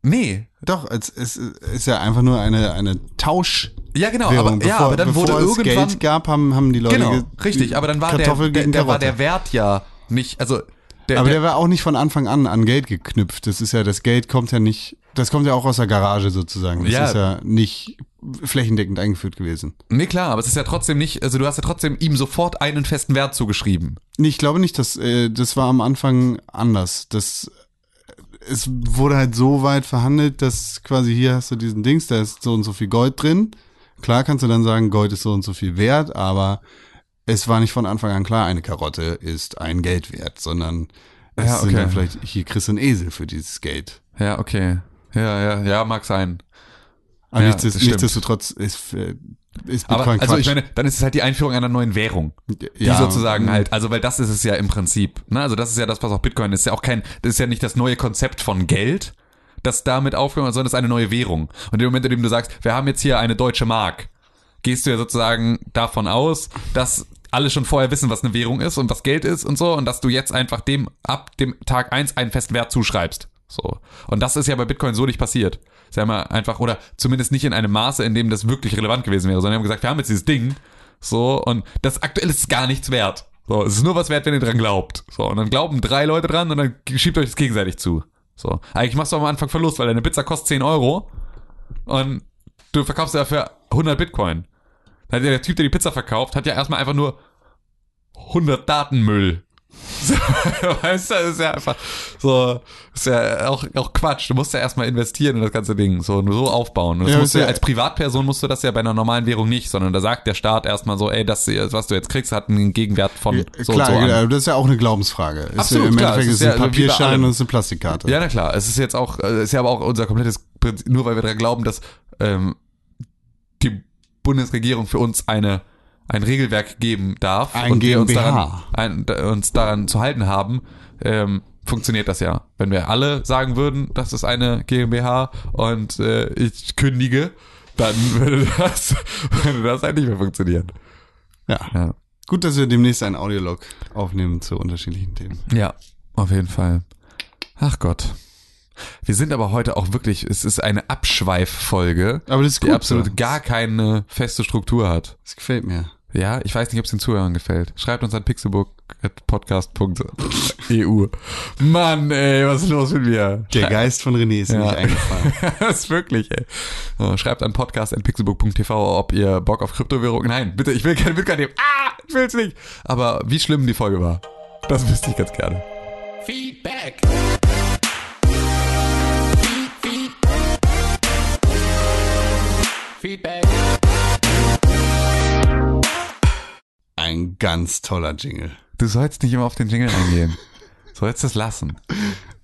Nee. Doch, es, es ist ja einfach nur eine, eine Tausch. Ja, genau, Währung. aber, ja, aber dann bevor wurde es irgendwann, Geld gab, haben, haben die Leute genau, ge- richtig, aber dann war der, Kartoffel der, gegen der, war der Wert ja nicht, also, der, aber der, der war auch nicht von Anfang an an Geld geknüpft. Das ist ja, das Geld kommt ja nicht Das kommt ja auch aus der Garage sozusagen. Das Ja. ist ja nicht flächendeckend eingeführt gewesen. Nee, klar, aber es ist ja trotzdem nicht, also du hast ja trotzdem ihm sofort einen festen Wert zugeschrieben. Nee, ich glaube nicht, dass äh, das war am Anfang anders. Das es wurde halt so weit verhandelt, dass quasi hier hast du diesen Dings, da ist so und so viel Gold drin. Klar kannst du dann sagen, Gold ist so und so viel wert, aber es war nicht von Anfang an klar, eine Karotte ist ein Geld wert, sondern es Ja, sind okay. dann vielleicht, hier kriegst du einen Esel für dieses Geld. Ja, okay. Ja, ja, ja, mag sein. Aber Ja, stimmt. nichtsdestotrotz ist, äh, ist Aber Bitcoin also ich meine, dann ist es halt die Einführung einer neuen Währung. Die Ja, sozusagen mh. halt, also weil das ist es ja im Prinzip. Ne? Also das ist ja das, was auch Bitcoin ist. Ja auch kein, das ist ja nicht das neue Konzept von Geld, das damit aufgehört, sondern es ist eine neue Währung. Und im Moment, in dem du sagst, wir haben jetzt hier eine deutsche Mark, gehst du ja sozusagen davon aus, dass alle schon vorher wissen, was eine Währung ist und was Geld ist und so, und dass du jetzt einfach dem ab dem Tag eins einen festen Wert zuschreibst. So. Und das ist ja bei Bitcoin so nicht passiert. Sie haben ja einfach, oder zumindest nicht in einem Maße, in dem das wirklich relevant gewesen wäre, sondern haben gesagt, wir haben jetzt dieses Ding, so, und das aktuell ist gar nichts wert. So, es ist nur was wert, wenn ihr dran glaubt. So, und dann glauben drei Leute dran und dann schiebt euch das gegenseitig zu. So. Eigentlich machst du am Anfang Verlust, weil deine Pizza kostet 10 Euro und du verkaufst dafür 100 Bitcoin. Ja der Typ, der die Pizza verkauft, hat ja erstmal einfach nur 100 Datenmüll. So, weißt du, das ist ja einfach so, ist ja auch, auch Quatsch. Du musst ja erstmal investieren in das ganze Ding, so, so aufbauen. Das Ja, musst du ja, ja- als Privatperson musst du das ja bei einer normalen Währung nicht, sondern da sagt der Staat erstmal so, ey, das, was du jetzt kriegst, hat einen Gegenwert von so klar, und so ja, das ist ja auch eine Glaubensfrage. Ist Absolut, Im klar, Endeffekt ist es ein ja Papierschein und es ist eine Plastikkarte. Ja, na klar. Es ist jetzt auch, ist ja aber auch unser komplettes Prinzip, nur weil wir daran glauben, dass ähm, die Bundesregierung für uns eine ein Regelwerk geben darf Ein und wir uns daran, ein, uns daran zu halten haben, ähm, funktioniert das ja. Wenn wir alle sagen würden, das ist eine GmbH und äh, ich kündige, dann würde das, würde das halt nicht mehr funktionieren. Ja. Ja. Gut, dass wir demnächst einen Audiolog aufnehmen zu unterschiedlichen Themen. Ja, auf jeden Fall. Ach Gott. Wir sind aber heute auch wirklich, es ist eine Abschweiffolge, Aber das ist die gut. absolut so. gar keine feste Struktur hat. Das gefällt mir. Ja, ich weiß nicht, ob es den Zuhörern gefällt. Schreibt uns an pixelbook.podcast.eu. Mann, ey, was ist los mit mir? Der Geist von René ist Ja. nicht eingefallen. das ist wirklich, ey. So, schreibt an podcast.pixelbook.tv, ob ihr Bock auf Kryptowährung. Nein, bitte, ich will kein Bitcoin nehmen. Ah, ich will's nicht. Aber wie schlimm die Folge war, das wüsste ich ganz gerne. Feedback. Feedback. Ein ganz toller Jingle. Du sollst nicht immer auf den Jingle eingehen. Du sollst es lassen.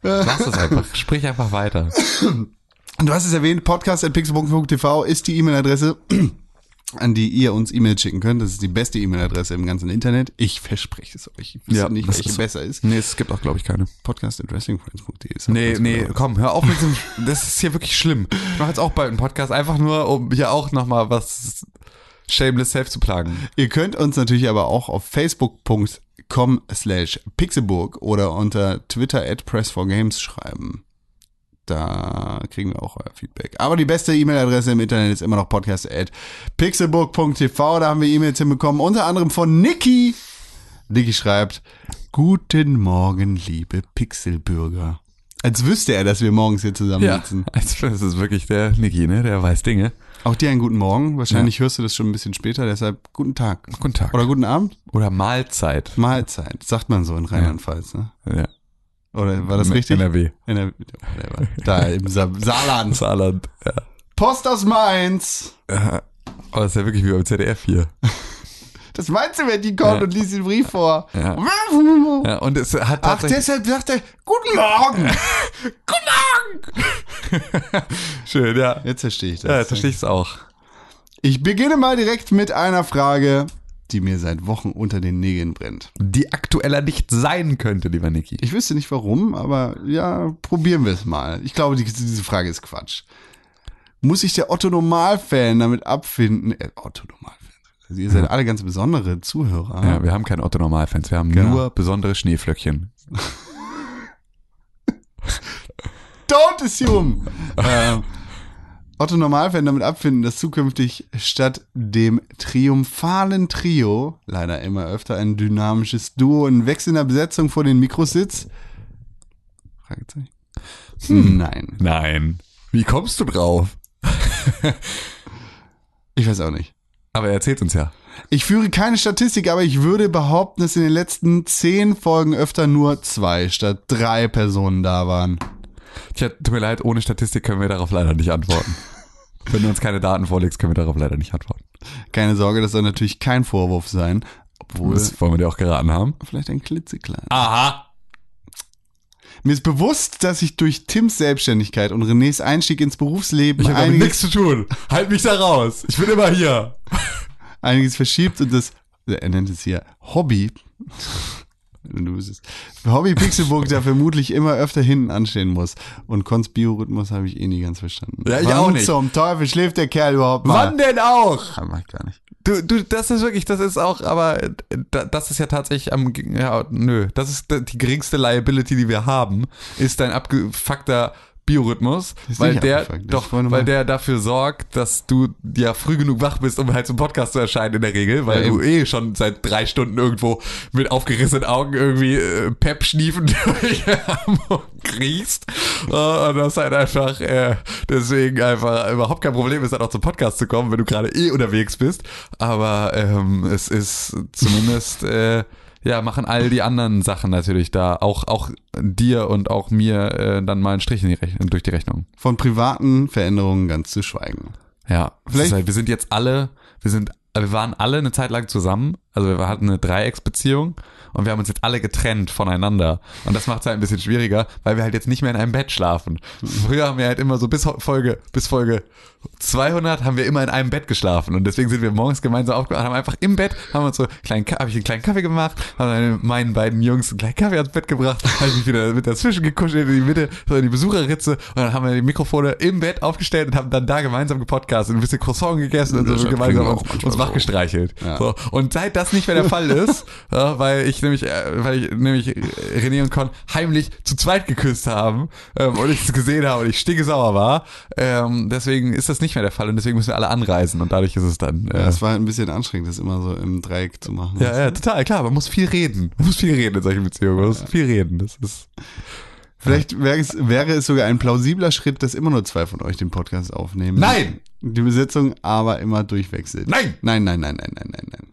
Lass es einfach. Sprich einfach weiter. Und du hast es erwähnt, podcast.pixelbook.tv ist die E-Mail-Adresse, an die ihr uns E-Mails schicken könnt. Das ist die beste E-Mail-Adresse im ganzen Internet. Ich verspreche es euch. Ich wüsste nicht, das welche ist- besser ist. Nee, es gibt auch, glaube ich, keine. Podcast.wrestlingfriends.de ist Nee, nee, gut. komm, hör auf mit diesem, das ist hier wirklich schlimm. Ich mache jetzt auch bald einen Podcast, einfach nur, um hier auch nochmal was shameless self zu plagen. Ihr könnt uns natürlich aber auch auf facebook.com slash pixelburg oder unter Twitter at press4games schreiben. Da kriegen wir auch euer Feedback. Aber die beste E-Mail-Adresse im Internet ist immer noch podcast at pixelburg.tv. Da haben wir E-Mails hinbekommen, unter anderem von Niki. Niki schreibt, Guten Morgen, liebe Pixelbürger. Als wüsste er, dass wir morgens hier zusammensitzen. als, das ist wirklich der Niki, ne? Der weiß Dinge. Auch dir einen guten Morgen. Wahrscheinlich hörst du das schon ein bisschen später, deshalb guten Tag. Guten Tag. Oder guten Abend. Oder Mahlzeit. Mahlzeit, sagt man so in Rheinland-Pfalz, ne? Ja. Oder war das M- richtig? NRW. In whatever. da im Sa Saarland. Saarland. Ja. Post aus Mainz. Ja. Aber das ist ja wirklich wie beim ZDF hier. Das meinst du, wenn die kommt Ja. und liest den Brief vor? Ja. Ja, und es hat Ach, deshalb sagt er, guten Morgen. Schön, ja. Jetzt verstehe ich das. Ja, jetzt verstehe ich es auch. Ich beginne mal direkt mit einer Frage, die mir seit Wochen unter den Nägeln brennt. Die aktueller nicht sein könnte, lieber Niki. Ich wüsste nicht warum, aber ja, probieren wir es mal. Ich glaube, die, diese Frage ist Quatsch. Muss sich der Otto Normalfan damit abfinden? Äh, Otto Normalfan. Also ihr seid alle ganz besondere Zuhörer. Ja, wir haben keine Otto-Normalfans, wir haben Genau. nur besondere Schneeflöckchen. Don't assume. ähm, Otto Normalfan damit abfinden, dass zukünftig statt dem triumphalen Trio leider immer öfter ein dynamisches Duo in wechselnder Besetzung vor den Mikros sitzt? Fragezeichen. Nein. Nein. Wie kommst du drauf? Ich weiß auch nicht. Aber er erzählt uns ja. Ich führe keine Statistik, aber ich würde behaupten, dass in den letzten zehn Folgen öfter nur zwei statt drei Personen da waren. Tja, tut mir leid, ohne Statistik können wir darauf leider nicht antworten. Wenn du uns keine Daten vorlegst, können wir darauf leider nicht antworten. Keine Sorge, das soll natürlich kein Vorwurf sein, obwohl Das wollen wir dir auch geraten haben. vielleicht ein klitzeklein. Aha. Mir ist bewusst, dass ich durch Tims Selbstständigkeit und Renés Einstieg ins Berufsleben Ich habe nichts zu tun. Halt mich da raus. Ich bin immer hier. einiges verschiebt und das, er nennt es hier Hobby. Du bist. Hobby Pixelburg da vermutlich immer öfter hinten anstehen muss. Und Cons Biorhythmus habe ich eh nie ganz verstanden. Ja, ich Wann auch nicht. zum Teufel schläft der Kerl überhaupt mal? Wann denn auch? Ja, mach ich gar nicht. Du, du, das ist wirklich, das ist auch, aber äh, da- das ist ja tatsächlich am, ja, nö, das ist die geringste Liability, die wir haben, ist dein abgefuckter Biorhythmus, Ist weil der, doch, weil der dafür sorgt, dass du ja früh genug wach bist, um halt zum Podcast zu erscheinen in der Regel, weil Ja, du eh schon seit drei Stunden irgendwo mit aufgerissenen Augen irgendwie äh, Pep schniefen durch Hamburg kriegst äh, und das halt einfach äh, deswegen einfach überhaupt kein Problem ist, dann auch zum Podcast zu kommen, wenn du gerade eh unterwegs bist, aber ähm, es ist zumindest äh, ja, machen all die anderen Sachen natürlich da, auch, auch dir und auch mir äh, dann mal einen Strich in die durch die Rechnung. Von privaten Veränderungen ganz zu schweigen. Ja, Vielleicht- Vielleicht, halt, wir sind jetzt alle, wir sind, wir waren alle eine Zeit lang zusammen, also wir hatten eine Dreiecksbeziehung und wir haben uns jetzt alle getrennt voneinander und das macht es halt ein bisschen schwieriger, weil wir halt jetzt nicht mehr in einem Bett schlafen. Früher haben wir halt immer so bis Folge, bis Folge 200 haben wir immer in einem Bett geschlafen und deswegen sind wir morgens gemeinsam aufgewacht, haben einfach im Bett, haben uns so einen kleinen, Ka- hab ich einen kleinen Kaffee gemacht, haben meinen beiden Jungs einen kleinen Kaffee ans Bett gebracht, habe ich mich wieder mit dazwischen gekuschelt in die Mitte, so in die Besucherritze und dann haben wir die Mikrofone im Bett aufgestellt und haben dann da gemeinsam gepodcastet, ein bisschen Croissant gegessen und Das so gemeinsam uns, uns so. wach gestreichelt. Ja. So. Und seit das nicht mehr der Fall ist, ja, weil ich nämlich, äh, weil ich nämlich René und Con heimlich zu zweit geküsst haben ähm, und ich es gesehen habe und ich stinkesauer war, ähm, deswegen ist das nicht mehr der Fall und deswegen müssen wir alle anreisen und dadurch ist es dann. Äh, Ja, es war halt ein bisschen anstrengend, das immer so im Dreieck zu machen. ja, ja, total, klar, man muss viel reden. Man muss viel reden in solchen Beziehungen. Man muss viel reden. Das ist. Vielleicht wäre es, wäre es sogar ein plausibler Schritt, dass immer nur zwei von euch den Podcast aufnehmen. Nein! Die Besetzung aber immer durchwechselt. Nein! Nein, nein, nein, nein, nein, nein, nein.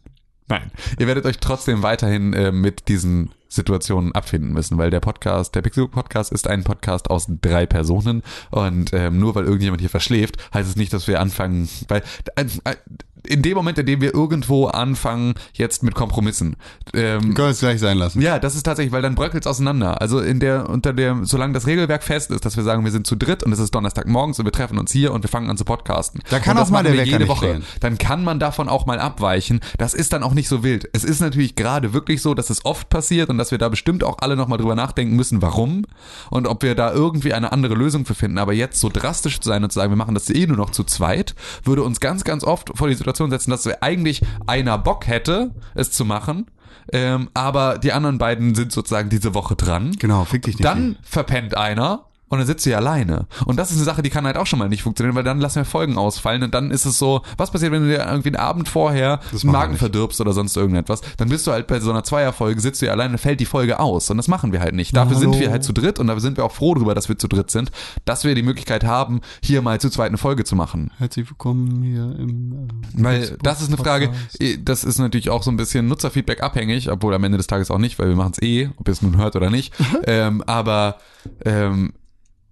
Nein. Ihr werdet euch trotzdem weiterhin äh, mit diesen Situationen abfinden müssen, weil der Podcast, der Pixel Podcast ist ein Podcast aus drei Personen und ähm, nur weil irgendjemand hier verschläft, heißt es nicht, dass wir anfangen, weil äh, äh, in dem Moment, in dem wir irgendwo anfangen, jetzt mit Kompromissen, ähm, Wir können es gleich sein lassen. ja, das ist tatsächlich, weil dann bröckelt's auseinander. Also in der, unter der, solange das Regelwerk fest ist, dass wir sagen, wir sind zu dritt und es ist Donnerstagmorgens und wir treffen uns hier und wir fangen an zu podcasten. Da kann und das auch mal der wir Wecker jede Woche. klingeln. Dann kann man davon auch mal abweichen. Das ist dann auch nicht so wild. Es ist natürlich gerade wirklich so, dass es oft passiert und dass wir da bestimmt auch alle nochmal drüber nachdenken müssen, warum und ob wir da irgendwie eine andere Lösung für finden. Aber jetzt so drastisch zu sein und zu sagen, wir machen das eh nur noch zu zweit, würde uns ganz, ganz oft vor die Situation setzen, dass eigentlich einer Bock hätte, es zu machen, ähm, aber die anderen beiden sind sozusagen diese Woche dran. Genau, fick dich nicht. Dann verpennt einer und dann sitzt du ja alleine. Und das ist eine Sache, die kann halt auch schon mal nicht funktionieren, weil dann lassen wir Folgen ausfallen und dann ist es so, was passiert, wenn du dir irgendwie einen Abend vorher wir Magen verdirbst oder sonst irgendetwas, dann bist du halt bei so einer Zweierfolge, sitzt du ja alleine, fällt die Folge aus und das machen wir halt nicht. Dafür Hallo. sind wir halt zu dritt und dafür sind wir auch froh darüber, dass wir zu dritt sind, dass wir die Möglichkeit haben, hier mal zu zweit eine Folge zu machen. Herzlich willkommen hier im. Äh, Weil das ist eine Frage, eh, das ist natürlich auch so ein bisschen Nutzerfeedback abhängig, obwohl am Ende des Tages auch nicht, weil wir machen es eh, ob ihr es nun hört oder nicht. ähm, aber ähm,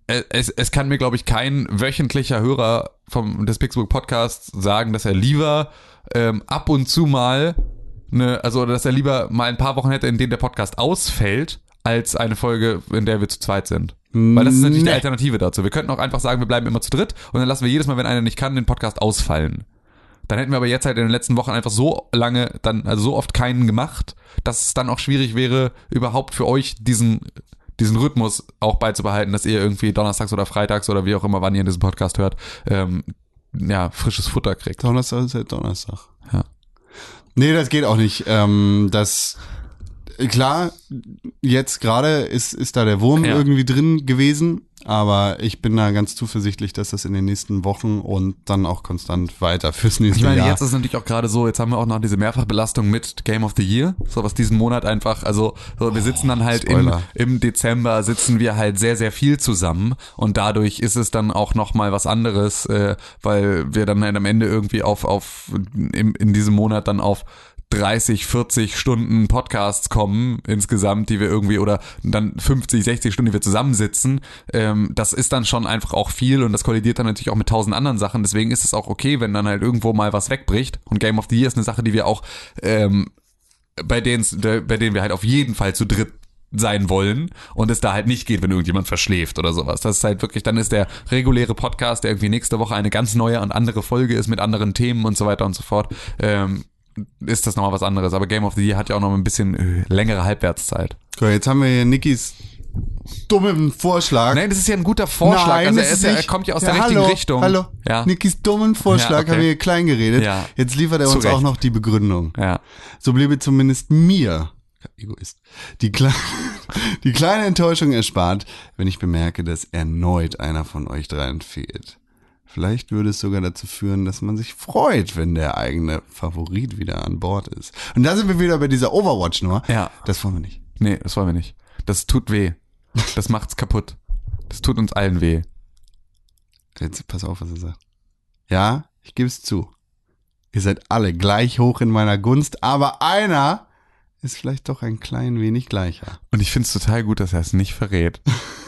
es, es kann mir, glaube ich, kein wöchentlicher Hörer vom des Pixelbook Podcasts sagen, dass er lieber ähm, ab und zu mal eine, also dass er lieber mal ein paar Wochen hätte, in denen der Podcast ausfällt, als eine Folge, in der wir zu zweit sind. Weil das ist natürlich die Nee. Alternative dazu. Wir könnten auch einfach sagen, wir bleiben immer zu dritt und dann lassen wir jedes Mal, wenn einer nicht kann, den Podcast ausfallen. Dann hätten wir aber jetzt halt in den letzten Wochen einfach so lange, dann, also so oft keinen gemacht, dass es dann auch schwierig wäre, überhaupt für euch diesen, diesen Rhythmus auch beizubehalten, dass ihr irgendwie donnerstags oder freitags oder wie auch immer, wann ihr diesen Podcast hört, ähm, ja, frisches Futter kriegt. Donnerstag ist halt Donnerstag. Ja. Nee, das geht auch nicht. Ähm, das klar, jetzt gerade ist, ist da der Wurm Ja. irgendwie drin gewesen, aber ich bin da ganz zuversichtlich, dass das in den nächsten Wochen und dann auch konstant weiter fürs nächste Ich meine, Jahr. jetzt ist es natürlich auch gerade so, jetzt haben wir auch noch diese Mehrfachbelastung mit Game of the Year, so was diesen Monat einfach, also so, wir sitzen dann halt im, im Dezember sitzen wir halt sehr, sehr viel zusammen und dadurch ist es dann auch nochmal was anderes, äh, weil wir dann halt am Ende irgendwie auf, auf in, in diesem Monat dann auf 30, 40 Stunden Podcasts kommen insgesamt, die wir irgendwie oder dann 50, 60 Stunden, die wir zusammensitzen, ähm, das ist dann schon einfach auch viel und das kollidiert dann natürlich auch mit tausend anderen Sachen. Deswegen ist es auch okay, wenn dann halt irgendwo mal was wegbricht. Und Game of the Year ist eine Sache, die wir auch ähm, bei denen bei denen wir halt auf jeden Fall zu dritt sein wollen und es da halt nicht geht, wenn irgendjemand verschläft oder sowas. Das ist halt wirklich, dann ist der reguläre Podcast, der irgendwie nächste Woche eine ganz neue und andere Folge ist mit anderen Themen und so weiter und so fort, ähm, ist das nochmal was anderes. Aber Game of the Year hat ja auch noch ein bisschen äh, längere Halbwertszeit. Cool, jetzt haben wir hier Nikis dummen Vorschlag. Nein, das ist ja ein guter Vorschlag. Nein, also er, ist er kommt ja aus Ja, der richtigen hallo, Richtung. Hallo, Ja. Nikis dummen Vorschlag Ja, okay. haben wir hier klein geredet. Ja. Jetzt liefert er Zu uns Recht. auch noch die Begründung. Ja. So bliebe zumindest mir, Egoist, die, Kle die kleine Enttäuschung erspart, wenn ich bemerke, dass erneut einer von euch dreien fehlt. Vielleicht würde es sogar dazu führen, dass man sich freut, wenn der eigene Favorit wieder an Bord ist. Und da sind wir wieder bei dieser Overwatch-Nummer. Ja. Das wollen wir nicht. Nee, das wollen wir nicht. Das tut weh. Das macht's kaputt. Das tut uns allen weh. Jetzt pass auf, was er sagt. Ja, ich gebe es zu. Ihr seid alle gleich hoch in meiner Gunst, aber einer ist vielleicht doch ein klein wenig gleicher. Und ich find's total gut, dass er es nicht verrät.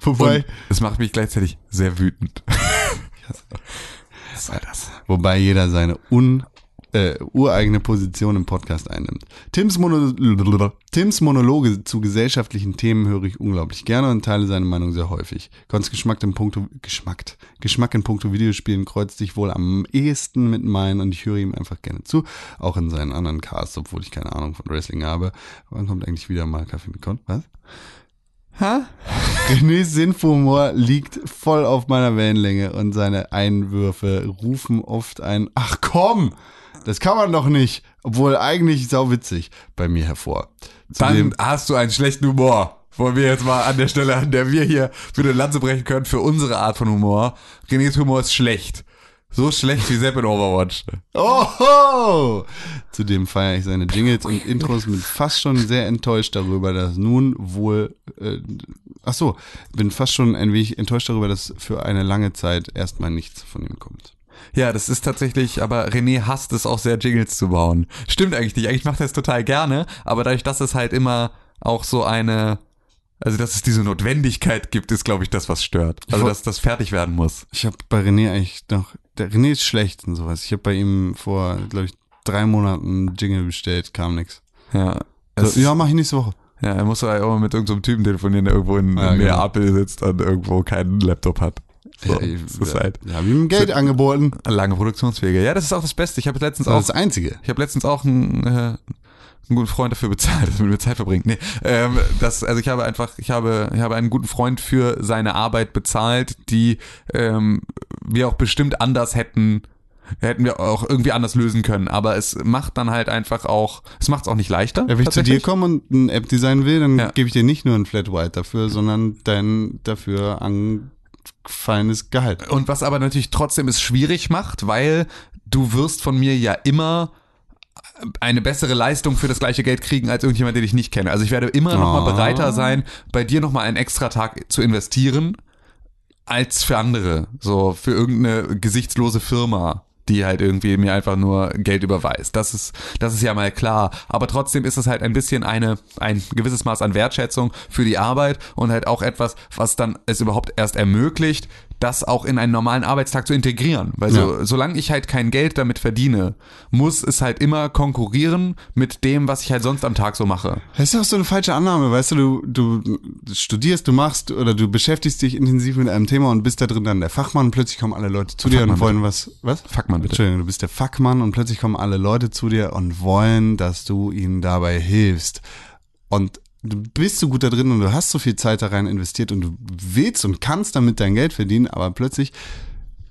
Wobei, es macht mich gleichzeitig sehr wütend. Was soll das? wobei jeder seine un, äh, ureigene Position im Podcast einnimmt. Tims, Mono Tims Monologe zu gesellschaftlichen Themen höre ich unglaublich gerne und teile seine Meinung sehr häufig. Kons Geschmack in puncto, Geschmack, Geschmack in puncto Videospielen kreuzt sich wohl am ehesten mit meinen und ich höre ihm einfach gerne zu, auch in seinen anderen Casts, obwohl ich keine Ahnung von Wrestling habe. Wann kommt eigentlich wieder mal Kaffee mit Con? Was? Hä? Renés Sinnhumor liegt voll auf meiner Wellenlänge und seine Einwürfe rufen oft ein Ach komm, das kann man doch nicht, obwohl eigentlich sauwitzig bei mir hervor. Zudem, Dann hast du einen schlechten Humor. Wollen wir jetzt mal an der Stelle, an der wir hier für eine Lanze brechen können, für unsere Art von Humor. Renés Humor ist schlecht. So schlecht wie Sepp in Overwatch. Oho! Zudem feiere ich seine Jingles und Intros mit fast schon sehr enttäuscht darüber, dass nun wohl, äh, ach so, bin fast schon ein wenig enttäuscht darüber, dass für eine lange Zeit erstmal nichts von ihm kommt. Ja, das ist tatsächlich, aber René hasst es auch sehr, Jingles zu bauen. Stimmt eigentlich nicht. Eigentlich macht er es total gerne, aber dadurch, dass es halt immer auch so eine, also dass es diese Notwendigkeit gibt, ist, glaube ich, das, was stört. Also, dass das fertig werden muss. Ich habe bei René eigentlich noch, der René ist schlecht und sowas. Ich habe bei ihm vor, glaube ich, drei Monaten einen Jingle bestellt, kam nix. Ja. So, ja, mach ich nächste Woche. ja, er muss halt auch mal mit irgendeinem Typen telefonieren, der irgendwo in, Ja, in genau. Neapel sitzt und irgendwo keinen Laptop hat. So, ja, ich, das ist halt ja, hab ihm Geld angeboten. lange Produktionswege. Ja, das ist auch das Beste. Ich habe letztens Das auch ist das Einzige. Ich habe letztens auch einen, äh, einen guten Freund dafür bezahlt, dass er mit mir Zeit verbringt. Nee, ähm, das, also ich habe einfach, ich habe, ich habe einen guten Freund für seine Arbeit bezahlt, die ähm, wir auch bestimmt anders hätten, hätten wir auch irgendwie anders lösen können. Aber es macht dann halt einfach auch, es macht es auch nicht leichter. Ja, wenn ich zu dir komme und ein App designen will, dann Ja. gebe ich dir nicht nur ein Flat White dafür, sondern dein dafür angefallenes Gehalt. Und was aber natürlich trotzdem es schwierig macht, weil du wirst von mir ja immer eine bessere Leistung für das gleiche Geld kriegen als irgendjemand, den ich nicht kenne. Also ich werde immer noch mal Ah. bereiter sein, bei dir noch mal einen extra Tag zu investieren als für andere. So für irgendeine gesichtslose Firma die halt irgendwie mir einfach nur Geld überweist. Das ist, das ist ja mal klar. Aber trotzdem ist es halt ein bisschen eine, ein gewisses Maß an Wertschätzung für die Arbeit und halt auch etwas, was dann es überhaupt erst ermöglicht, das auch in einen normalen Arbeitstag zu integrieren. Weil so, solange ich halt kein Geld damit verdiene, muss es halt immer konkurrieren mit dem, was ich halt sonst am Tag so mache. Das ist doch so eine falsche Annahme, weißt du, du, du studierst, du machst oder du beschäftigst dich intensiv mit einem Thema und bist da drin dann der Fachmann, plötzlich kommen alle Leute zu dir und wollen was, was? Fachmann, bitte. Entschuldigung, du bist der Fachmann und plötzlich kommen alle Leute zu dir und wollen, dass du ihnen dabei hilfst. Und du bist so gut da drin und du hast so viel Zeit da rein investiert und du willst und kannst damit dein Geld verdienen, aber plötzlich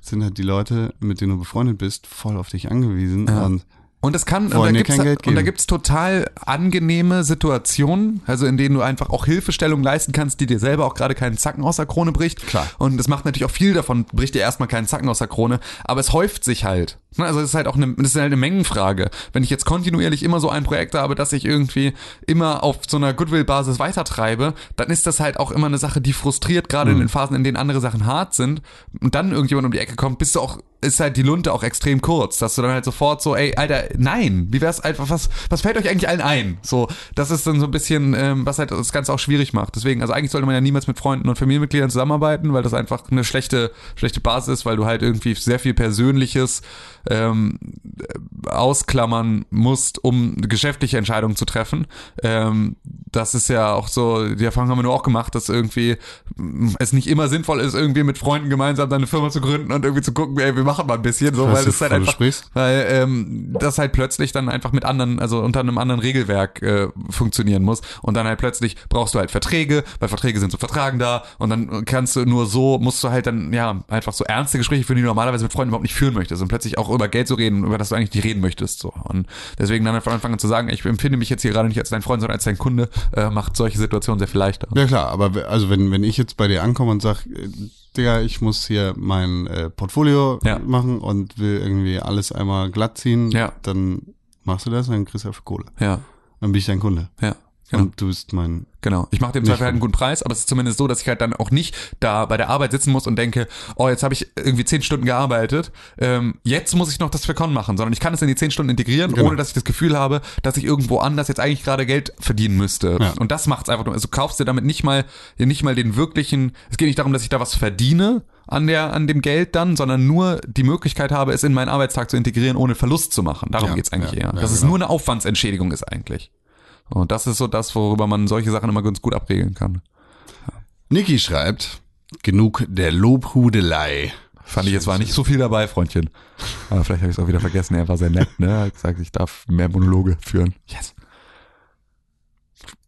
sind halt die Leute, mit denen du befreundet bist, voll auf dich angewiesen Ja. und Und es kann, und Wollen da dir gibt's, Geld und da gibt's total angenehme Situationen, also in denen du einfach auch Hilfestellung leisten kannst, die dir selber auch gerade keinen Zacken aus der Krone bricht. Klar. Und es macht natürlich auch viel davon, bricht dir erstmal keinen Zacken aus der Krone, aber es häuft sich halt. Ne, Also es ist halt auch eine, das ist halt eine Mengenfrage. Wenn ich jetzt kontinuierlich immer so ein Projekt habe, dass ich irgendwie immer auf so einer Goodwill-Basis weitertreibe, dann ist das halt auch immer eine Sache, die frustriert, gerade Mhm. in den Phasen, in denen andere Sachen hart sind. Und dann irgendjemand um die Ecke kommt, bist du auch, ist halt die Lunte auch extrem kurz, dass du dann halt sofort so, ey, Alter, nein, wie wär's einfach, was, was fällt euch eigentlich allen ein? So, das ist dann so ein bisschen, ähm, was halt das Ganze auch schwierig macht. Deswegen, also eigentlich sollte man ja niemals mit Freunden und Familienmitgliedern zusammenarbeiten, weil das einfach eine schlechte, schlechte Basis ist, weil du halt irgendwie sehr viel Persönliches ähm, ausklammern musst, um geschäftliche Entscheidungen zu treffen. Ähm, das ist ja auch so, die Erfahrung haben wir nur auch gemacht, dass irgendwie es nicht immer sinnvoll ist, irgendwie mit Freunden gemeinsam deine Firma zu gründen und irgendwie zu gucken, ey, wir machen mal ein bisschen, so, weil das halt einfach, sprichst? weil ähm, das halt plötzlich dann einfach mit anderen, also unter einem anderen Regelwerk äh, funktionieren muss und dann halt plötzlich brauchst du halt Verträge, weil Verträge sind zum Vertragen da und dann kannst du nur so, musst du halt dann, ja, einfach so ernste Gespräche führen, die du normalerweise mit Freunden überhaupt nicht führen möchtest und plötzlich auch über Geld zu reden, über das du eigentlich nicht reden möchtest, so. Und deswegen dann von Anfang an zu sagen, ich empfinde mich jetzt hier gerade nicht als dein Freund, sondern als dein Kunde, äh, macht solche Situationen sehr viel leichter. Ja klar, aber also wenn, wenn ich jetzt bei dir ankomme und sag, äh, Digga, ich muss hier mein äh, Portfolio Ja. machen und will irgendwie alles einmal glatt ziehen, Ja. dann machst du das und dann kriegst du dafür Kohle. Ja, Dann bin ich dein Kunde. ja. Genau. Und du bist mein. Genau. Ich mache dem Zweifel halt einen guten Preis, aber es ist zumindest so, dass ich halt dann auch nicht da bei der Arbeit sitzen muss und denke, oh, jetzt habe ich irgendwie zehn Stunden gearbeitet, ähm, jetzt muss ich noch das für Con machen, sondern ich kann es in die zehn Stunden integrieren, Genau. ohne dass ich das Gefühl habe, dass ich irgendwo anders jetzt eigentlich gerade Geld verdienen müsste. Ja. Und das macht's einfach nur. Also kaufst dir damit nicht mal, nicht mal den wirklichen, es geht nicht darum, dass ich da was verdiene an der, an dem Geld dann, sondern nur die Möglichkeit habe, es in meinen Arbeitstag zu integrieren, ohne Verlust zu machen. Darum Ja, geht's eigentlich ja, eher. ja, dass es genau. nur eine Aufwandsentschädigung ist eigentlich. Und das ist so das, worüber man solche Sachen immer ganz gut abregeln kann. Niki schreibt, genug der Lobhudelei. Fand ich jetzt war nicht so viel dabei, Freundchen. Aber vielleicht habe ich es auch wieder vergessen. Er war sehr nett, ne? Er hat gesagt, ich darf mehr Monologe führen. Yes.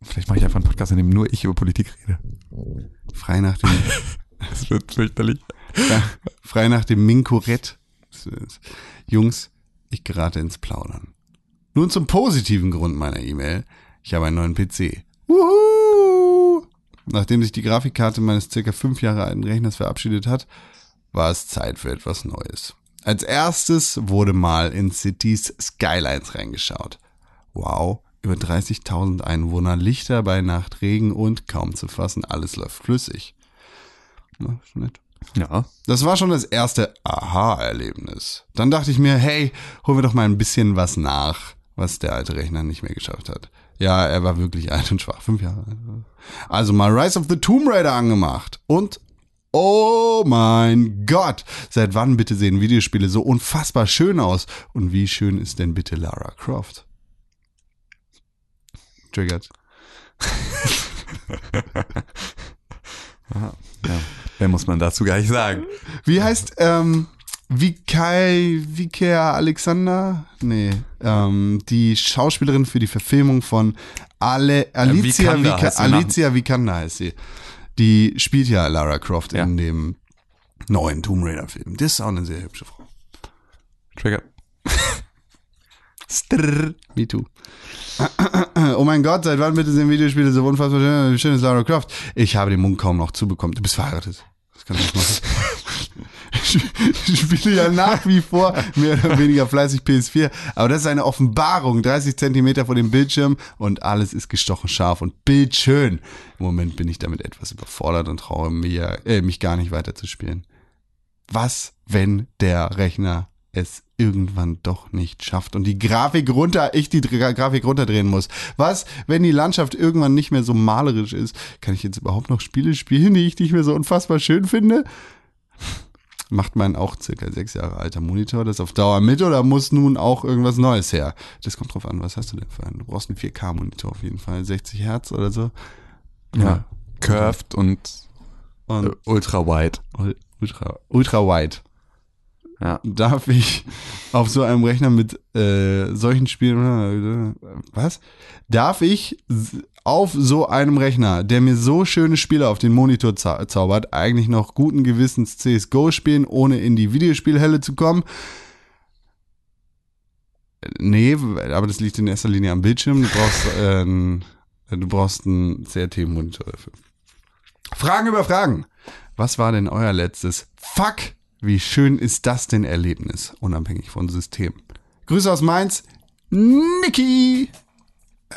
Vielleicht mache ich einfach einen Podcast, in dem nur ich über Politik rede. Frei nach dem, Das wird fürchterlich. frei nach dem Minkorett. Jungs, ich gerate ins Plaudern. Nun zum positiven Grund meiner E-Mail. Ich habe einen neuen PC. Wuhu! Nachdem sich die Grafikkarte meines circa fünf Jahre alten Rechners verabschiedet hat, war es Zeit für etwas Neues. Als erstes wurde mal in Cities Skylines reingeschaut. Wow, über 30.000 Einwohner, Lichter bei Nacht, Regen und kaum zu fassen, alles läuft flüssig. Na, ist nett. Ja. Das war schon das erste Aha-Erlebnis. Dann dachte ich mir, hey, holen wir doch mal ein bisschen was nach, was der alte Rechner nicht mehr geschafft hat. Ja, er war wirklich alt und schwach, fünf Jahre alt. Also mal Rise of the Tomb Raider angemacht und Oh mein Gott! Seit wann bitte sehen Videospiele so unfassbar schön aus? Und wie schön ist denn bitte Lara Croft? Triggert. ja. Mehr muss man dazu gar nicht sagen. Wie heißt, ähm, Vikai, Vikea Alexander? Nee, ähm, die Schauspielerin für die Verfilmung von Ale, Alicia, Vikander Vika, heißt sie nach- Alicia Vikander heißt sie. Die spielt ja Lara Croft Ja. in dem neuen Tomb Raider Film. Das ist auch eine sehr hübsche Frau. Trigger. Strrr, me too. Oh mein Gott, seit wann bitte sind Videospiele so unfassbar schön? Wie schön ist Lara Croft? Ich habe den Mund kaum noch zubekommen. Du bist verheiratet. Das kann ich nicht machen. Ich spiele ja nach wie vor mehr oder weniger fleißig PS4, aber das ist eine Offenbarung. 30 Zentimeter vor dem Bildschirm und alles ist gestochen scharf und bildschön. Im Moment bin ich damit etwas überfordert und traue mir, äh, mich gar nicht weiter zu spielen. Was, wenn der Rechner es irgendwann doch nicht schafft und die Grafik runter, ich die Gra- Grafik runterdrehen muss? Was, wenn die Landschaft irgendwann nicht mehr so malerisch ist? Kann ich jetzt überhaupt noch Spiele spielen, die ich nicht mehr so unfassbar schön finde? Macht mein auch circa sechs Jahre alter Monitor das auf Dauer mit oder muss nun auch irgendwas Neues her? Das kommt drauf an, was hast du denn für einen? Du brauchst einen 4K-Monitor auf jeden Fall, 60 Hertz oder so. Ja. Curved und Und äh, ultra wide. ultra, ultra wide. Ja. Darf ich auf so einem Rechner mit äh, solchen Spielen, was? Darf ich auf so einem Rechner, der mir so schöne Spiele auf den Monitor zau zaubert, eigentlich noch guten Gewissens CSGO spielen, ohne in die Videospielhölle zu kommen? Nee, aber das liegt in erster Linie am Bildschirm. Du brauchst, äh, ein- du brauchst einen CRT-Monitor dafür. Fragen über Fragen. Was war denn euer letztes Fuck? Wie schön ist das denn Erlebnis? Unabhängig von System. Grüße aus Mainz. Niki!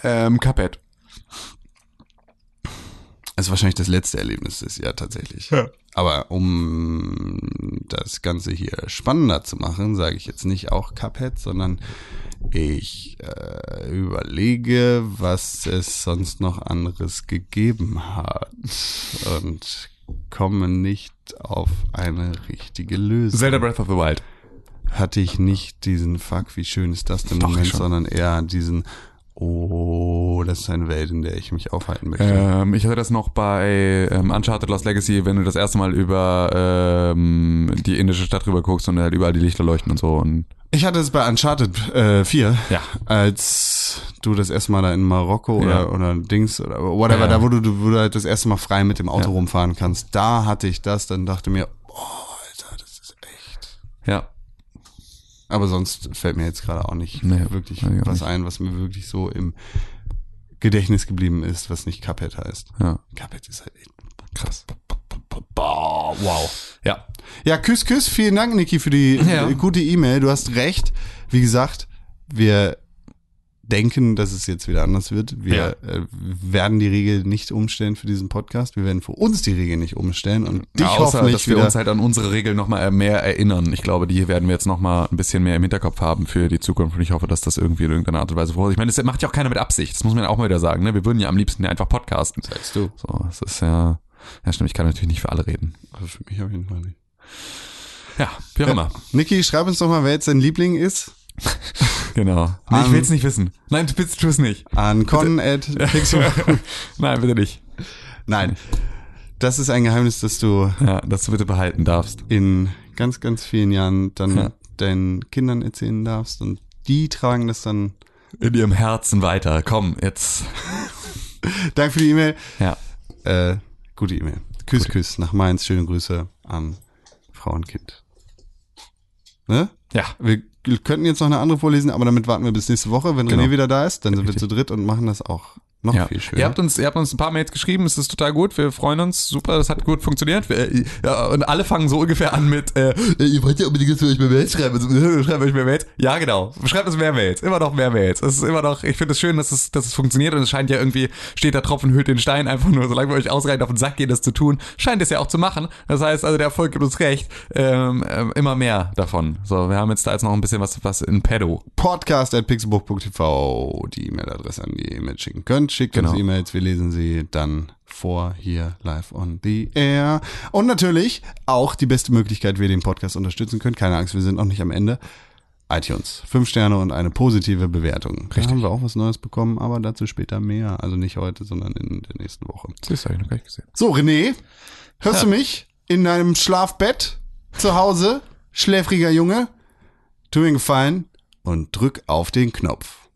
Ähm, Cuphead. Das ist wahrscheinlich das letzte Erlebnis des Jahr tatsächlich. Aber um das Ganze hier spannender zu machen, sage ich jetzt nicht auch Cuphead, sondern ich äh, überlege, was es sonst noch anderes gegeben hat und komme nicht auf eine richtige Lösung. Zelda Breath of the Wild. Hatte ich nicht diesen Fuck, wie schön ist das denn Doch, Moment, schon. sondern eher diesen Oh, das ist eine Welt, in der ich mich aufhalten möchte. Ähm, ich hatte das noch bei ähm, Uncharted Lost Legacy, wenn du das erste Mal über ähm, die indische Stadt rüber guckst und halt überall die Lichter leuchten und so. Und Ich hatte es bei Uncharted äh, 4, Ja. als du das erste Mal da in Marokko oder, Ja. oder Dings oder whatever, Ja. da wo du, wo du halt das erste Mal frei mit dem Auto rumfahren kannst, da hatte ich das, dann dachte mir, oh, Alter, das ist echt. ja, Aber sonst fällt mir jetzt gerade auch nicht Nee, wirklich was nicht. ein, was mir wirklich so im Gedächtnis geblieben ist, was nicht Cuphead heißt. ja, Cuphead ist halt krass. Wow. Ja, Ja, Küss, Küss. Vielen Dank, Niki, für die Ja. gute E-Mail. Du hast recht. Wie gesagt, wir denken, dass es jetzt wieder anders wird. Wir äh, werden die Regel nicht umstellen für diesen Podcast. Wir werden für uns die Regel nicht umstellen und dich ja, außer, hoffentlich dass wir uns halt an unsere Regeln nochmal mehr erinnern. Ich glaube, die werden wir jetzt nochmal ein bisschen mehr im Hinterkopf haben für die Zukunft und ich hoffe, dass das irgendwie in irgendeiner Art und Weise vor. Ich meine, das macht ja auch keiner mit Absicht. Das muss man ja auch mal wieder sagen. Ne? Wir würden ja am liebsten ja einfach podcasten. Sagst du. So, das ist ja, ja stimmt, ich kann natürlich nicht für alle reden. Also für mich auf jeden Fall nicht. Ja, wie auch immer. Niki, schreib uns doch mal, wer jetzt dein Liebling ist. Genau. Nee, ich Um, will es nicht wissen. Nein, du bitte tu es nicht. An con at pixel. Nein, bitte nicht. Nein. Das ist ein Geheimnis, das du Ja, dass du bitte behalten darfst. in ganz, ganz vielen Jahren dann Ja. deinen Kindern erzählen darfst und die tragen das dann. In ihrem Herzen weiter. Komm, jetzt. Danke für die E-Mail. Ja. Äh, gute E-Mail. Küss, Küss nach Mainz. Schöne Grüße an Frau und Kind. Ne? Ja. Wir könnten jetzt noch eine andere vorlesen, aber damit warten wir bis nächste Woche. Wenn Genau. René wieder da ist, dann sind wir zu dritt und machen das auch noch Ja. viel schöner. Ihr habt uns, ihr habt uns ein paar Mails geschrieben, es ist total gut, wir freuen uns, super, das hat gut funktioniert. Wir, äh, ja, und alle fangen so ungefähr an mit, äh, äh, ihr wollt ja unbedingt, dass wir euch mehr Mails schreiben, also, äh, schreibt euch mehr Mails. Ja, genau, schreibt uns mehr Mails, immer noch mehr Mails. Es ist immer noch, ich finde es schön, dass es, dass es funktioniert und es scheint ja irgendwie, steht der Tropfen hüllt den Stein, einfach nur, solange wir euch ausreichend auf den Sack gehen, das zu tun, scheint es ja auch zu machen. Das heißt, also der Erfolg gibt uns recht, ähm, ähm, immer mehr davon. So, wir haben jetzt da jetzt noch ein bisschen was, was in pedo. Podcast at pixelbook.tv die E-Mail-Adresse an die ihr E-Mail schicken könnt. Schickt uns Genau. E-Mails, wir lesen sie dann vor hier live on the air. Und natürlich auch die beste Möglichkeit, wie ihr den Podcast unterstützen könnt. Keine Angst, wir sind noch nicht am Ende. iTunes. Fünf Sterne und eine positive Bewertung. Da Richtig. haben wir auch was Neues bekommen, aber dazu später mehr. Also nicht heute, sondern in der nächsten Woche. Das habe ich noch gar nicht gesehen. So, René, hörst du mich in deinem Schlafbett zu Hause? Schläfriger Junge? Tu mir einen Gefallen und drück auf den Knopf.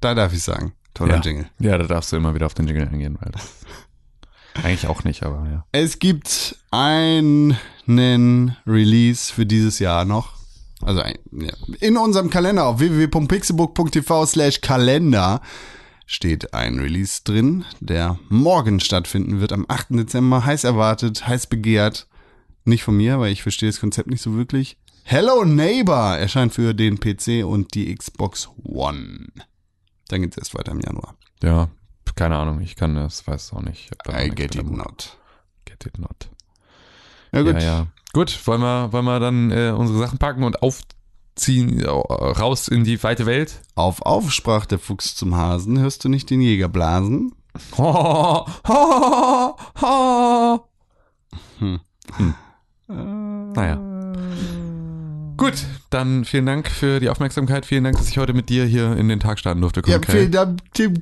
Da darf ich sagen. Toller Ja. Jingle. ja, da darfst du immer wieder auf den Jingle eingehen, weil das eigentlich auch nicht, aber ja. Es gibt einen Release für dieses Jahr noch. Also ein, ja. in unserem Kalender auf www.pixelbook.tv slash Kalender steht ein Release drin, der morgen stattfinden wird, am 8. Dezember. Heiß erwartet, heiß begehrt. Nicht von mir, weil ich verstehe das Konzept nicht so wirklich. Hello Neighbor erscheint für den PC und die Xbox One. Dann geht's erst weiter im Januar. Ja, keine Ahnung, ich kann das, weiß es auch nicht. I get it not. Get it not. Ja gut. Ja, ja. Gut, wollen wir, wollen wir dann äh, unsere Sachen packen und aufziehen, äh, raus in die weite Welt? Auf Auf sprach der Fuchs zum Hasen, hörst du nicht den Jäger blasen? Ho, ho, ho. Hm. Hm. Naja. Gut, dann vielen Dank für die Aufmerksamkeit. Vielen Dank, dass ich heute mit dir hier in den Tag starten durfte. Ja, Conor Kell. vielen Dank, Tim,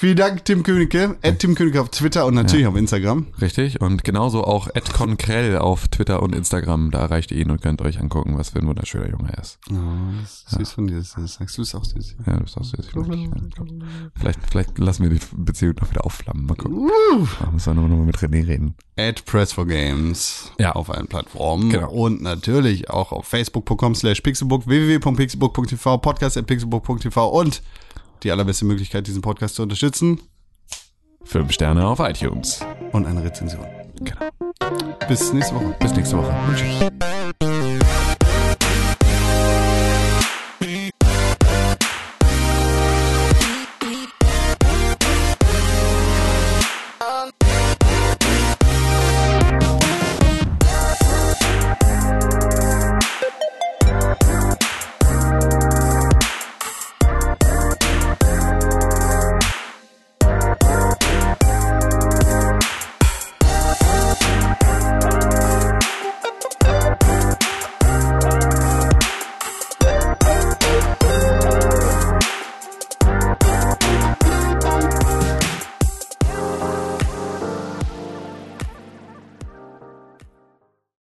Vielen Dank, Tim Königke. At Tim Königke auf Twitter und natürlich auf Instagram. Richtig. Und genauso auch @conkrell auf Twitter und Instagram. Da erreicht ihr ihn und könnt euch angucken, was für ein wunderschöner Junge er ist. Oh, das ist süß von dir. Das sagst du es auch süß. Ja, du bist auch süß. Vielleicht, vielleicht, vielleicht lassen wir die Beziehung noch wieder aufflammen. Mal gucken. Da müssen wir nur noch mal mit René reden. At Press for Games Ja. auf allen Plattformen Genau. und natürlich auch auf facebook.com slash pixelbook, www.pixelbook.tv, podcast at pixelbook.tv und die allerbeste Möglichkeit, diesen Podcast zu unterstützen. Fünf Sterne auf iTunes. Und eine Rezension. Genau. Bis nächste Woche. Bis nächste Woche. Und tschüss.